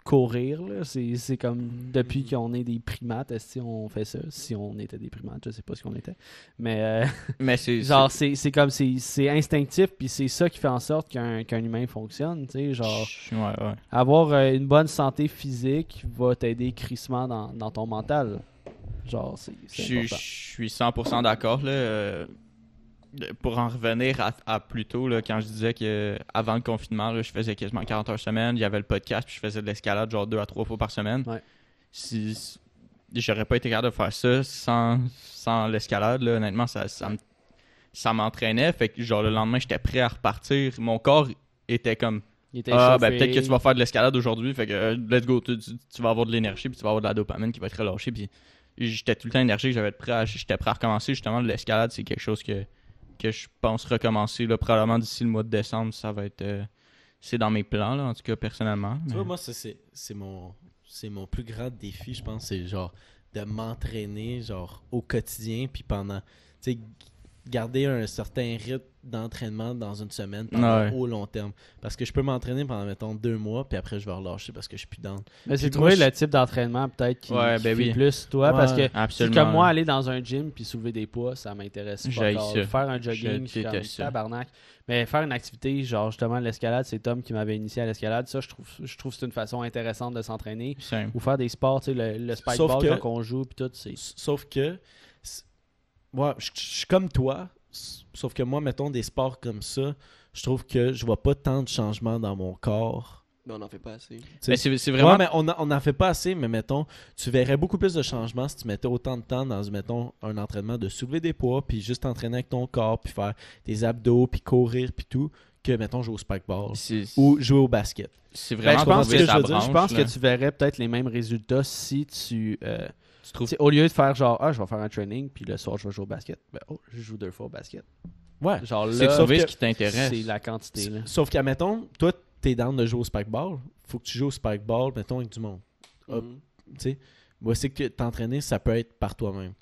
[SPEAKER 3] courir, c'est, comme, depuis qu'on est des primates, que on fait ça? Si on était des primates, je sais pas ce qu'on était, mais, euh,
[SPEAKER 2] Mais c'est.
[SPEAKER 3] genre, c'est, comme, c'est, instinctif, puis c'est ça qui fait en sorte qu'un, qu'un humain fonctionne, tu sais, genre,
[SPEAKER 2] Ouais, ouais.
[SPEAKER 3] avoir euh, une bonne santé physique va t'aider crissement dans, dans ton mental. Genre, c'est
[SPEAKER 2] Je suis- je
[SPEAKER 3] important.
[SPEAKER 2] suis 100% d'accord. là. Euh, Pour en revenir à, à plus tôt, là, quand je disais que avant le confinement, là, je faisais quasiment 40 heures semaine, il y avait le podcast, puis je faisais de l'escalade genre deux à trois fois par semaine.
[SPEAKER 3] Ouais.
[SPEAKER 2] Si, j'aurais pas été capable de faire ça sans, sans l'escalade, honnêtement, ça, ça, me- ça m'entraînait. Fait que genre le lendemain, j'étais prêt à repartir. Mon corps était comme
[SPEAKER 3] Il était
[SPEAKER 2] Ah, ben peut-être que tu vas faire de l'escalade aujourd'hui, fait que euh, let's go, tu, tu- tu vas avoir de l'énergie, puis tu vas avoir de la dopamine qui va être relâchée, puis j'étais tout le temps énergique, j'avais prêt à, j'étais prêt à recommencer, justement, l'escalade, c'est quelque chose que, que je pense recommencer, là, probablement d'ici le mois de décembre, ça va être, euh, c'est dans mes plans, là, en tout cas, personnellement.
[SPEAKER 1] Tu
[SPEAKER 2] mais-
[SPEAKER 1] vois, moi, ça, c'est c'est mon, c'est mon plus grand défi, je pense. C'est genre de m'entraîner genre au quotidien, puis pendant. Tu sais, garder un certain rythme d'entraînement dans une semaine pendant
[SPEAKER 2] Ouais.
[SPEAKER 1] au long terme. Parce que je peux m'entraîner pendant, mettons, deux mois, puis après, je vais relâcher parce que je suis plus down.
[SPEAKER 3] Mais c'est trouver le type d'entraînement peut-être qui,
[SPEAKER 2] Ouais,
[SPEAKER 3] qui
[SPEAKER 2] ben
[SPEAKER 3] fait
[SPEAKER 2] oui.
[SPEAKER 3] plus toi.
[SPEAKER 1] Ouais.
[SPEAKER 3] Parce que c'est
[SPEAKER 2] Absolument.
[SPEAKER 3] comme moi, aller dans un gym puis soulever des poids, ça m'intéresse pas.
[SPEAKER 2] Ça.
[SPEAKER 3] Faire un jogging, je comme tabarnak. Mais faire une activité, genre justement l'escalade, c'est Tom qui m'avait initié à l'escalade. Ça, je trouve, je trouve que c'est une façon intéressante de s'entraîner. Ou faire des sports, tu sais, le, le spike
[SPEAKER 1] Sauf
[SPEAKER 3] ball
[SPEAKER 1] que-
[SPEAKER 3] quand on joue puis tout,
[SPEAKER 1] Sauf que. Moi, je suis comme toi. Sauf que moi, mettons, des sports comme ça, je trouve que je vois pas tant de changements dans mon corps.
[SPEAKER 4] Mais on n'en fait pas assez.
[SPEAKER 2] Mais c'est vraiment...
[SPEAKER 1] Ouais, mais on n'en en fait pas assez, mais mettons, tu verrais beaucoup plus de changements si tu mettais autant de temps dans, mettons, un entraînement de soulever des poids, puis juste t'entraîner avec ton corps, puis faire des abdos, puis courir, puis tout, que, mettons, jouer au spikeball ou jouer au basket.
[SPEAKER 2] c'est
[SPEAKER 3] Ben,
[SPEAKER 2] vraiment
[SPEAKER 3] je pense, que, je, veux dire, je pense
[SPEAKER 2] là.
[SPEAKER 3] que tu verrais peut-être les mêmes résultats si tu... euh,
[SPEAKER 2] Tu trouves-
[SPEAKER 3] au lieu de faire genre, ah, je vais faire un training, puis le soir, je vais jouer au basket. Ben, oh, je joue deux fois au basket.
[SPEAKER 1] Ouais.
[SPEAKER 3] Genre là,
[SPEAKER 2] C'est trouver
[SPEAKER 1] que
[SPEAKER 2] ce qui t'intéresse.
[SPEAKER 3] c'est la quantité. Là.
[SPEAKER 1] Sauf qu'à, mettons, toi, t'es down de jouer au spikeball, faut que tu joues au spikeball, mettons, avec du monde.
[SPEAKER 4] Mhm.
[SPEAKER 1] tu sais, moi c'est que t'entraîner ça peut être par toi-même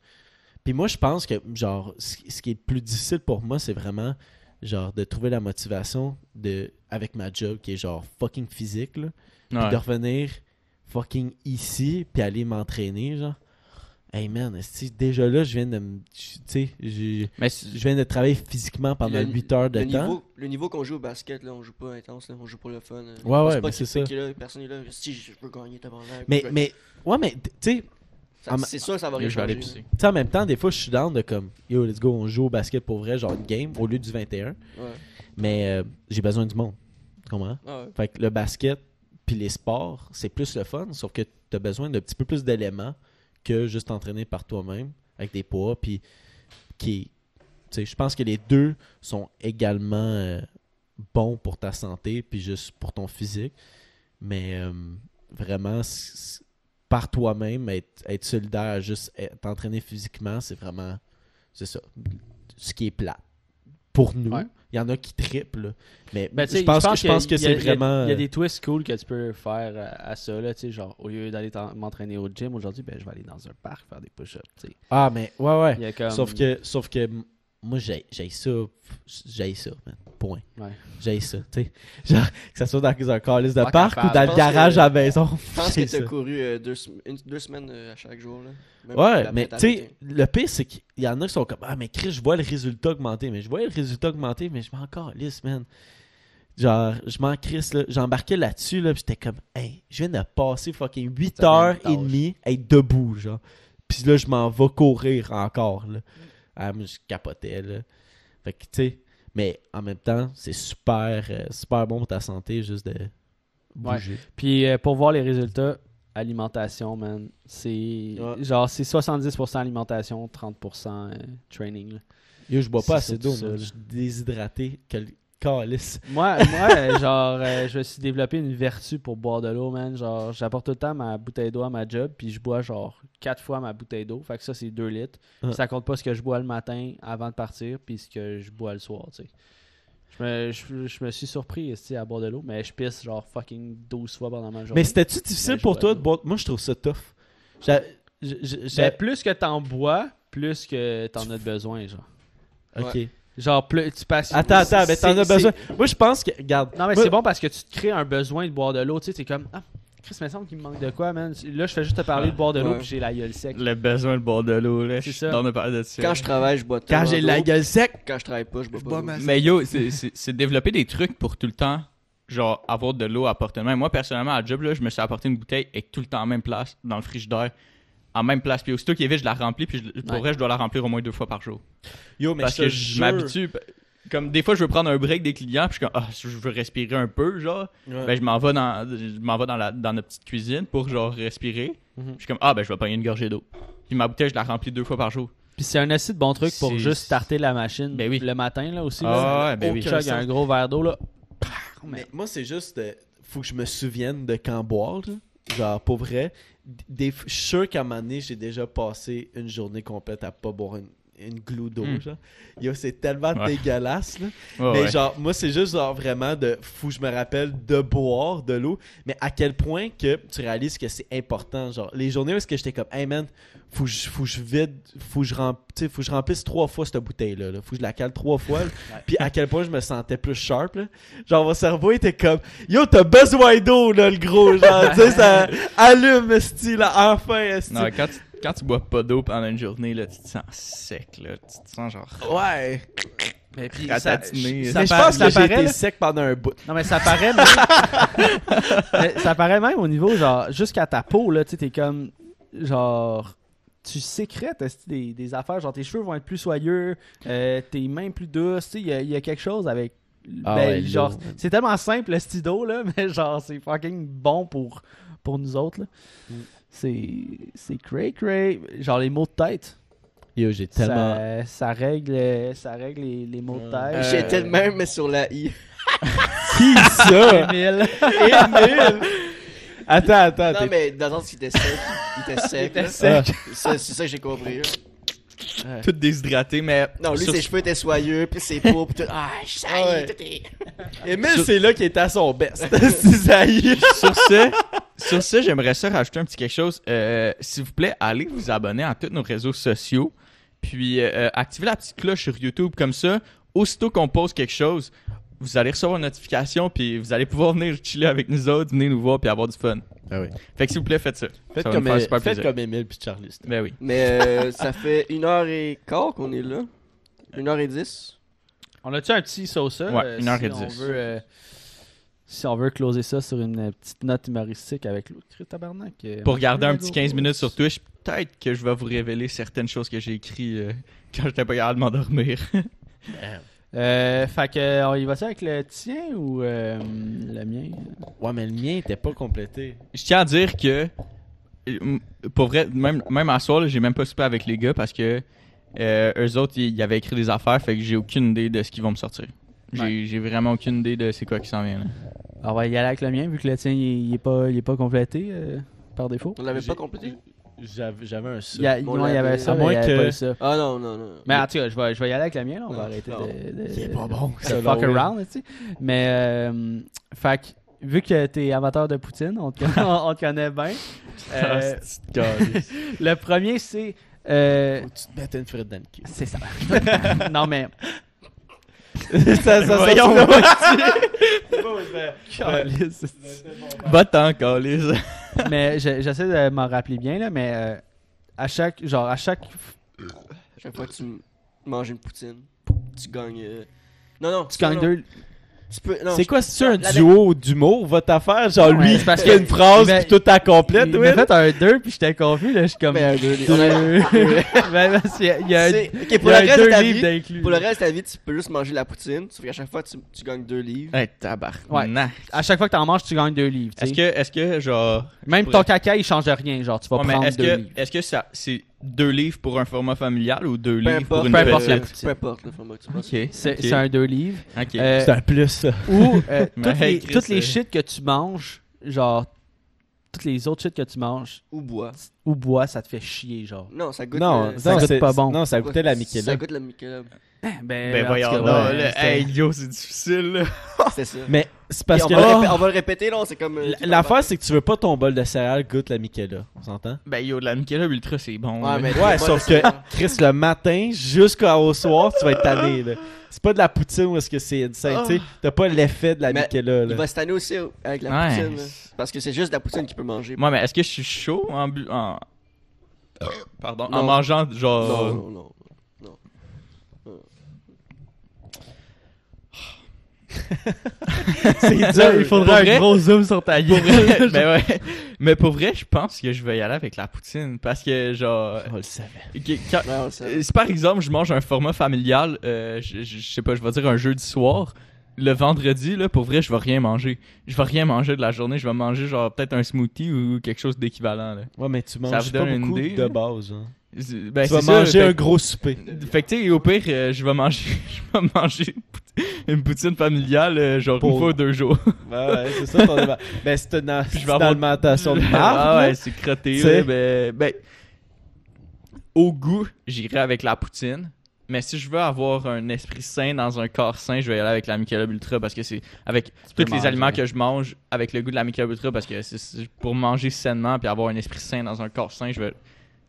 [SPEAKER 1] puis moi je pense que genre ce qui est le plus difficile pour moi c'est vraiment genre de trouver la motivation de avec ma job qui est genre fucking physique là puis
[SPEAKER 2] Ouais.
[SPEAKER 1] de revenir fucking ici puis aller m'entraîner genre hey man déjà là je viens de me tu sais je je viens de travailler physiquement pendant
[SPEAKER 4] Le-
[SPEAKER 1] 8 heures de
[SPEAKER 4] le
[SPEAKER 1] temps
[SPEAKER 4] Niveau, le niveau qu'on joue au basket, là, on joue pas intense, là, on joue pour le fun. euh.
[SPEAKER 1] Ouais, ouais, mais c'est ça.
[SPEAKER 4] là, personne est là. Si je veux gagner, tabarnak.
[SPEAKER 1] mais mais ouais mais tu sais
[SPEAKER 4] Ça- C'est sûr que ça va
[SPEAKER 2] pisser.
[SPEAKER 1] Tu sais, en même temps, des fois, je suis down de comme, yo, let's go, on joue au basket pour vrai, genre une game, au lieu du 21.
[SPEAKER 4] Ouais.
[SPEAKER 1] Mais euh, j'ai besoin du monde. Tu comprends?
[SPEAKER 4] Ah ouais.
[SPEAKER 1] Fait que le basket puis les sports, c'est plus le fun, sauf que tu as besoin d'un petit peu plus d'éléments que juste entraîner par toi-même avec des poids. Puis, qui, je pense que les deux sont également euh, bons pour ta santé puis juste pour ton physique. Mais euh, vraiment, par toi-même, être, être solidaire, juste t'entraîner physiquement, c'est vraiment, c'est ça, ce qui est plat. Pour nous,
[SPEAKER 3] Ouais.
[SPEAKER 1] il y en a qui triplent, là. mais
[SPEAKER 3] Ben, tu sais,
[SPEAKER 1] je pense, que, pense que
[SPEAKER 3] il y a-
[SPEAKER 1] c'est vraiment...
[SPEAKER 3] Il y a
[SPEAKER 1] euh,
[SPEAKER 3] des twists cool que tu peux faire à, à ça, là, tu sais, genre, au lieu d'aller m'entraîner au gym aujourd'hui, ben, je vais aller dans un parc faire des push-ups, tu sais.
[SPEAKER 1] Ah, mais ouais, ouais.
[SPEAKER 3] Comme...
[SPEAKER 1] Sauf que, sauf que moi, j'ai j'ai ça. J'ai ça, man. Point.
[SPEAKER 3] Ouais.
[SPEAKER 1] J'ai ça, tu sais. Genre, que ça soit dans un calice de parc ou dans le garage
[SPEAKER 4] que-
[SPEAKER 1] à la maison.
[SPEAKER 4] Je pense que t'as couru euh, deux, une- deux semaines euh, à chaque jour. Là. Même
[SPEAKER 1] Ouais, mais tu sais, le pire, c'est qu'il y en a qui sont comme Ah, mais Chris, je vois le résultat augmenter. Mais je vois le résultat augmenter, mais je m'en calisse, man. Genre, je m'en crisse, là. J'embarquais là-dessus, là, j'étais comme, hey, je viens de passer fucking 8
[SPEAKER 3] Ça fait
[SPEAKER 1] heures et demie à être debout, genre. Pis là, je m'en vais courir encore, là. Ah, moi, je capotais, là. Fait que, tu sais, mais en même temps, c'est super, euh, super bon pour ta santé, juste de bouger.
[SPEAKER 3] Puis euh, pour voir les résultats, alimentation, man, c'est
[SPEAKER 1] Ouais.
[SPEAKER 3] genre c'est 70% alimentation, 30% euh, training. là.
[SPEAKER 1] Yo, je bois pas assez d'eau. Je suis déshydraté, calice.
[SPEAKER 3] Moi, moi genre, euh, je me suis développé une vertu pour boire de l'eau, man. Genre, j'apporte tout le temps ma bouteille d'eau à ma job, puis je bois genre 4 fois ma bouteille d'eau. Fait que ça, c'est 2 litres.
[SPEAKER 1] Ah.
[SPEAKER 3] Ça compte pas ce que je bois le matin avant de partir, puis ce que je bois le soir, tu sais. Je me, je, je me suis surpris à boire de l'eau, mais je pisse genre fucking 12 fois pendant ma journée.
[SPEAKER 1] Mais c'était-tu difficile
[SPEAKER 3] Ben,
[SPEAKER 1] pour toi
[SPEAKER 3] de
[SPEAKER 1] boire? Moi, je trouve ça tough. J'a- j'- j'-
[SPEAKER 3] Ben,
[SPEAKER 1] j'ai-
[SPEAKER 3] plus que t'en bois, plus que t'en as besoin, genre.
[SPEAKER 1] Ok.
[SPEAKER 3] Genre, plus tu passes.
[SPEAKER 1] Attends, attends, mais t'en as besoin. Moi, je pense que. Regarde.
[SPEAKER 3] Non, mais
[SPEAKER 1] moi-
[SPEAKER 3] c'est bon parce que tu te crées un besoin de boire de l'eau. Tu sais, t'es comme, ah, Chris, il me semble qu'il me manque de quoi, man. Là, je fais juste te parler de boire de l'eau,
[SPEAKER 4] Ouais.
[SPEAKER 3] puis j'ai la gueule sec.
[SPEAKER 2] Le besoin de boire de l'eau, là.
[SPEAKER 3] C'est ça.
[SPEAKER 2] de ça.
[SPEAKER 4] Quand je travaille, je bois
[SPEAKER 1] Quand j'ai la gueule sec.
[SPEAKER 4] Quand je travaille pas, je bois
[SPEAKER 1] Je
[SPEAKER 4] pas
[SPEAKER 1] bois
[SPEAKER 2] Mais yo, c'est- développer des trucs pour tout le temps, genre, avoir de l'eau à portée de main. Moi, personnellement, à job, là, je me suis apporté une bouteille et tout le temps en même place, dans le frigidaire, en même place. Puis aussitôt qu'il est vide, je la remplis, puis je- pour
[SPEAKER 3] Ouais.
[SPEAKER 2] vrai, je dois la remplir au moins deux fois par jour.
[SPEAKER 1] Yo, mais
[SPEAKER 2] Parce
[SPEAKER 1] je
[SPEAKER 2] que je m'habitue. Comme des fois, je veux prendre un break des clients, puis je suis comme, ah, je veux respirer un peu, genre.
[SPEAKER 1] Ouais.
[SPEAKER 2] Ben, je m'en vais dans, je m'en vais dans, la, dans notre petite cuisine pour, genre, respirer.
[SPEAKER 3] Mhm.
[SPEAKER 2] Je suis comme, ah, ben, je vais prendre une gorgée d'eau. Puis ma bouteille, je la remplis deux fois par jour.
[SPEAKER 3] Puis c'est un assez de bon truc pour
[SPEAKER 2] C'est-
[SPEAKER 3] juste starter la machine
[SPEAKER 2] Ben oui.
[SPEAKER 3] le matin, là aussi.
[SPEAKER 2] Ah,
[SPEAKER 3] là.
[SPEAKER 2] ben oui.
[SPEAKER 3] Chug, un gros verre d'eau, là.
[SPEAKER 1] Mais moi, c'est juste. euh, faut que je me souvienne de quand boire, là. Genre, pour vrai. Des, je suis sûr qu'à un j'ai déjà passé une journée complète à pas boire une, une glou d'eau,
[SPEAKER 2] Mm.
[SPEAKER 1] genre. Yo, c'est tellement
[SPEAKER 2] Ouais.
[SPEAKER 1] dégueulasse, là. Mais
[SPEAKER 2] ouais.
[SPEAKER 1] genre, moi, c'est juste genre vraiment de. Faut que je me rappelle de boire de l'eau. Mais à quel point que tu réalises que c'est important. Genre, les journées où est-ce que j'étais comme, hey man, faut que je, faut que je vide, faut que je, rem- faut je remplisse trois fois cette bouteille-là. là. Faut que je la cale trois fois. Puis à quel point je me sentais plus sharp. Là. Genre, mon cerveau était comme, yo, t'as besoin d'eau, là, le gros. Genre, tu sais, ça allume, style, enfin, esti.
[SPEAKER 2] Non, quand tu, quand tu bois pas d'eau pendant une journée, là, tu te sens sec, là. Tu te sens genre.
[SPEAKER 1] Ouais.
[SPEAKER 3] Mais puis
[SPEAKER 2] Ratatiné.
[SPEAKER 3] ça,
[SPEAKER 1] mais je pense
[SPEAKER 3] ça
[SPEAKER 1] que j'ai
[SPEAKER 3] paraît,
[SPEAKER 1] été
[SPEAKER 3] là.
[SPEAKER 1] sec pendant un bout.
[SPEAKER 3] Non, mais ça paraît même. Mais ça paraît même au niveau, genre, jusqu'à ta peau, là, tu sais, t'es comme. Genre. Tu sécrètes des, des affaires, genre tes cheveux vont être plus soyeux, euh, tes mains plus douces, tu sais, il y a- il y, a quelque chose avec.
[SPEAKER 1] Ah
[SPEAKER 3] ben,
[SPEAKER 1] ouais,
[SPEAKER 3] genre, c'est tellement simple le stylo, là, mais genre, c'est fucking bon pour, pour nous autres, là.
[SPEAKER 1] Mm.
[SPEAKER 3] C'est. C'est cray cray. Genre, les mots de tête.
[SPEAKER 1] Yo, j'ai tellement.
[SPEAKER 3] Ça, ça règle, ça règle les, les mots de tête.
[SPEAKER 4] J'ai
[SPEAKER 2] Euh,
[SPEAKER 4] tellement mais sur la i.
[SPEAKER 1] Qui ça?
[SPEAKER 3] Émile.
[SPEAKER 1] Émile! Attends, attends.
[SPEAKER 4] Non, mais dans le sens qu'il était sec. Il était sec. C'est ça que j'ai compris.
[SPEAKER 2] Tout déshydraté, mais.
[SPEAKER 4] Non, lui,
[SPEAKER 2] sur-
[SPEAKER 4] ses cheveux étaient soyeux, puis ses peaux, puis tout. Ah, ça y est,
[SPEAKER 1] Ouais.
[SPEAKER 4] tout est.
[SPEAKER 1] Émile, c'est là qu'il était à son best. C'est ça y est.
[SPEAKER 2] sur ce, sur ce, j'aimerais ça rajouter un petit quelque chose. Euh, S'il vous plaît, allez vous abonner à tous nos réseaux sociaux. Puis euh, activez la petite cloche sur YouTube comme ça. Aussitôt qu'on pose quelque chose, vous allez recevoir une notification. Puis vous allez pouvoir venir chiller avec nous autres, venir nous voir, puis avoir du fun.
[SPEAKER 1] Ah oui.
[SPEAKER 2] Fait que s'il vous plaît, faites ça.
[SPEAKER 1] Faites
[SPEAKER 2] ça
[SPEAKER 1] comme,
[SPEAKER 2] me faire
[SPEAKER 1] euh,
[SPEAKER 2] super
[SPEAKER 1] faites
[SPEAKER 2] plaisir.
[SPEAKER 1] comme Émile puis Charlie.
[SPEAKER 2] Ben oui.
[SPEAKER 4] Mais euh, ça fait une heure et quart qu'on est là. Une heure et dix.
[SPEAKER 3] On a-tu un petit sauce
[SPEAKER 2] Ouais, une heure et
[SPEAKER 3] si on
[SPEAKER 2] dix.
[SPEAKER 3] veut, euh, Si on veut closer ça sur une euh, petite note humoristique avec l'autre Tabarnak. euh,
[SPEAKER 2] Pour garder un petit
[SPEAKER 3] Marco
[SPEAKER 2] 15
[SPEAKER 3] Lagos.
[SPEAKER 2] minutes sur Twitch, peut-être que je vais vous révéler certaines choses que j'ai écrites euh, quand j'étais pas capable de m'endormir.
[SPEAKER 3] Euh, fait que, on y va avec le tien ou euh, le mien?
[SPEAKER 1] Ouais, mais le mien était pas complété.
[SPEAKER 2] Je tiens à dire que, euh, pour vrai, même, même à soir, j'ai même pas soupé avec les gars parce que euh, eux autres, ils ils avaient écrit des affaires, fait que j'ai aucune idée de ce qu'ils vont me sortir. J'ai
[SPEAKER 3] Ouais.
[SPEAKER 2] vraiment aucune idée de c'est quoi qui s'en vient. là.
[SPEAKER 3] On va y aller avec le mien vu que le tien il, il est, pas, il est pas complété euh, par défaut.
[SPEAKER 4] On l'avait pas complété?
[SPEAKER 1] J'avais un ça.
[SPEAKER 3] Il y, a,
[SPEAKER 4] On
[SPEAKER 3] non, il y avait
[SPEAKER 4] l'avait-
[SPEAKER 3] ça,
[SPEAKER 1] À
[SPEAKER 3] mais
[SPEAKER 1] moins
[SPEAKER 3] il y avait
[SPEAKER 1] que-
[SPEAKER 3] pas eu ça.
[SPEAKER 4] Ah non, non, non.
[SPEAKER 3] Mais en tout cas, je vais, je vais y aller avec le mien. Là. On va
[SPEAKER 4] Non,
[SPEAKER 3] arrêter
[SPEAKER 4] non.
[SPEAKER 3] de, de,
[SPEAKER 1] Il est pas bon,
[SPEAKER 3] de
[SPEAKER 1] ça,
[SPEAKER 3] fuck around. Tu sais. Mais, euh, fait que, vu que t'es amateur de Poutine, on te, connaît- on te connaît bien. Euh,
[SPEAKER 2] Ah, c'est
[SPEAKER 3] le premier, c'est. euh,
[SPEAKER 1] Faut tu te mettes une frite dans le cul.
[SPEAKER 3] c'est ça. non, mais.
[SPEAKER 1] ça, ça,
[SPEAKER 3] Calisse.
[SPEAKER 2] Va-t'en, calice.
[SPEAKER 3] mais je- j'essaie de m'en rappeler bien, là, mais euh, à chaque. Genre, à chaque.
[SPEAKER 4] Chaque fois que tu manges une poutine, tu gagnes. euh, Non, non.
[SPEAKER 3] Tu gagnes deux.
[SPEAKER 4] Tu peux.
[SPEAKER 1] C'est quoi, c'est un
[SPEAKER 4] la-
[SPEAKER 1] duo d'humour, votre affaire? Genre,
[SPEAKER 3] Ouais,
[SPEAKER 1] lui,
[SPEAKER 3] parce
[SPEAKER 1] il fait
[SPEAKER 3] que-
[SPEAKER 1] une phrase, puis tout à complète, oui.
[SPEAKER 3] fait un 2 puis j'étais confus, là. Je suis comme.
[SPEAKER 4] Mais un deux,
[SPEAKER 3] deux.
[SPEAKER 4] on a-
[SPEAKER 3] Ben, parce qu'il y a- il y a un-
[SPEAKER 4] C'est- Ok,
[SPEAKER 3] il
[SPEAKER 4] pour
[SPEAKER 3] y
[SPEAKER 4] le
[SPEAKER 3] a
[SPEAKER 4] reste
[SPEAKER 3] deux
[SPEAKER 4] de ta
[SPEAKER 3] livres
[SPEAKER 4] vie.
[SPEAKER 3] d'inclus.
[SPEAKER 4] Pour le reste de ta vie, tu peux juste manger la poutine, sauf qu'à chaque fois, tu, tu gagnes deux livres.
[SPEAKER 2] Hey, tabarnak.
[SPEAKER 3] Ouais. À chaque fois que t'en manges, tu gagnes deux livres. tu
[SPEAKER 2] Est-ce que, est-ce que, genre.
[SPEAKER 3] Même
[SPEAKER 2] je
[SPEAKER 3] ton
[SPEAKER 2] pourrais-
[SPEAKER 3] caca, il change de rien. Genre, tu vas
[SPEAKER 2] Ouais,
[SPEAKER 3] prendre
[SPEAKER 2] est-ce
[SPEAKER 3] deux
[SPEAKER 2] que,
[SPEAKER 3] livres.
[SPEAKER 2] est-ce que ça, c'est deux livres pour un format familial ou deux
[SPEAKER 4] Peu
[SPEAKER 2] livres pour une
[SPEAKER 3] peu importe la.
[SPEAKER 4] Peu importe le format que tu penses.
[SPEAKER 2] Ok.
[SPEAKER 3] C'est un deux livres.
[SPEAKER 2] Ok.
[SPEAKER 3] Euh,
[SPEAKER 1] C'est un plus, ça.
[SPEAKER 3] Ou euh, toutes, les,
[SPEAKER 2] Chris,
[SPEAKER 3] toutes les
[SPEAKER 2] euh,
[SPEAKER 3] shit que tu manges, genre, toutes les autres shit que tu manges
[SPEAKER 4] Ou bois.
[SPEAKER 3] ou bois, ça te fait chier, genre.
[SPEAKER 4] Non, ça goûte.
[SPEAKER 1] Non,
[SPEAKER 4] euh,
[SPEAKER 3] ça
[SPEAKER 1] non,
[SPEAKER 3] goûte pas bon.
[SPEAKER 1] Non, ça goûtait la Michelob.
[SPEAKER 4] Ça goûte la Michelob.
[SPEAKER 3] Ben,
[SPEAKER 2] Ben
[SPEAKER 3] en
[SPEAKER 2] voyons
[SPEAKER 3] cas, ouais,
[SPEAKER 2] là. Hey, yo, c'est difficile, là.
[SPEAKER 4] C'est ça.
[SPEAKER 1] Mais c'est parce
[SPEAKER 4] on,
[SPEAKER 1] que
[SPEAKER 4] va
[SPEAKER 1] là,
[SPEAKER 4] on va le répéter, là, c'est comme. euh,
[SPEAKER 1] l'affaire, c'est que tu veux pas ton bol de céréales goûte la Michelob. On s'entend?
[SPEAKER 2] Ben yo, de la Michelob Ultra, c'est bon.
[SPEAKER 4] Ouais,
[SPEAKER 2] là.
[SPEAKER 4] mais-
[SPEAKER 1] Ouais, sauf que. Chris, le matin jusqu'au soir, tu vas être tanné, là. C'est pas de la poutine ou est-ce que c'est tu sais. T'as pas l'effet de la
[SPEAKER 4] Mais
[SPEAKER 1] Michelob,
[SPEAKER 4] Il
[SPEAKER 1] là.
[SPEAKER 4] va se tanner aussi euh, avec la
[SPEAKER 2] Ouais.
[SPEAKER 4] poutine. là. Parce que c'est juste de la poutine qu'il peut manger.
[SPEAKER 2] Moi, mais est-ce que je suis chaud en bu... en... Pardon, en
[SPEAKER 4] Non.
[SPEAKER 2] mangeant genre...
[SPEAKER 4] Non, non, non.
[SPEAKER 1] C'est dur.
[SPEAKER 3] il faudrait
[SPEAKER 2] Pour vrai?
[SPEAKER 3] un gros zoom sur ta gueule.
[SPEAKER 2] vrai, ouais. Mais pour vrai, je pense que je vais y aller avec la poutine. Parce que, genre...
[SPEAKER 1] On le savait.
[SPEAKER 2] ok, quand-
[SPEAKER 4] Ouais, on le sait.
[SPEAKER 2] euh, Si par exemple, je mange un format familial, euh, je, je- je sais pas, je vais dire un jeudi soir, le vendredi, là, pour vrai, je vais rien manger. Je vais rien manger de la journée. Je vais manger, genre, peut-être un smoothie ou quelque chose d'équivalent, là.
[SPEAKER 1] Ouais, mais tu
[SPEAKER 2] Ça
[SPEAKER 1] manges pas
[SPEAKER 2] donne une
[SPEAKER 1] beaucoup
[SPEAKER 2] idée,
[SPEAKER 1] de
[SPEAKER 2] là?
[SPEAKER 1] base, hein.
[SPEAKER 2] Ben,
[SPEAKER 1] Tu vas
[SPEAKER 2] ça,
[SPEAKER 1] manger
[SPEAKER 2] fait-
[SPEAKER 1] un gros souper.
[SPEAKER 2] Fait que, tu sais, au pire, euh, je vais manger, je vais manger une poutine familiale, euh, genre
[SPEAKER 1] Pour-
[SPEAKER 2] une fois deux jours.
[SPEAKER 1] Ouais, ouais, c'est ça ton. Ben, c'est une,
[SPEAKER 2] avoir-
[SPEAKER 1] alimentation de marde.
[SPEAKER 2] Ah ouais, c'est crotté, là, ben, ben, au goût, j'irai avec la poutine. Mais si je veux avoir un esprit sain dans un corps sain, je vais y aller avec la Michelob Ultra parce que c'est avec tous les
[SPEAKER 3] manger.
[SPEAKER 2] aliments que je mange avec le goût de la Michelob Ultra parce que c'est- c'est pour manger sainement puis avoir un esprit sain dans un corps sain, je vais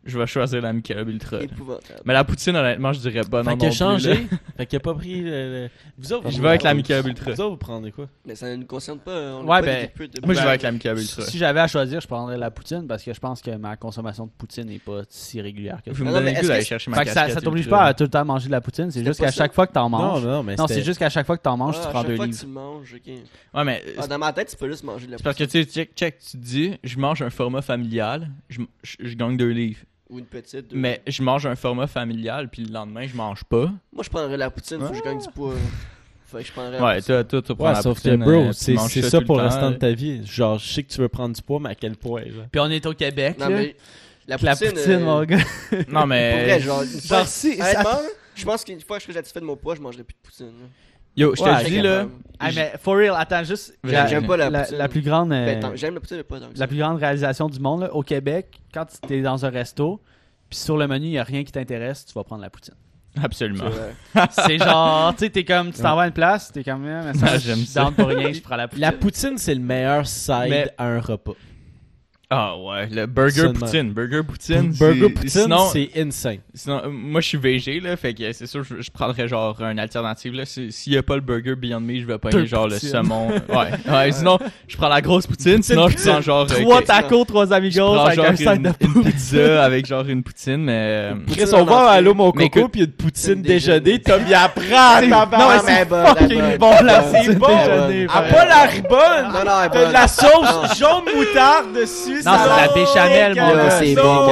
[SPEAKER 2] je vais choisir la Michelob Ultra. là.
[SPEAKER 4] Épouvantable.
[SPEAKER 2] Mais la poutine honnêtement, je dirais pas non
[SPEAKER 1] Fait
[SPEAKER 2] non
[SPEAKER 1] qu'il a
[SPEAKER 2] plus,
[SPEAKER 1] changé. fait qu'il a pas pris le. le- Vous autres,
[SPEAKER 2] Je
[SPEAKER 1] vous-
[SPEAKER 2] vais avec la Michelob Ultra.
[SPEAKER 1] Vous autres, vous prenez quoi?
[SPEAKER 4] Mais ça ne nous concerne pas. On
[SPEAKER 3] Ouais, ben,
[SPEAKER 4] de-
[SPEAKER 2] Moi, je vais avec la Michelob Ultra.
[SPEAKER 3] Si j'avais à choisir, je prendrais la poutine parce que je pense que ma consommation de poutine n'est pas si régulière que ça.
[SPEAKER 2] Vous me
[SPEAKER 4] non,
[SPEAKER 2] donnez
[SPEAKER 4] mais
[SPEAKER 2] le goût
[SPEAKER 4] est-ce
[SPEAKER 2] d'aller
[SPEAKER 4] que-
[SPEAKER 2] chercher ma
[SPEAKER 3] Fait que ça,
[SPEAKER 2] casquette
[SPEAKER 3] ça t'oblige
[SPEAKER 2] Ultra.
[SPEAKER 3] pas à tout le temps manger de la poutine, c'est
[SPEAKER 4] C'était
[SPEAKER 3] juste
[SPEAKER 4] pas
[SPEAKER 3] qu'à
[SPEAKER 4] ça.
[SPEAKER 3] chaque fois que t'en
[SPEAKER 1] Non,
[SPEAKER 3] manges.
[SPEAKER 1] non, mais
[SPEAKER 3] Non,
[SPEAKER 1] c'était-
[SPEAKER 3] c'est juste qu'à chaque fois que t'en manges,
[SPEAKER 4] Ah,
[SPEAKER 3] tu
[SPEAKER 4] à
[SPEAKER 3] prends
[SPEAKER 4] chaque
[SPEAKER 3] deux
[SPEAKER 4] fois
[SPEAKER 3] livres.
[SPEAKER 4] que tu manges, ok.
[SPEAKER 2] Ouais, mais
[SPEAKER 4] Ah, dans ma tête, tu peux juste manger de la
[SPEAKER 2] C'est parce que tu sais, check, check, tu te dis, je mange un format familial, je, je, je gagne deux livres.
[SPEAKER 4] Ou une petite. deux.
[SPEAKER 2] Mais je mange un format familial, puis le lendemain, je mange pas.
[SPEAKER 4] Moi, je prendrais la poutine, faut que je gagne du poids. Fait que je prendrais la
[SPEAKER 2] Ouais,
[SPEAKER 4] poutine.
[SPEAKER 2] toi, toi, tu prends
[SPEAKER 1] Ouais,
[SPEAKER 2] la
[SPEAKER 1] sauf que,
[SPEAKER 2] poutine,
[SPEAKER 1] bro,
[SPEAKER 2] euh,
[SPEAKER 1] c'est ça
[SPEAKER 2] le
[SPEAKER 1] pour le
[SPEAKER 2] temps,
[SPEAKER 1] restant de ta vie. Genre, je sais que tu veux prendre du poids, mais à quel point, genre?
[SPEAKER 3] Puis on est au Québec,
[SPEAKER 4] Non,
[SPEAKER 3] là.
[SPEAKER 4] mais la
[SPEAKER 3] La
[SPEAKER 4] poutine. euh,
[SPEAKER 3] mon gars.
[SPEAKER 2] Non,
[SPEAKER 4] Pour
[SPEAKER 2] mais.
[SPEAKER 4] vrai, genre.
[SPEAKER 3] Genre, si.
[SPEAKER 4] Je pense qu'une fois que je serais satisfait de mon poids, je mangerais plus de poutine. là.
[SPEAKER 2] Yo, je te dis, là.
[SPEAKER 3] Ah, mais for real, attends, juste.
[SPEAKER 2] J'aime-
[SPEAKER 4] pas la
[SPEAKER 3] la, plus grande. euh,
[SPEAKER 4] Ben, tant- J'aime la poutine, mais pas tant que ça.
[SPEAKER 3] la plus grande réalisation du monde, là, au Québec, quand tu es dans un resto, puis sur le menu, il n'y a rien qui t'intéresse, tu vas prendre la poutine.
[SPEAKER 2] Absolument.
[SPEAKER 4] C'est
[SPEAKER 3] genre, tu sais, t'es comme, tu t'en vas à une place, t'es comme, ah, mais ça,
[SPEAKER 2] Ah,
[SPEAKER 3] je
[SPEAKER 2] j'aime ça.
[SPEAKER 3] pour rien, je prends la poutine.
[SPEAKER 1] La poutine, c'est le meilleur side
[SPEAKER 3] Mais-
[SPEAKER 1] à un repas.
[SPEAKER 2] Ah ouais, le burger
[SPEAKER 1] Seulement.
[SPEAKER 2] poutine. Burger poutine.
[SPEAKER 1] Burger
[SPEAKER 2] c'est-
[SPEAKER 1] poutine,
[SPEAKER 2] Sinon,
[SPEAKER 1] c'est insane.
[SPEAKER 2] sinon, euh, moi je suis VG là, fait que c'est sûr je, je prendrais genre une alternative là. Si- S'il y a pas le burger Beyond Me, je vais
[SPEAKER 3] Deux
[SPEAKER 2] genre le saumon. Ouais. Ouais, sinon je prends la grosse poutine, sinon je prends genre euh,
[SPEAKER 3] Trois tacos, trois amigos avec
[SPEAKER 2] genre
[SPEAKER 3] un sac
[SPEAKER 2] une,
[SPEAKER 3] de
[SPEAKER 2] une pizza avec genre une poutine mais euh,
[SPEAKER 1] Chris, on
[SPEAKER 4] en
[SPEAKER 1] va à. Allô mon coco,
[SPEAKER 2] écoute-
[SPEAKER 1] puis il y a une poutine déjeuner. Tom il apprend,
[SPEAKER 3] Non, mais c'est bon là, c'est bon.
[SPEAKER 1] Ah, pas la ribonne!
[SPEAKER 4] Non, non,
[SPEAKER 1] de la sauce jaune moutarde dessus.
[SPEAKER 3] Non, c'est la béchamel, mon
[SPEAKER 4] gars.
[SPEAKER 3] gars.
[SPEAKER 4] c'est bon,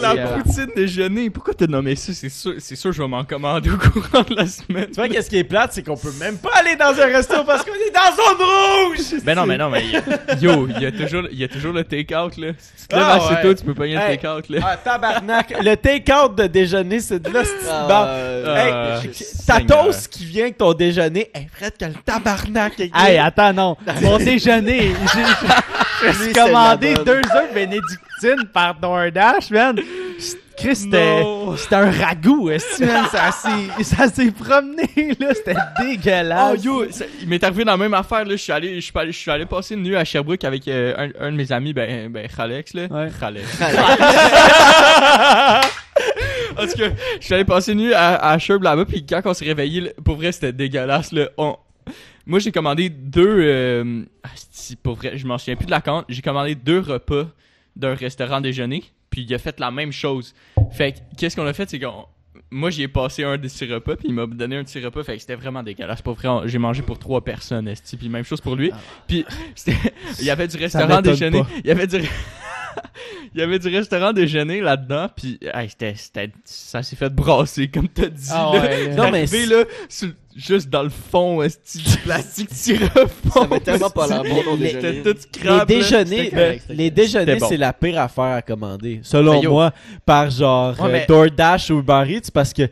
[SPEAKER 2] la
[SPEAKER 3] dégueulasse.
[SPEAKER 2] poutine déjeuner. Pourquoi t'as nommé ça? C'est sûr, c'est sûr je vais m'en commander au courant de la semaine.
[SPEAKER 1] Tu vois, qu'est-ce qui est plate, c'est qu'on peut même pas aller dans un resto parce qu'on est dans zone rouge!
[SPEAKER 2] Ben non, mais non, mais yo, il y a toujours, il y a toujours le take-out là. Si tu te lèves
[SPEAKER 1] Ah,
[SPEAKER 2] assez
[SPEAKER 1] ouais.
[SPEAKER 2] tôt, tu peux pogner le
[SPEAKER 1] Hey.
[SPEAKER 2] take-out là.
[SPEAKER 1] Ah, tabarnak. Le take-out de déjeuner, c'est de là,
[SPEAKER 4] Ah, euh,
[SPEAKER 1] Hey,
[SPEAKER 2] Ah,
[SPEAKER 1] ta toast qui vient avec ton déjeuner, est prête que le tabarnak.
[SPEAKER 3] Hey, attends, non. Mon déjeuner, j'ai- je me suis commandé deux œufs bénédictines par DoorDash, man. Chris, c'était un ragoût, est man? Ça s'est promené, là. C'était
[SPEAKER 2] Oh
[SPEAKER 3] dégueulasse.
[SPEAKER 2] yo, ça- il m'est arrivé dans la même affaire là. Je suis allé, je suis allé, je suis allé passer une nuit à Sherbrooke avec euh, un, un de mes amis, ben, ben Alex là.
[SPEAKER 3] Ouais.
[SPEAKER 2] Alex. Parce que je suis allé passer une nuit à, à Sherbrooke là-bas, puis quand on s'est réveillé, pour vrai c'était dégueulasse là. On- Moi j'ai commandé deux, euh... ah, si, pour vrai, je m'en souviens plus de la compte. J'ai commandé deux repas d'un restaurant déjeuner, puis il a fait la même chose. Fait que qu'est-ce qu'on a fait, c'est qu'on moi, j'y ai passé un de ces repas, puis il m'a donné un ces repas, fait que c'était vraiment dégueulasse. Pour vrai, on- j'ai mangé pour trois personnes, esti, puis même chose pour lui. Puis c'était- il y avait du restaurant déjeuner, il y avait du il y avait du restaurant déjeuner là-dedans, puis hey, c'était, c'était, ça s'est fait brasser comme t'as dit.
[SPEAKER 3] Ah
[SPEAKER 2] là.
[SPEAKER 3] ouais, là.
[SPEAKER 1] Non, mais
[SPEAKER 2] Arrivé,
[SPEAKER 1] c'est-
[SPEAKER 2] là, sur- juste dans le fond, du plastique styrofoam.
[SPEAKER 4] Ça avait tellement pas l'air bon
[SPEAKER 1] Les-
[SPEAKER 4] déjeuner.
[SPEAKER 2] Tout
[SPEAKER 1] Les déjeuners,
[SPEAKER 3] correct,
[SPEAKER 1] les déjeuners,
[SPEAKER 2] bon.
[SPEAKER 1] c'est la pire affaire à commander. Selon moi, par genre
[SPEAKER 2] Ouais,
[SPEAKER 1] euh,
[SPEAKER 2] mais-
[SPEAKER 1] DoorDash ou Uber Eats, parce que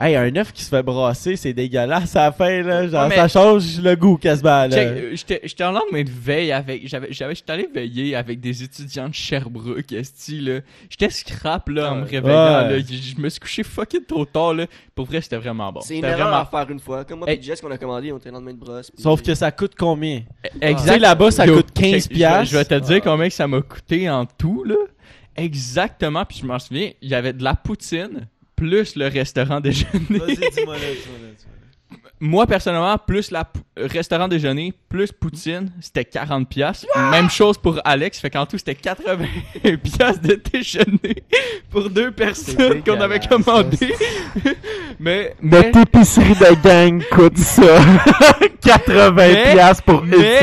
[SPEAKER 1] hey, un œuf qui se fait brasser, c'est dégueulasse à la fin là. Genre,
[SPEAKER 2] Ouais,
[SPEAKER 1] ça change le goût quasiment. Là.
[SPEAKER 2] Euh, j'étais j'étais en lendemain de veille avec j'avais j'avais j'étais allé veiller avec des étudiants de Sherbrooke esti là j'étais scrap là en me réveillant
[SPEAKER 1] Ouais.
[SPEAKER 2] là je me suis couché fucking trop tard là pour vrai c'était vraiment bon
[SPEAKER 4] C'est une erreur
[SPEAKER 2] vraiment
[SPEAKER 4] à faire une fois. Comme moi
[SPEAKER 2] Hey.
[SPEAKER 4] Jess qu'on a commandé, on était le lendemain de brosse.
[SPEAKER 1] Sauf que ça coûte combien?
[SPEAKER 2] Exact
[SPEAKER 1] Tu sais, là-bas, ça
[SPEAKER 2] Yo,
[SPEAKER 1] coûte 15
[SPEAKER 2] check, je vais-
[SPEAKER 1] piastres.
[SPEAKER 2] je vais te dire
[SPEAKER 4] Ah.
[SPEAKER 2] combien que ça m'a coûté en tout là exactement puis je m'en souviens il y avait de la poutine plus le restaurant déjeuner.
[SPEAKER 1] Dis-moi là,
[SPEAKER 2] moi personnellement plus la pou- euh, restaurant déjeuner plus poutine c'était 40 pièces même chose pour Alex fait qu'en tout c'était 80 pièces de déjeuner pour deux personnes qu'on avait commandé mais mais,
[SPEAKER 1] Notre épicerie de gang coûte ça. 80
[SPEAKER 2] Mais-
[SPEAKER 1] piastres pour
[SPEAKER 2] mais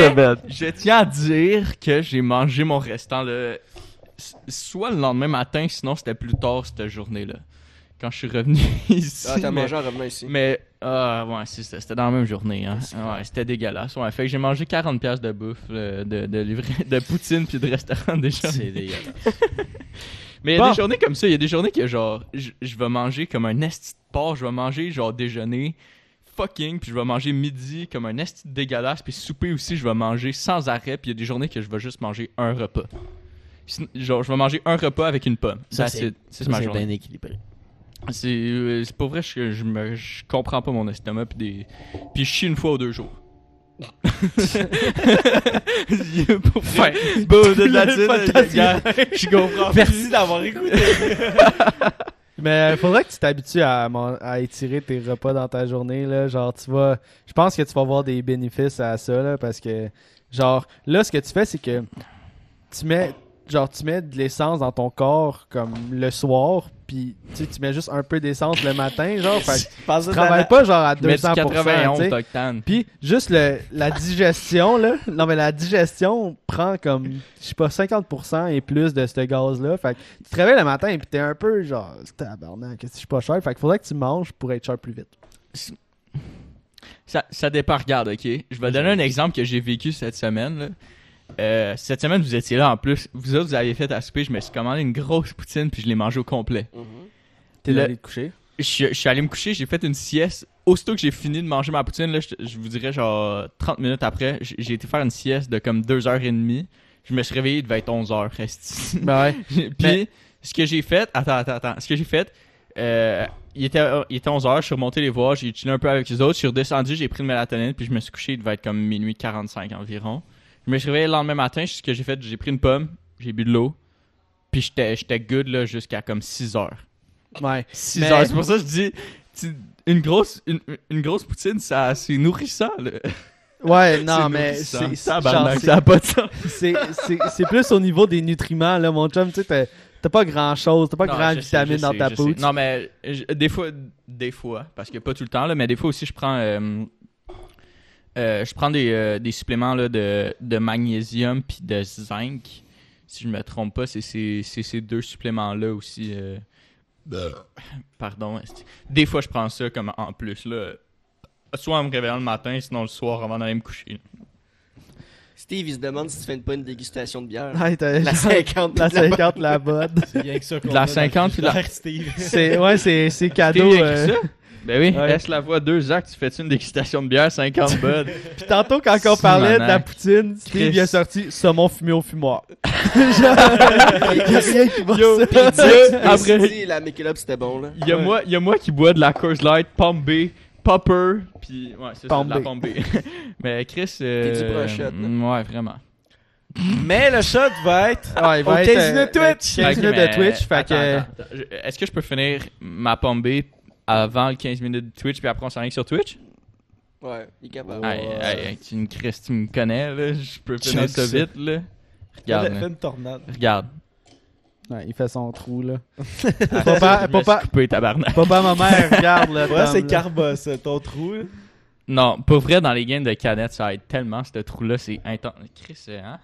[SPEAKER 2] je tiens à dire que j'ai mangé mon restant le soit le lendemain matin sinon c'était plus tard cette journée là quand je suis revenu ici
[SPEAKER 4] Ah, t'as
[SPEAKER 2] mais-
[SPEAKER 4] mangé en revenant ici.
[SPEAKER 2] Mais, ah, ouais, c'est ça. C'était dans la même journée, hein. Ouais, c'était dégueulasse. Ouais, fait que j'ai mangé 40$ piastres de bouffe, euh, de, de, de poutine puis de restaurant déjà.
[SPEAKER 1] C'est dégueulasse.
[SPEAKER 2] Mais il y a des journées comme ça. Il y a des journées que, genre, je vais manger comme un esti de porc. Je vais manger, genre, déjeuner fucking, puis je vais manger midi comme un esti de dégueulasse. Puis souper aussi, je vais manger sans arrêt. Puis il y a des journées que je vais juste manger un repas. Genre, je vais manger un repas avec une pomme.
[SPEAKER 1] Ça, c'est-
[SPEAKER 2] ma
[SPEAKER 1] C'est
[SPEAKER 2] journée.
[SPEAKER 1] bien équilibré.
[SPEAKER 2] C'est euh, c'est pas vrai je, je me je comprends pas mon estomac puis des puis je chie une fois ou deux jours. pour faire beau de la tine, je comprends.
[SPEAKER 1] Merci d'avoir écouté.
[SPEAKER 3] Mais faudrait que tu t'habitues à, à étirer tes repas dans ta journée, là. Genre, tu vas. Je pense que tu vas avoir des bénéfices à ça, là, parce que, genre, là, ce que tu fais, c'est que tu mets. Genre, tu mets de l'essence dans ton corps comme le soir, puis tu tu mets juste un peu d'essence le matin, genre. Fait tu travailles pas genre à
[SPEAKER 2] Je mets du
[SPEAKER 3] 200%.
[SPEAKER 2] 91
[SPEAKER 3] tu sais.
[SPEAKER 2] octane.
[SPEAKER 3] Puis juste le, la digestion, là. Non, mais la digestion prend comme, je sais pas, 50% et plus de ce gaz-là. Fait que tu te réveilles le matin et puis t'es un peu genre, tabarnak, que je suis pas cher. Fait qu'il faudrait que tu manges pour être cher plus vite.
[SPEAKER 2] Ça, ça dépend, regarde, ok? Je vais donner un exemple que j'ai vécu cette semaine. là. Euh, cette semaine, vous étiez là en plus. Vous autres, vous avez fait à souper. Je me suis commandé une grosse poutine puis je l'ai mangée au complet.
[SPEAKER 4] Mhm.
[SPEAKER 3] T'es
[SPEAKER 2] Le-
[SPEAKER 3] allé te coucher?
[SPEAKER 2] je, suis- je suis allé me coucher, j'ai fait une sieste. Aussitôt que j'ai fini de manger ma poutine, là, je, je vous dirais genre 30 minutes après, j'ai été faire une sieste de comme 2h30. Je me suis réveillé, il devait être 11h. resti.
[SPEAKER 3] Ben ouais.
[SPEAKER 2] Puis,
[SPEAKER 3] Mais-
[SPEAKER 2] ce que j'ai fait, attends, attends, attends. Ce que j'ai fait, euh, il était, il était 11h, je suis remonté les voir, j'ai chillé un peu avec les autres, je suis redescendu, j'ai pris le mélatonine, puis je me suis couché, il devait être comme minuit 45 environ. Je me suis réveillé le lendemain matin, ce que j'ai fait, j'ai pris une pomme, j'ai bu de l'eau, puis j'étais good là jusqu'à comme 6 heures.
[SPEAKER 3] Ouais.
[SPEAKER 2] 6
[SPEAKER 3] Mais-
[SPEAKER 2] heures, c'est pour ça que je dis tu- une grosse une, une grosse poutine ça c'est nourrissant là.
[SPEAKER 3] Ouais, non, mais c'est
[SPEAKER 2] ça a pas de sens.
[SPEAKER 3] c'est plus au niveau des nutriments, là, mon chum. Tu sais, t'as- pas grand chose, t'as pas
[SPEAKER 2] Non,
[SPEAKER 3] grand
[SPEAKER 2] sais,
[SPEAKER 3] vitamine dans
[SPEAKER 2] sais,
[SPEAKER 3] ta poutre.
[SPEAKER 2] Non, mais je- des fois, des fois, parce que pas tout le temps, là, mais des fois aussi, je prends, euh, euh, je prends des, euh, des suppléments là, de, de magnésium puis de zinc. Si je me trompe pas, c'est ces, c'est ces deux suppléments-là aussi. euh, Pardon. Des fois, je prends ça comme en plus. Là, soit en me réveillant le matin, sinon le soir avant d'aller me coucher.
[SPEAKER 4] Steve, il se demande si tu fais pas une dégustation de bière.
[SPEAKER 3] Ouais,
[SPEAKER 4] La 50
[SPEAKER 3] la
[SPEAKER 4] puis la
[SPEAKER 3] 50, la bonne.
[SPEAKER 1] C'est bien que ça qu'on
[SPEAKER 2] la
[SPEAKER 1] a dans le
[SPEAKER 2] 50 puis la-
[SPEAKER 1] Steve.
[SPEAKER 3] C'est, ouais, c'est, cadeau. euh.
[SPEAKER 2] Ben oui,
[SPEAKER 3] Ouais.
[SPEAKER 2] laisse la voix deux actes, tu fais-tu une dégustation de bière 50 buds?
[SPEAKER 3] Puis tantôt, quand on parlait de la poutine, Steve
[SPEAKER 2] Chris.
[SPEAKER 3] il a sorti saumon fumé au fumoir. Genre, il y a rien qui va
[SPEAKER 2] Yo,
[SPEAKER 4] Après, dit, la Michelob c'était bon là.
[SPEAKER 2] il y, a moi, il y a moi qui bois de la Coors Light, Pomme B, Popper, puis ouais, c'est ça, de la
[SPEAKER 3] B.
[SPEAKER 2] Mais Chris, euh,
[SPEAKER 4] un shot, là?
[SPEAKER 2] mm, Ouais, vraiment.
[SPEAKER 1] Mais le shot va être
[SPEAKER 3] Ouais, il va
[SPEAKER 1] Au
[SPEAKER 3] être,
[SPEAKER 1] 15
[SPEAKER 3] euh,
[SPEAKER 1] Twitch.
[SPEAKER 3] 15
[SPEAKER 2] Ok,
[SPEAKER 3] minutes
[SPEAKER 2] mais-
[SPEAKER 3] de Twitch, fait
[SPEAKER 2] attends,
[SPEAKER 3] que...
[SPEAKER 2] Est-ce que je peux finir ma Pomme B avant le 15 minutes de Twitch, puis après on s'en sur Twitch?
[SPEAKER 4] Ouais, il est capable.
[SPEAKER 2] Hey, hey, hey, tu me Chris, tu me connais, là, je peux finir ça vite, là. Regarde,
[SPEAKER 1] Fais
[SPEAKER 2] là.
[SPEAKER 1] une tornade.
[SPEAKER 2] regarde.
[SPEAKER 3] Ouais, il fait son trou, là.
[SPEAKER 2] Papa,
[SPEAKER 3] Papa,
[SPEAKER 2] coupé, tabarnak.
[SPEAKER 3] papa, ma mère, regarde, là.
[SPEAKER 1] Ouais, c'est. Carbos, ton trou. là.
[SPEAKER 2] Non, pour vrai, dans les games de canettes, ça aide tellement, ce trou-là, c'est intense. Chris, hein?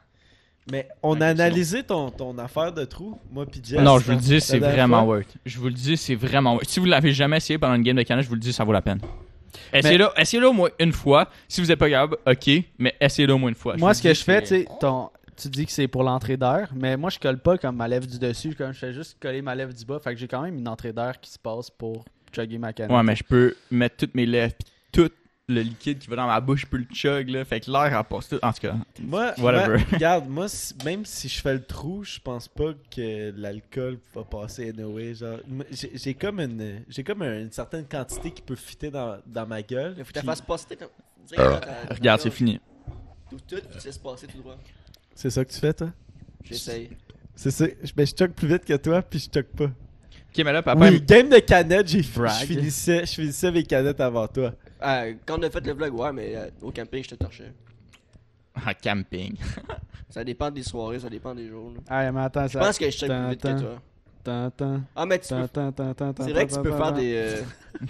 [SPEAKER 1] Mais on a analysé ton, ton affaire de trou, moi puis Jeff.
[SPEAKER 2] non, je vous le dis, c'est vraiment
[SPEAKER 1] fois.
[SPEAKER 2] worth. Je vous le dis, c'est vraiment worth. Si vous l'avez jamais essayé pendant une game de canettes, je vous le dis, ça vaut la peine. Essayez-le essayez au moins une fois. Si vous n'êtes pas capable, ok, mais essayez-le au moins une fois.
[SPEAKER 3] Moi, ce que je fais,
[SPEAKER 2] c'est-
[SPEAKER 3] tu sais, ton... tu dis que c'est pour l'entrée d'air, mais moi, je colle pas comme ma lèvre du dessus, comme je fais juste coller ma lèvre du bas. Fait que j'ai quand même une entrée d'air qui se passe pour chugger ma canette.
[SPEAKER 2] Ouais, mais je peux mettre toutes mes lèvres, pis tout le liquide qui va dans ma bouche, je peux le chug, là. Fait que l'air, elle passe tout. En tout cas,
[SPEAKER 1] Moi,
[SPEAKER 2] Whatever.
[SPEAKER 1] moi, regarde, moi, si- même si je fais le trou, je pense pas que l'alcool va passer anyway. Genre, j'ai comme une, j'ai comme une certaine quantité qui peut fitter dans, dans ma gueule.
[SPEAKER 4] Il faut que tu fasses passer dans ta-
[SPEAKER 2] regarde, c'est fini.
[SPEAKER 4] Tout, tout, tu laisses passer tout droit.
[SPEAKER 1] C'est ça que tu fais, toi?
[SPEAKER 4] J'essaye.
[SPEAKER 1] C'est ça. Je, ben, je choque plus vite que toi, puis je choque pas.
[SPEAKER 2] Mais là, papa,
[SPEAKER 1] oui, game de canettes, j'ai je finissais, je finissais mes canettes avant toi.
[SPEAKER 4] Ah, quand on a fait le vlog, ouais, mais euh, au camping, je te torchais.
[SPEAKER 2] en camping.
[SPEAKER 4] Ça dépend des soirées, ça dépend des jours. là.
[SPEAKER 3] Ah, mais attends,
[SPEAKER 4] Je
[SPEAKER 3] ça.
[SPEAKER 4] pense que je choque plus vite que toi. Ah, mais tu peux. C'est vrai que tu peux faire des. euh,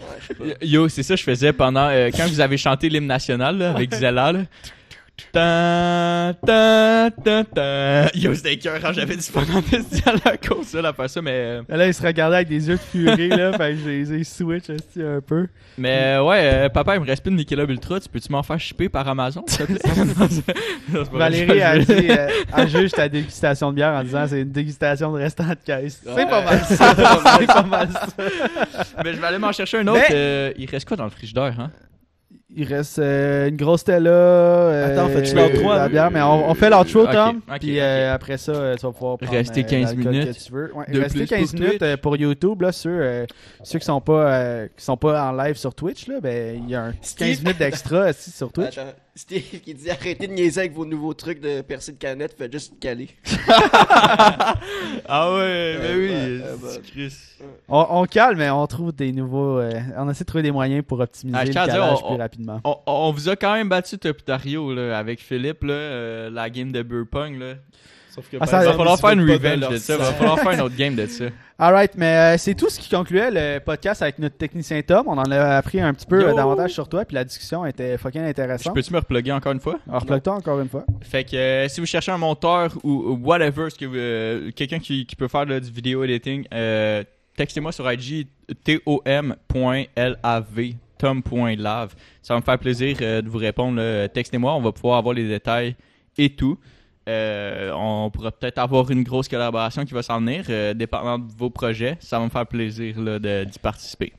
[SPEAKER 4] Ouais, je sais pas.
[SPEAKER 2] Yo, c'est ça que je faisais pendant. euh, quand vous avez chanté l'hymne national, là, avec Zella, là. Tan, tan, tan, tan. Yo, c'était écœurant, j'avais du fun en festival à cause de ça, à faire ça, mais. euh,
[SPEAKER 3] Là, il se regardait avec des yeux de furie, là. fait que je les ai switch aussi un peu.
[SPEAKER 2] Mais euh, ouais, euh, papa, il me reste plus de Michelob Ultra, tu peux-tu m'en faire shipper par Amazon, s'il te plaît? Non, c'est- vrai,
[SPEAKER 3] Valérie a
[SPEAKER 2] je-
[SPEAKER 3] dit, euh, elle juge ta dégustation de bière en disant c'est une dégustation de restant de caisse. C'est pas mal ça. c'est pas mal ça.
[SPEAKER 2] Mais je vais aller m'en chercher un autre.
[SPEAKER 3] Mais-
[SPEAKER 2] euh, il reste quoi dans le frigidaire, hein?
[SPEAKER 3] Il reste euh, une grosse Stella. euh,
[SPEAKER 1] Attends, fais-tu
[SPEAKER 3] euh,
[SPEAKER 1] l'outro,
[SPEAKER 3] La
[SPEAKER 1] hein?
[SPEAKER 3] bière, mais on, on fait l'outro,
[SPEAKER 2] Ok,
[SPEAKER 3] Tom.
[SPEAKER 2] ok,
[SPEAKER 3] puis
[SPEAKER 2] ok.
[SPEAKER 3] euh, après ça, euh, tu vas pouvoir prendre
[SPEAKER 2] Rester
[SPEAKER 3] euh,
[SPEAKER 2] 15
[SPEAKER 3] l'alcool
[SPEAKER 2] minutes
[SPEAKER 3] que tu veux. Ouais,
[SPEAKER 2] de
[SPEAKER 3] rester
[SPEAKER 2] plus
[SPEAKER 3] 15
[SPEAKER 2] pour
[SPEAKER 3] minutes
[SPEAKER 2] Twitch.
[SPEAKER 3] euh, pour YouTube. Là, ceux, euh, ceux qui sont pas euh, qui sont pas en live sur Twitch, là, ben il y a un 15
[SPEAKER 4] Steve-
[SPEAKER 3] minutes d'extra aussi sur Twitch.
[SPEAKER 4] Attends, Steve qui dit arrêtez de niaiser avec vos nouveaux trucs de percer de canette, faites juste caler.
[SPEAKER 2] Ah ouais, mais oui,
[SPEAKER 4] ouais, ouais.
[SPEAKER 2] Chris.
[SPEAKER 3] On, on cale, mais on trouve des nouveaux. euh, on essaie de trouver des moyens pour optimiser
[SPEAKER 2] Ah,
[SPEAKER 3] le
[SPEAKER 2] dire,
[SPEAKER 3] calage
[SPEAKER 2] on-
[SPEAKER 3] plus
[SPEAKER 2] on-
[SPEAKER 3] rapidement.
[SPEAKER 2] On, on vous a quand même battu Top Dario là, avec Philippe, là, euh, la game de Burpong. Là.
[SPEAKER 1] Sauf que
[SPEAKER 3] Ah, ça,
[SPEAKER 2] Il va falloir faire une revenge de ça. Il va falloir faire une autre game de ça.
[SPEAKER 3] Alright, mais euh, c'est tout ce qui concluait le podcast avec notre technicien Tom. On en a appris un petit peu
[SPEAKER 2] Yo!
[SPEAKER 3] euh, davantage sur toi, puis la discussion était fucking
[SPEAKER 2] Je
[SPEAKER 3] intéressante.
[SPEAKER 2] peux-tu me reploguer encore une fois?
[SPEAKER 3] Alors, toi encore une fois.
[SPEAKER 2] Fait que euh, si vous cherchez un monteur ou, ou whatever, ce que vous- euh, quelqu'un qui, qui peut faire là, du vidéo editing, euh, textez-moi sur IG tom.lav tom.lave. Ça va me faire plaisir euh, de vous répondre. Textez-moi, on va pouvoir avoir les détails et tout. Euh, on pourra peut-être avoir une grosse collaboration qui va s'en venir, euh, dépendant de vos projets. Ça va me faire plaisir d'y participer.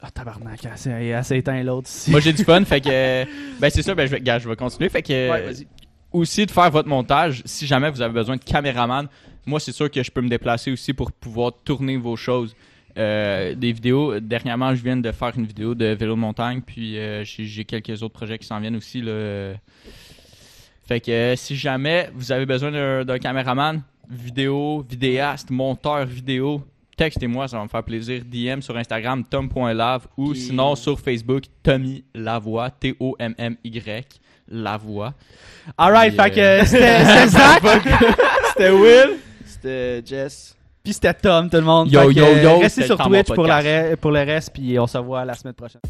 [SPEAKER 3] Ah, tabarnak, assez, assez éteint l'autre ici.
[SPEAKER 2] Moi j'ai du fun, fait que euh, ben c'est ça, ben je vais, gars, je vais continuer, fait que
[SPEAKER 3] Ouais,
[SPEAKER 2] aussi de faire votre montage. Si jamais vous avez besoin de caméraman, moi c'est sûr que je peux me déplacer aussi pour pouvoir tourner vos choses. Euh, des vidéos. Dernièrement, je viens de faire une vidéo de vélo de montagne, puis euh, j'ai j'ai quelques autres projets qui s'en viennent aussi. Là. Fait que euh, si jamais vous avez besoin d'un caméraman, vidéo, vidéaste, monteur vidéo, textez-moi, ça va me faire plaisir. DM sur Instagram, tom.lave ou sinon sur Facebook, Tommy Lavoie, T-O-M-M-Y, Lavoie.
[SPEAKER 3] Alright, fait que
[SPEAKER 2] euh,
[SPEAKER 3] c'était c'était Zach,
[SPEAKER 2] C'était Will.
[SPEAKER 4] C'était Jess.
[SPEAKER 3] puis c'était Tom, tout le monde.
[SPEAKER 2] Yo,
[SPEAKER 3] Fait que,
[SPEAKER 2] yo, yo,
[SPEAKER 3] Restez sur Twitch pour, la
[SPEAKER 2] podcast.
[SPEAKER 3] re- pour le reste, puis on se revoit la semaine prochaine.